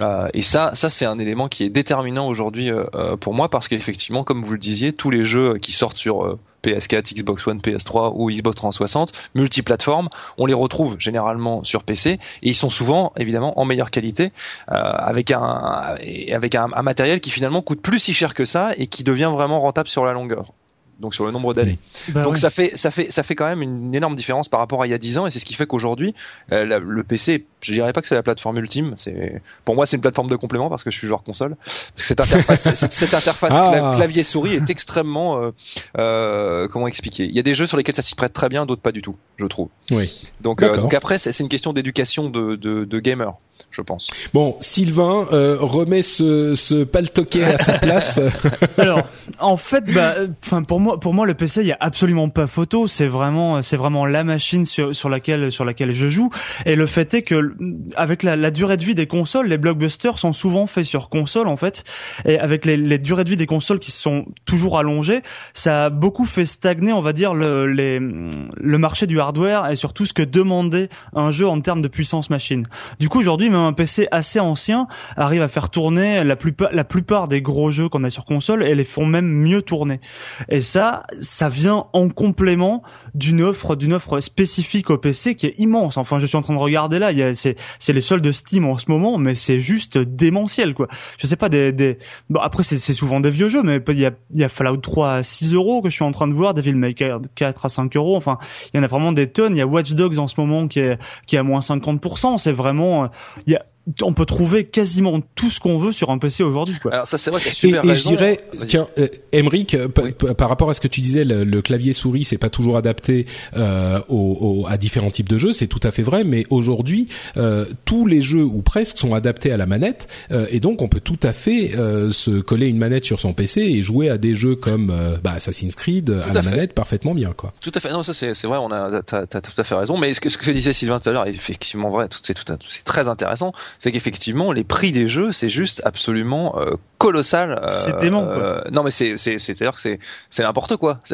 Euh, et ça, ça c'est un élément qui est déterminant aujourd'hui euh, euh, pour moi parce qu'effectivement, comme vous le disiez, tous les jeux qui sortent sur euh, PS4, Xbox One, PS3 ou Xbox 360, multiplateformes, on les retrouve généralement sur PC et ils sont souvent évidemment en meilleure qualité euh, avec un avec un matériel qui finalement coûte plus si cher que ça et qui devient vraiment rentable sur la longueur. Donc sur le nombre d'années. Bah Donc ouais. ça fait ça fait ça fait quand même une énorme différence par rapport à il y a 10 ans et c'est ce qui fait qu'aujourd'hui euh, le PC, je dirais pas que c'est la plateforme ultime, c'est pour moi c'est une plateforme de complément parce que je suis joueur console. Parce que cette interface cette, cette interface Ah. clavier souris est extrêmement euh, euh, comment expliquer? Il y a des jeux sur lesquels ça s'y prête très bien, d'autres pas du tout, je trouve. Oui. Donc, euh, donc après c'est c'est une question d'éducation de, de de gamers, je pense. Bon, Sylvain euh, remet ce, ce paltoquet à sa place. Alors, en fait, bah, enfin pour moi, pour moi, le PC, il y a absolument pas photo. C'est vraiment, c'est vraiment la machine sur, sur laquelle, sur laquelle je joue. Et le fait est que, avec la, la durée de vie des consoles, les blockbusters sont souvent faits sur console, en fait. Et avec les, les durées de vie des consoles qui sont toujours allongées, ça a beaucoup fait stagner, on va dire, le, les, le marché du hardware et surtout ce que demandait un jeu en termes de puissance machine. Du coup, aujourd'hui, un PC assez ancien arrive à faire tourner la plupart, la plupart des gros jeux qu'on a sur console et les font même mieux tourner. Et ça, ça vient en complément d'une offre, d'une offre spécifique au PC qui est immense. Enfin, je suis en train de regarder là, c'est, c'est les soldes de Steam en ce moment, mais c'est juste démentiel, quoi. Je sais pas, des, des, bon, après, c'est, souvent des vieux jeux, mais il y a, il y a Fallout 3 à 6 euros que je suis en train de voir, Devil May Cry 4 à 5 euros. Enfin, il y en a vraiment des tonnes. Il y a Watch Dogs en ce moment qui est, qui est à moins 50%. C'est vraiment, euh, il y a, on peut trouver quasiment tout ce qu'on veut sur un PC aujourd'hui, quoi. Alors ça c'est vrai a Et, super et je dirais, Vas-y. tiens, euh, Emeric, euh, p- Oui. p- par rapport à ce que tu disais, le, le clavier souris, c'est pas toujours adapté euh, au- au- à différents types de jeux, c'est tout à fait vrai. Mais aujourd'hui, euh, tous les jeux ou presque sont adaptés à la manette, euh, et donc on peut tout à fait euh, se coller une manette sur son PC et jouer à des jeux comme euh, bah, Assassin's Creed à, à la fait. manette parfaitement bien, quoi. Tout à fait. Non, ça c'est c'est vrai. On a t'as t'as tout à fait raison. Mais ce que ce que disait Sylvain tout à l'heure est effectivement vrai. Tout c'est tout à- c'est très intéressant. C'est qu'effectivement les prix des jeux c'est juste absolument euh, colossal. euh, C'est dément, quoi. euh, non mais c'est c'est c'est à dire que c'est c'est n'importe quoi.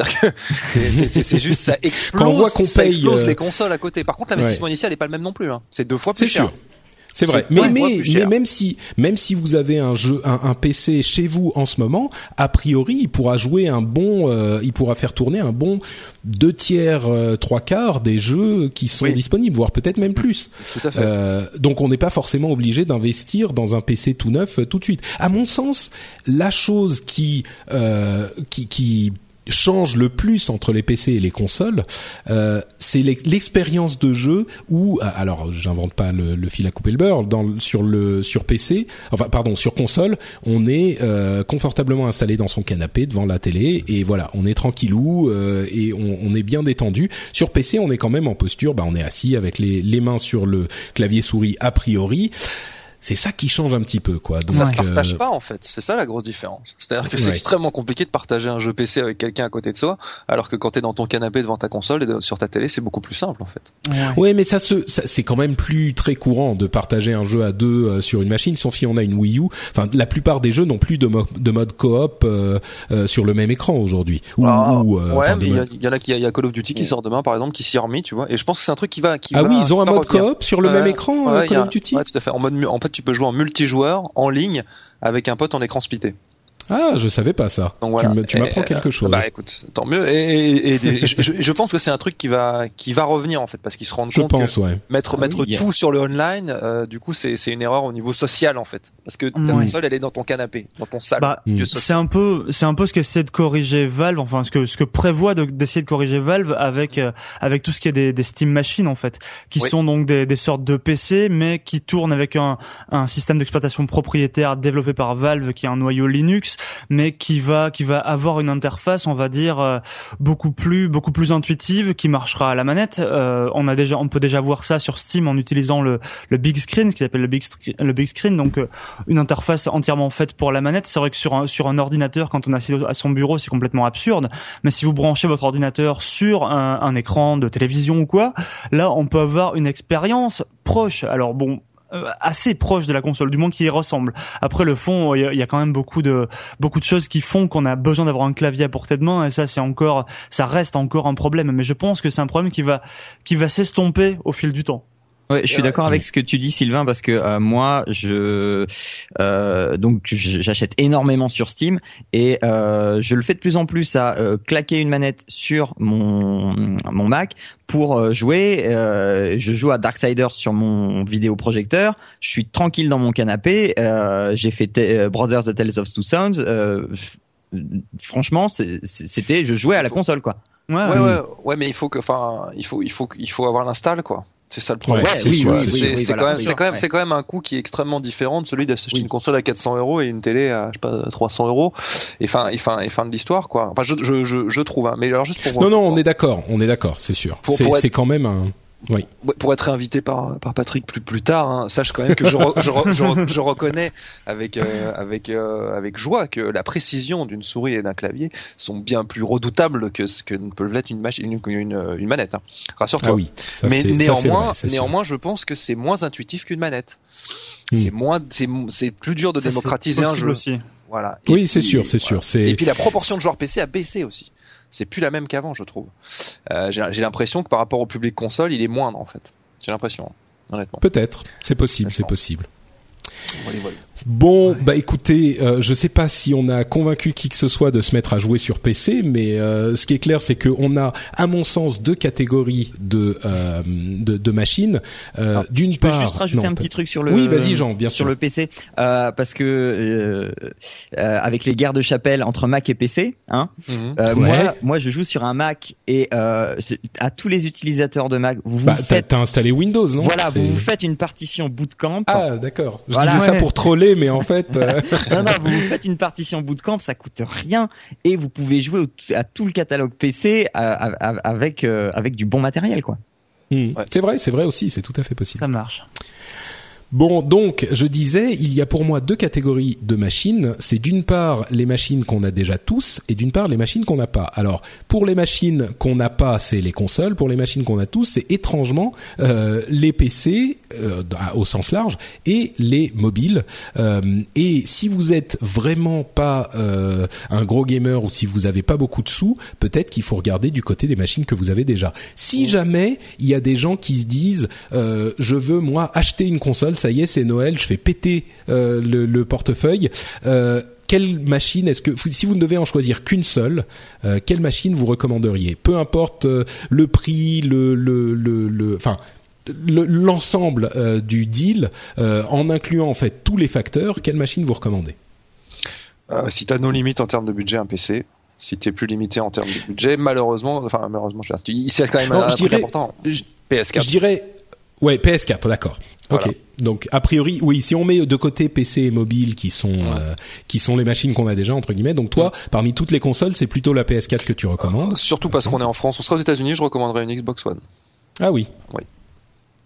C'est- c'est juste ça explose. Quand on voit qu'on paye, explose euh, les consoles à côté. Par contre l'investissement initial est pas le même non plus. Hein. C'est deux fois plus cher. sûr. C'est vrai, mais mais, mais même si même si vous avez un jeu un, un PC chez vous en ce moment, a priori il pourra jouer un bon, euh, il pourra faire tourner un bon deux tiers, euh, trois quarts des jeux qui sont Oui. disponibles, voire peut-être même plus. Tout à fait. Euh, donc on n'est pas forcément obligé d'investir dans un PC tout neuf euh, tout de suite. À mon sens, la chose qui euh, qui, qui change le plus entre les PC et les consoles, euh, c'est l'ex- l'expérience de jeu où, ah, alors j'invente pas le, fil à couper le beurre, dans, sur le sur PC, enfin pardon sur console, on est euh, confortablement installé dans son canapé devant la télé et voilà, on est tranquillou euh, et on, on est bien détendu. Sur PC, on est quand même en posture, bah on est assis avec les, les mains sur le clavier souris a priori. C'est ça qui change un petit peu quoi. Donc ça se euh, partage pas en fait, c'est ça la grosse différence. C'est-à-dire que c'est Ouais. extrêmement compliqué de partager un jeu PC avec quelqu'un à côté de soi, alors que quand t'es dans ton canapé devant ta console et de- sur ta télé, c'est beaucoup plus simple en fait. Ouais, mais ça se, ça- c'est quand même plus très courant de partager un jeu à deux euh, sur une machine, sauf si on a une Wii U. Enfin, la plupart des jeux n'ont plus de, mo- de mode coop euh, euh, sur le même écran aujourd'hui. Ou, Ah, ou, euh, ouais, mais il y, y en a qui, il y a Call of Duty qui sort demain par exemple, qui s'y est remis, tu vois. Et je pense que c'est un truc qui va, qui Ah va- oui, ils ont un mode coop sur le même écran, euh, Call a of Duty. Ouais, tout à fait. En mode, mu- en fait, tu peux jouer en multijoueur, en ligne, avec un pote en écran splitté. Ah, je savais pas ça. Donc voilà. Tu m'apprends euh, quelque chose. Bah écoute, tant mieux. Et, et- et- et je, pense que c'est un truc qui va, qui va revenir en fait, parce qu'ils se rendent je compte pense, que ouais. mettre Ah mettre oui, tout sur le online, euh, du coup, c'est c'est une erreur au niveau social en fait, parce que ta Ouais. console, elle est dans ton canapé, dans ton salle. Bah, Mm. c'est un peu, c'est un peu ce qu'essaie de corriger Valve, enfin ce que ce que prévoit de- d'essayer de corriger Valve avec euh, avec tout ce qui est des, des Steam Machines en fait, qui Oui. sont donc des, des sortes de PC mais qui tournent avec un un système d'exploitation propriétaire développé par Valve qui est un noyau Linux, mais qui va qui va avoir une interface, on va dire euh, beaucoup plus beaucoup plus intuitive, qui marchera à la manette. Euh, on a déjà, on peut déjà voir ça sur Steam en utilisant le le big screen, ce qui s'appelle le big screen, le big screen, donc euh, une interface entièrement faite pour la manette. C'est vrai que sur un, sur un ordinateur, quand on est assis à son bureau, c'est complètement absurde. Mais si vous branchez votre ordinateur sur un, un écran de télévision ou quoi, là, on peut avoir une expérience proche. Alors bon, euh, assez proche de la console, du moins qui y ressemble. Après le fond, il y, a quand même beaucoup de beaucoup de choses qui font qu'on a besoin d'avoir un clavier à portée de main et ça c'est encore ça reste encore un problème. Mais je pense que c'est un problème qui va qui va s'estomper au fil du temps. Ouais, je suis d'accord avec ce que tu dis, Sylvain, parce que euh, moi, je euh, donc j'achète énormément sur Steam et euh, je le fais de plus en plus à euh, claquer une manette sur mon mon Mac pour euh, jouer. je joue à Darksiders sur mon vidéoprojecteur. Je suis tranquille dans mon canapé. J'ai fait Brothers the Tales of Two Sounds. franchement, c'était je jouais à la console, quoi. Ouais, ouais, ouais, ouais, mais il faut que, enfin, il faut, il faut, il faut avoir l'install, quoi. C'est ça le problème. c'est quand même, c'est quand même, c'est quand même un coût qui est extrêmement différent de celui d'acheter une console à 400 euros et une télé à, je sais pas, 300 euros. Et fin, et fin, et fin de l'histoire, quoi. Enfin, je, je, je, je trouve. Hein. Mais alors juste pour. Non, non, on est d'accord, on est d'accord, c'est sûr. C'est quand même un. Oui. Pour être invité par, par Patrick plus, plus tard, hein, sache quand même que je, je, je, je, reconnais avec, euh, avec, euh, avec joie que la précision d'une souris et d'un clavier sont bien plus redoutables que ce que peut l'être une, machine, une, une, une manette. Hein. Rassure-toi. Ah oui, Mais néanmoins, néanmoins, je pense que c'est moins intuitif qu'une manette. Hmm. C'est moins, c'est plus dur de démocratiser un jeu. Aussi. Voilà. oui, c'est sûr, c'est sûr. Et puis la proportion de joueurs PC a baissé aussi c'est plus la même qu'avant, je trouve. Euh, j'ai l'impression que par rapport au public console, il est moindre en fait. J'ai l'impression, honnêtement. Peut-être, c'est possible, c'est possible. Bon, bah écoutez, euh, je sais pas si on a convaincu qui que ce soit de se mettre à jouer sur PC, mais euh, ce qui est clair, c'est qu'on a, à mon sens, deux catégories de euh, de, de, machines. Euh, D'une part, peux juste rajouter un petit truc sur le. Oui, vas-y, Jean, bien sur sûr. le PC, euh, parce que avec les guerres de chapelle entre Mac et PC, hein. Mhm. Moi, moi, je joue sur un Mac et à tous les utilisateurs de Mac, vous, bah, faites. T'as installé Windows, non? Voilà, vous, vous faites une partition bootcamp. Ah, d'accord. Je disais ça pour troller mais en fait. Euh, non, non, vous faites une partition bootcamp, ça coûte rien et vous pouvez jouer à tout le catalogue PC avec euh, avec du bon matériel, quoi. Hmm. C'est vrai, c'est vrai aussi, c'est tout à fait possible. Ça marche. Bon, donc je disais, il y a pour moi deux catégories de machines. C'est d'une part les machines qu'on a déjà tous, et d'une part les machines qu'on n'a pas. Alors, pour les machines qu'on n'a pas, c'est les consoles. Pour les machines qu'on a tous, c'est étrangement euh, les PC euh, au sens large et les mobiles. Euh, et si vous êtes vraiment pas euh, un gros gamer ou si vous avez pas beaucoup de sous, peut-être qu'il faut regarder du côté des machines que vous avez déjà. Si jamais il y a des gens qui se disent, euh, je veux moi acheter une console ça y est, c'est Noël, je fais péter euh, le, portefeuille. Euh, quelle machine est-ce que si vous ne devez en choisir qu'une seule, euh, quelle machine vous recommanderiez? Peu importe le prix, le le le, enfin l'ensemble du deal, en incluant en fait tous les facteurs, quelle machine vous recommandez? Si tu as nos limites en termes de budget, un PC. Si tu es plus limité en termes de budget, malheureusement, enfin malheureusement, c'est quand même un je important. PS4. Je dirais, ouais, PS4, d'accord. Ok. Donc a priori, oui, si on met de côté PC et mobile qui sont euh, qui sont les machines qu'on a déjà entre guillemets, donc toi, parmi toutes les consoles, c'est plutôt la PS4 que tu recommandes. surtout parce qu'on est en France. On sera aux États-Unis, je recommanderais une Xbox One. Ah oui. Oui.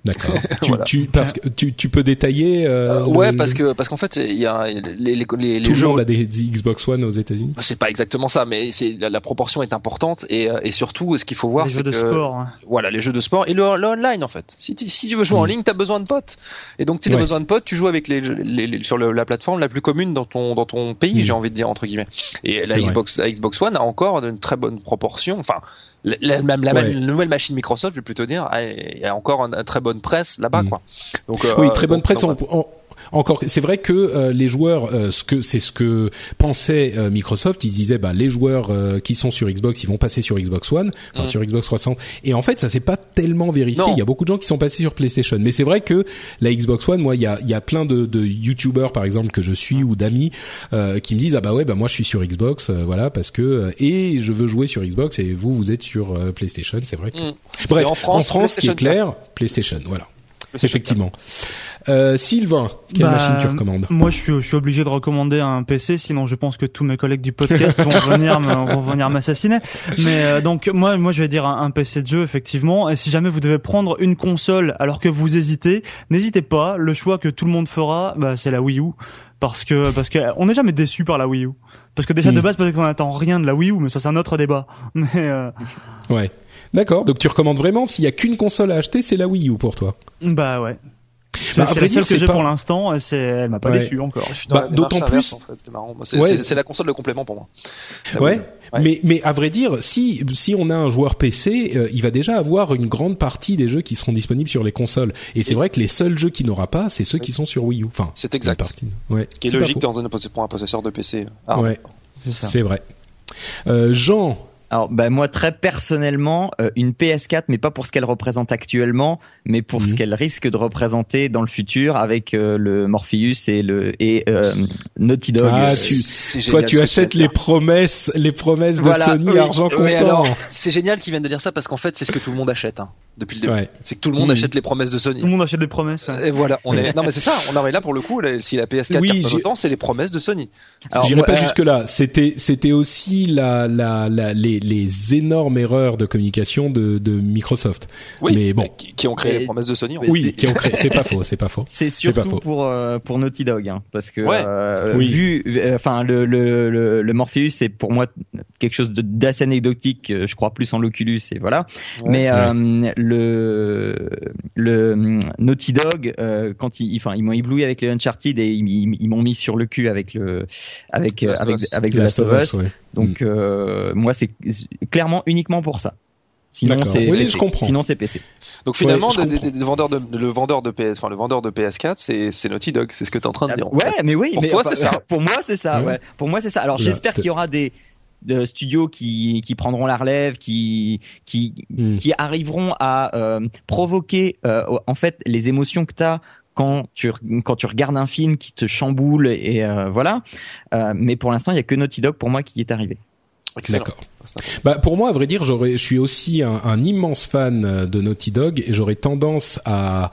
D'accord. tu, tu, parce que tu, tu peux détailler. Euh, euh ouais, parce que parce qu'en fait, il y a les les, les, Tout le monde a des Xbox One aux États-Unis. C'est pas exactement ça, mais c'est la, proportion est importante et euh, et surtout, ce qu'il faut voir, les jeux de sport. Hein. Voilà, les jeux de sport et le, online en fait. Si tu, si tu veux jouer en hmm. ligne, t'as besoin de potes. Et donc, si t'as besoin de potes, tu joues avec les, les, sur la plateforme la plus commune dans ton dans ton pays, hmm. j'ai envie de dire entre guillemets. Et la Xbox la Xbox One a encore une très bonne proportion. Enfin la, même la, nouvelle machine Microsoft, je vais plutôt dire, y a encore une, très bonne presse là-bas, mm. quoi. Donc, oui, très bonne presse. on, encore, c'est vrai que euh, les joueurs, euh, ce que c'est ce que pensait euh, Microsoft, ils disaient bah les joueurs qui sont sur Xbox, ils vont passer sur Xbox One, enfin mm. sur Xbox 360. Et en fait, ça s'est pas tellement vérifié. Il y a beaucoup de gens qui sont passés sur PlayStation, mais c'est vrai que la Xbox One, moi, il y a il y a plein de, de YouTubers par exemple que je suis ou d'amis qui me disent ah bah ouais bah moi je suis sur Xbox, voilà parce que et je veux jouer sur Xbox et vous vous êtes sur PlayStation, c'est vrai. Que... Mm. Bref, en France, en France ce qui est clair, PlayStation, voilà. Effectivement. Euh, Sylvain, quelle bah, machine tu recommandes? Moi, je suis, je suis obligé de recommander un PC, sinon je pense que tous mes collègues du podcast vont venir, vont venir m'assassiner. Mais euh, donc moi, moi, je vais dire un, PC de jeu effectivement. Et si jamais vous devez prendre une console alors que vous hésitez, n'hésitez pas. Le choix que tout le monde fera, bah, c'est la Wii U, parce que parce que on n'est jamais déçu par la Wii U. Parce que déjà de hmm. base, peut-être qu'on n'attend rien de la Wii U, mais ça c'est un autre débat. Mais euh... ouais, d'accord. Donc tu recommandes vraiment s'il y a qu'une console à acheter, c'est la Wii U pour toi Bah ouais. C'est Bah, à c'est vrai la seule que j'ai pas- pour l'instant. et C'est, elle m'a pas Ouais. déçu encore. Bah, d'autant plus- en fait, c'est Ouais. la console de complément pour moi. Ouais. Mais mais à vrai dire, si si on a un joueur PC, euh, il va déjà avoir une grande partie des jeux qui seront disponibles sur les consoles. Et c'est vrai que les seuls jeux qu'il n'aura pas, c'est ceux qui sont sur Wii U. Enfin, C'est exact. partie. Ouais. Ce qui est logique dans un, pour un possesseur de PC. Ah, Ouais. C'est ça. C'est vrai. Euh, Jean, Alors, bah, moi, très personnellement, euh, une PS4, mais pas pour ce qu'elle représente actuellement, mais pour Mhm. ce qu'elle risque de représenter dans le futur avec euh, le Morpheus et le et euh, Naughty Dog. Ah, Euh, tu- toi tu achètes les promesses, les promesses de Voilà, Sony oui. argent comptant. C'est génial qu'ils viennent de dire ça parce qu'en fait, c'est ce que tout le monde achète hein, depuis le début. Ouais. C'est que tout le monde Mhm. achète les promesses de Sony. Tout le monde achète des promesses. ouais. Et voilà, on est. Non mais c'est ça. On arrive là pour le coup. là, si la PS4 Oui, c'est les promesses de Sony. J'irai pas euh, jusque là. C'était c'était aussi la la, la les les énormes erreurs de communication de de Microsoft. Oui. Mais bon. Qui, ont créé les promesses de Sony. en. Oui, c'est- qui ont créé. C'est pas faux. C'est pas faux. C'est surtout faux. pour euh, pour Naughty Dog, hein, parce que Ouais. euh, Oui. vu, euh, enfin le, le le le Morpheus c'est pour moi quelque chose d'assez anecdotique. euh, Je crois plus en l'Oculus et voilà. Ouais. Mais euh, le le Naughty Dog euh, quand ils enfin ils m'ont ébloui avec les Uncharted et ils, ils- ils m'ont mis sur le cul avec le avec euh, avec avec The Last of Us. ouais. Donc euh, moi c'est clairement uniquement pour ça. Sinon c'est Oui, PC. je comprends. Sinon c'est PC. Donc finalement, Ouais, de, le vendeur de PS, enfin le vendeur de PS4, c'est c'est Naughty Dog. C'est ce que t'es en train de dire. en Ouais, fait. mais oui. Pour mais toi, enfin, c'est ça. Pour moi, c'est ça. Ouais. Pour moi, c'est ça. Alors, j'espère qu'il y aura des de studios qui qui prendront la relève, qui qui Hmm. qui arriveront à euh, provoquer euh, en fait les émotions que t'as quand tu quand tu regardes un film qui te chamboule et euh, voilà. Euh, mais pour l'instant, il y a que Naughty Dog pour moi qui est arrivé. D'accord. Bah pour moi, à vrai dire, j'aurais, je suis aussi un, un immense fan de Naughty Dog et j'aurais tendance à,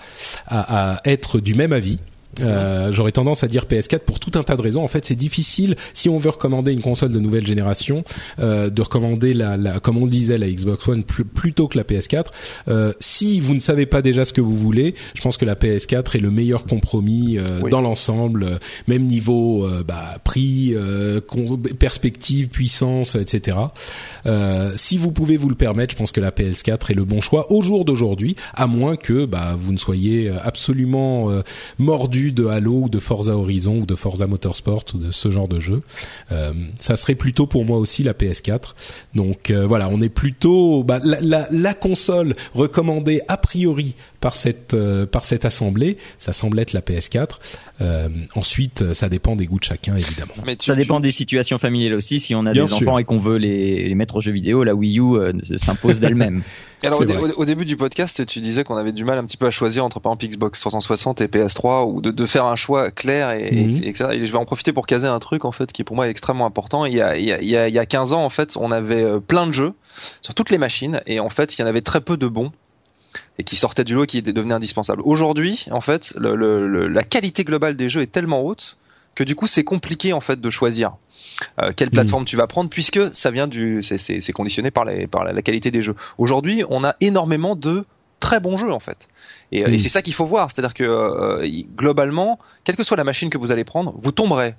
à, à être du même avis. Euh, j'aurais tendance à dire PS4 pour tout un tas de raisons. En fait, c'est difficile si on veut recommander une console de nouvelle génération, euh, de recommander la, la, comme on le disait, la Xbox One plus- plutôt que la PS4. Euh, si vous ne savez pas déjà ce que vous voulez, je pense que la PS4 est le meilleur compromis euh, Oui. dans l'ensemble, euh, même niveau bah, prix, euh, perspective, puissance, etc. Euh, si vous pouvez vous le permettre, je pense que la PS4 est le bon choix au jour d'aujourd'hui, à moins que bah, vous ne soyez absolument euh, de Halo ou de Forza Horizon ou de Forza Motorsport ou de ce genre de jeu. Euh, ça serait plutôt pour moi aussi la PS4. Donc euh, voilà, on est plutôt bah, la, la, la console recommandée a priori par cette euh, par cette assemblée, ça semble être la PS4. Euh, ensuite, ça dépend des goûts de chacun évidemment. Mais tu- Ça dépend tu- des situations familiales aussi. Si on a Bien des sûr. enfants et qu'on veut les, les mettre aux jeux vidéo, la Wii U euh, s'impose d'elle-même. Alors au, dé- début du podcast, tu disais qu'on avait du mal un petit peu à choisir entre par exemple Xbox 360 et PS3 ou de, de faire un choix clair et, et- Mhm. et etc. Et je vais en profiter pour caser un truc en fait qui pour moi est extrêmement important. Il y a, il y a, il y a, il y a 15 ans en fait, on avait euh, plein de jeux sur toutes les machines et en fait il y en avait très peu de bons et qui sortaient du lot qui étaient devenaient indispensables. Aujourd'hui, en fait, le, le- le- la qualité globale des jeux est tellement haute que du coup c'est compliqué en fait de choisir euh, quelle plateforme tu vas prendre puisque ça vient du c'est conditionné par les par la, la qualité des jeux. Aujourd'hui, on a énormément de très bons jeux en fait. Et, euh, Mm. et c'est ça qu'il faut voir, c'est-à-dire que euh, globalement, quelle que soit la machine que vous allez prendre, vous tomberez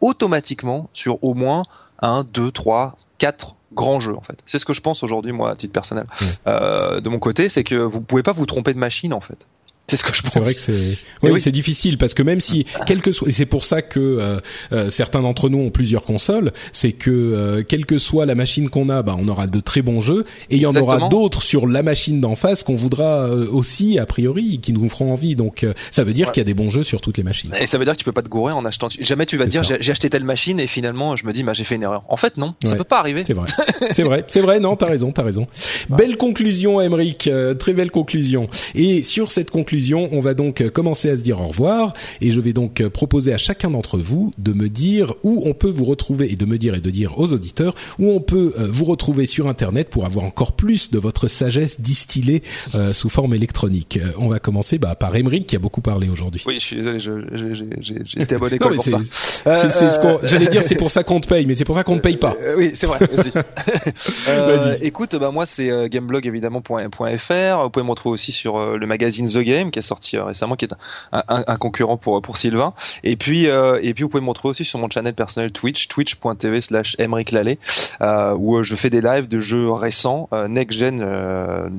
automatiquement sur au moins un, deux, trois, quatre grands jeux en fait. C'est ce que je pense aujourd'hui moi à titre personnel. Mm. Euh, de mon côté, c'est que vous pouvez pas vous tromper de machine en fait. C'est ce que je pense. C'est vrai que c'est oui, oui. c'est difficile parce que même si quel que soit et c'est pour ça que euh, euh, certains d'entre nous ont plusieurs consoles, c'est que euh, quelle que soit la machine qu'on a, bah on aura de très bons jeux et il y en aura d'autres sur la machine d'en face qu'on voudra euh, aussi a priori qui nous feront envie. Donc euh, ça veut dire Ouais. qu'il y a des bons jeux sur toutes les machines. Et ça veut dire que tu peux pas te gourer en achetant. Jamais tu vas dire ça. j'ai acheté telle machine et finalement je me dis bah j'ai fait une erreur. En fait non, ça Ouais. peut pas arriver. C'est vrai, c'est vrai, c'est vrai. Non, t'as raison, t'as raison. Belle conclusion, Emeric. euh, très belle conclusion. Et sur cette conclusion, on va donc commencer à se dire au revoir. Et je vais donc proposer à chacun d'entre vous de me dire où on peut vous retrouver et de me dire et de dire aux auditeurs où on peut euh, vous retrouver sur Internet pour avoir encore plus de votre sagesse distillée euh, sous forme électronique. Euh, on va commencer bah, par Emeric qui a beaucoup parlé aujourd'hui. Oui, je suis désolé, Non, école mais pour ça. Euh, J'allais dire c'est pour ça qu'on te paye, mais c'est pour ça qu'on ne paye pas. Euh, oui, c'est vrai aussi. Écoute, bah moi c'est gameblog évidemment point- point .fr. Vous pouvez me retrouver aussi sur le magazine The Game Game qui est sorti récemment, qui est un, un, un, concurrent pour pour Sylvain. Et puis et puis vous pouvez me retrouver aussi sur mon channel personnel Twitch, twitch.tv slash euh, où je fais des lives de jeux récents, next gen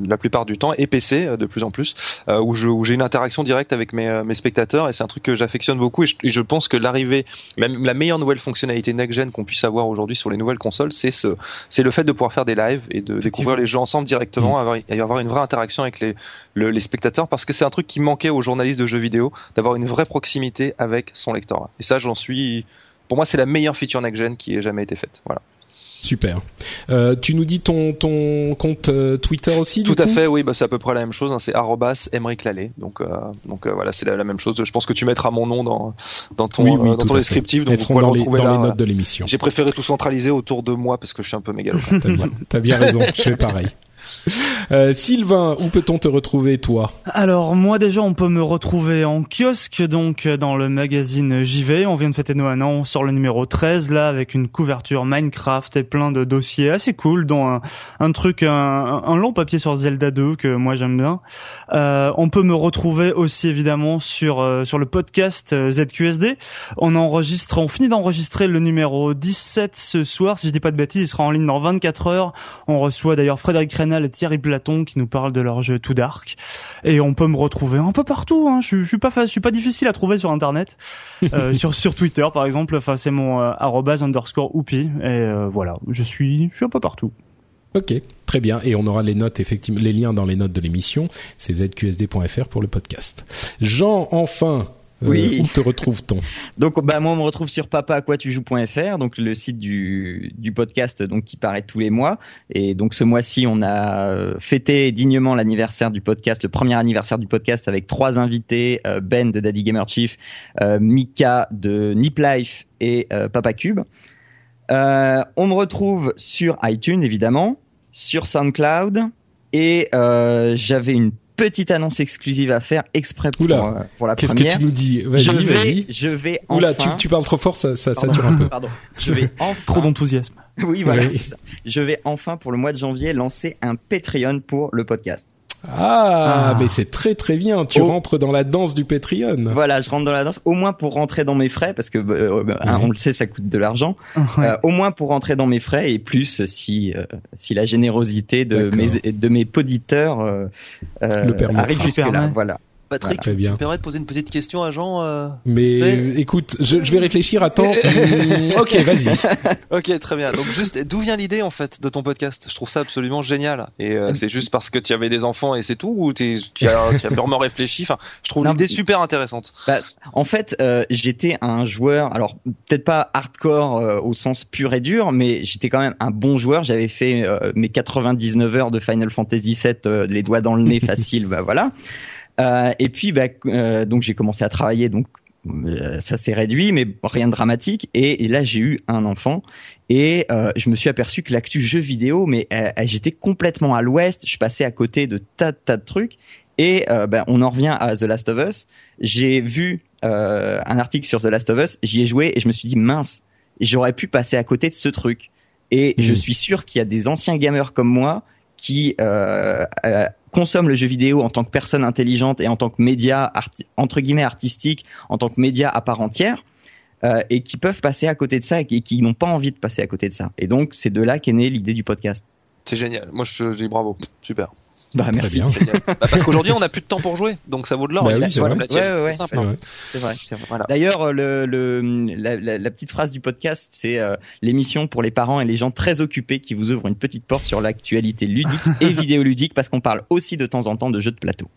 la plupart du temps et PC de plus en plus, où je où j'ai une interaction directe avec mes mes spectateurs et c'est un truc que j'affectionne beaucoup et je, pense que l'arrivée la, la meilleure nouvelle fonctionnalité next gen qu'on puisse avoir aujourd'hui sur les nouvelles consoles, c'est ce c'est le fait de pouvoir faire des lives et de découvrir les jeux ensemble directement, avoir, avoir une vraie interaction avec les, les spectateurs, parce que c'est un truc qui manquait aux journalistes de jeux vidéo, d'avoir une vraie proximité avec son lectorat. Et ça, j'en suis, pour moi, c'est la meilleure feature next-gen qui ait jamais été faite. Voilà. Super. Euh, tu nous dis ton ton compte euh, Twitter aussi Tout à fait, oui, bah c'est à peu près la même chose. Hein, c'est @emeric Donc euh, donc voilà, c'est la, même chose. Je pense que tu mettras mon nom dans dans ton oui, dans ton descriptif. Donc vous dans, les, dans les notes de l'émission. J'ai préféré tout centraliser autour de moi parce que je suis un peu mégalo. T'as bien, bien raison. Je fais pareil. Euh, Sylvain, où peut-on te retrouver toi? Alors moi déjà on peut me retrouver en kiosque donc dans le magazine JV. On vient de fêter nos un an sur le numéro 13 là avec une couverture Minecraft et plein de dossiers assez cool dont un, truc un, long papier sur Zelda 2 que moi j'aime bien. Euh, on peut me retrouver aussi évidemment sur euh, sur le podcast euh, ZQSD. On enregistre, on finit d'enregistrer le numéro 17 ce soir si je dis pas de bêtises, il sera en ligne dans 24 heures. On reçoit d'ailleurs Frédéric Renal Thierry Platon qui nous parle de leur jeu Too Dark. Et on peut me retrouver un peu partout. Hein. Je, je suis pas, je suis pas difficile à trouver sur Internet, euh, sur sur Twitter par exemple. Enfin, c'est mon euh, underscore oupi. Et euh, voilà, je suis, je suis un peu partout. Ok, très bien. Et on aura les notes, effectivement, les liens dans les notes de l'émission. C'est zqsd.fr pour le podcast. Jean, enfin, euh, oui. où te retrouve-t-on? Donc bah moi on me retrouve sur papa-à-quoi-tu-joues.fr, donc le site du, du podcast donc qui paraît tous les mois et donc ce mois-ci on a euh, fêté dignement l'anniversaire du podcast, le premier anniversaire du podcast avec trois invités euh, Ben de Daddy Gamer Chief, Mika de Nip Life et Papa Cube. on me retrouve sur iTunes évidemment, sur SoundCloud et j'avais une petite annonce exclusive à faire exprès pour, euh, pour la première. Qu'est-ce que tu nous dis Vas-y, vas-y. Je vais enfin... Oula, tu, tu parles trop fort, ça, ça sature un peu. Pardon. Je vais enfin... Trop d'enthousiasme. Oui, voilà. Ça. Je vais enfin, pour le mois de janvier, lancer un Patreon pour le podcast. Ah, ah, mais c'est très très bien. Tu rentres dans la danse du Patreon. Voilà, je rentre dans la danse. Au moins pour rentrer dans mes frais, parce que euh, euh, on le sait, ça coûte de l'argent. Euh, au moins pour rentrer dans mes frais et plus si si la générosité de mes de mes poditeurs le arrive jusque là. Voilà. Patrick, tu, me permets de poser une petite question à Jean euh, Mais écoute, je, je, vais réfléchir. Attends. ok, vas-y. ok, très bien. Donc juste, d'où vient l'idée en fait de ton podcast? Je trouve ça absolument génial. Et euh, c'est juste parce que tu avais des enfants et c'est tout, ou tu as, tu as vraiment réfléchi? Enfin, je trouve l'idée super intéressante. Bah, en fait, euh, j'étais un joueur. Alors peut-être pas hardcore euh, au sens pur et dur, mais j'étais quand même un bon joueur. J'avais fait mes 99 heures de Final Fantasy VII, les doigts dans le nez facile. bah voilà. Euh, et puis, bah, euh, donc j'ai commencé à travailler, donc euh, ça s'est réduit, mais rien de dramatique. Et, et là, j'ai eu un enfant et je me suis aperçu que l'actu jeu vidéo, mais j'étais complètement à l'ouest. Je passais à côté de tas de tas de trucs. Et bah, on en revient à The Last of Us. J'ai vu un article sur The Last of Us, j'y ai joué et je me suis dit mince, j'aurais pu passer à côté de ce truc. Et je mmh. suis sûr qu'il y a des anciens gamers comme moi qui euh, consomment le jeu vidéo en tant que personne intelligente et en tant que média entre guillemets artistique, en tant que média à part entière. Euh, et qui peuvent passer à côté de ça et qui, n'ont pas envie de passer à côté de ça. Et donc, c'est de là qu'est née l'idée du podcast. C'est génial. Moi, je dis bravo. Super. Bah merci. Bien. bah, parce qu'aujourd'hui on n'a plus de temps pour jouer, donc ça vaut de l'or. Bah oui, c'est vrai. Ouais, ouais, c'est vrai. vrai. Voilà. D'ailleurs, le, le la, la, la, petite phrase du podcast, c'est euh, l'émission pour les parents et les gens très occupés qui vous ouvrent une petite porte sur l'actualité ludique et vidéoludique, parce qu'on parle aussi de temps en temps de jeux de plateau.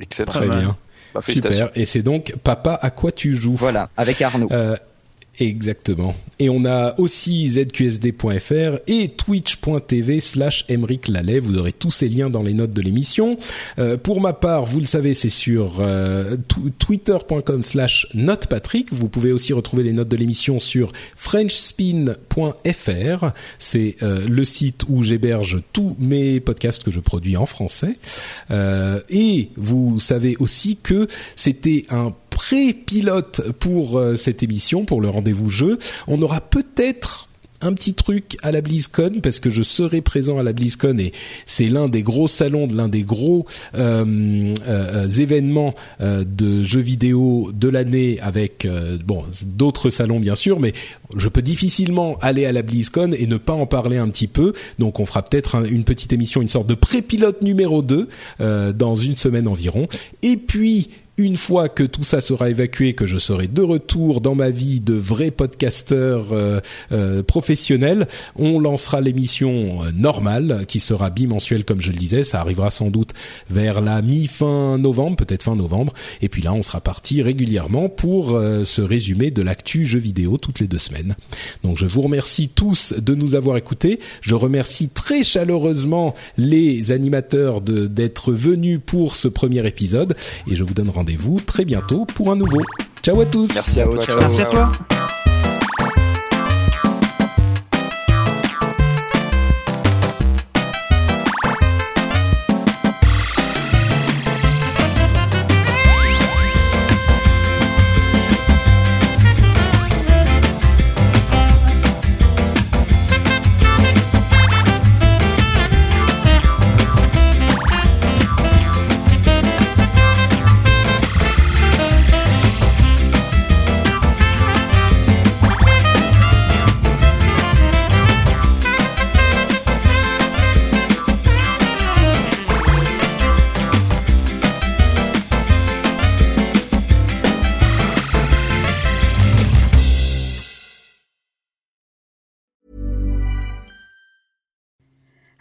Excellent. Très bien. Bah, Super. Et c'est donc Papa à quoi tu joues? Voilà, avec Arnaud. Euh, Exactement. Et on a aussi zqsd.fr et twitch.tv slash Lallet. Vous aurez tous ces liens dans les notes de l'émission. Euh, pour ma part, vous le savez, c'est sur euh, twitter.com slash notepatrick. Vous pouvez aussi retrouver les notes de l'émission sur frenchspin.fr. C'est euh, le site où j'héberge tous mes podcasts que je produis en français. Euh, et vous savez aussi que c'était un pré-pilote pour euh, cette émission, pour le rendez-vous jeu. On aura peut-être un petit truc à la BlizzCon parce que je serai présent à la BlizzCon et c'est l'un des gros salons, l'un des gros euh, euh, événements euh, de jeux vidéo de l'année avec bon d'autres salons bien sûr, mais je peux difficilement aller à la BlizzCon et ne pas en parler un petit peu. Donc on fera peut-être une petite émission, une sorte de pré-pilote numéro 2 dans une semaine environ. Et puis une fois que tout ça sera évacué, que je serai de retour dans ma vie de vrai podcasteur euh, euh, professionnel, on lancera l'émission euh, normale qui sera bimensuelle comme je le disais. Ça arrivera sans doute vers la mi-fin novembre, peut-être fin novembre. Et puis là, on sera parti régulièrement pour ce résumé de l'actu jeux vidéo toutes les deux semaines. Donc je vous remercie tous de nous avoir écoutés. Je remercie très chaleureusement les animateurs d'être venus pour ce premier épisode et je vous donne rendez rendez-vous très bientôt pour un nouveau. Ciao à tous. Merci à toi. Merci à toi.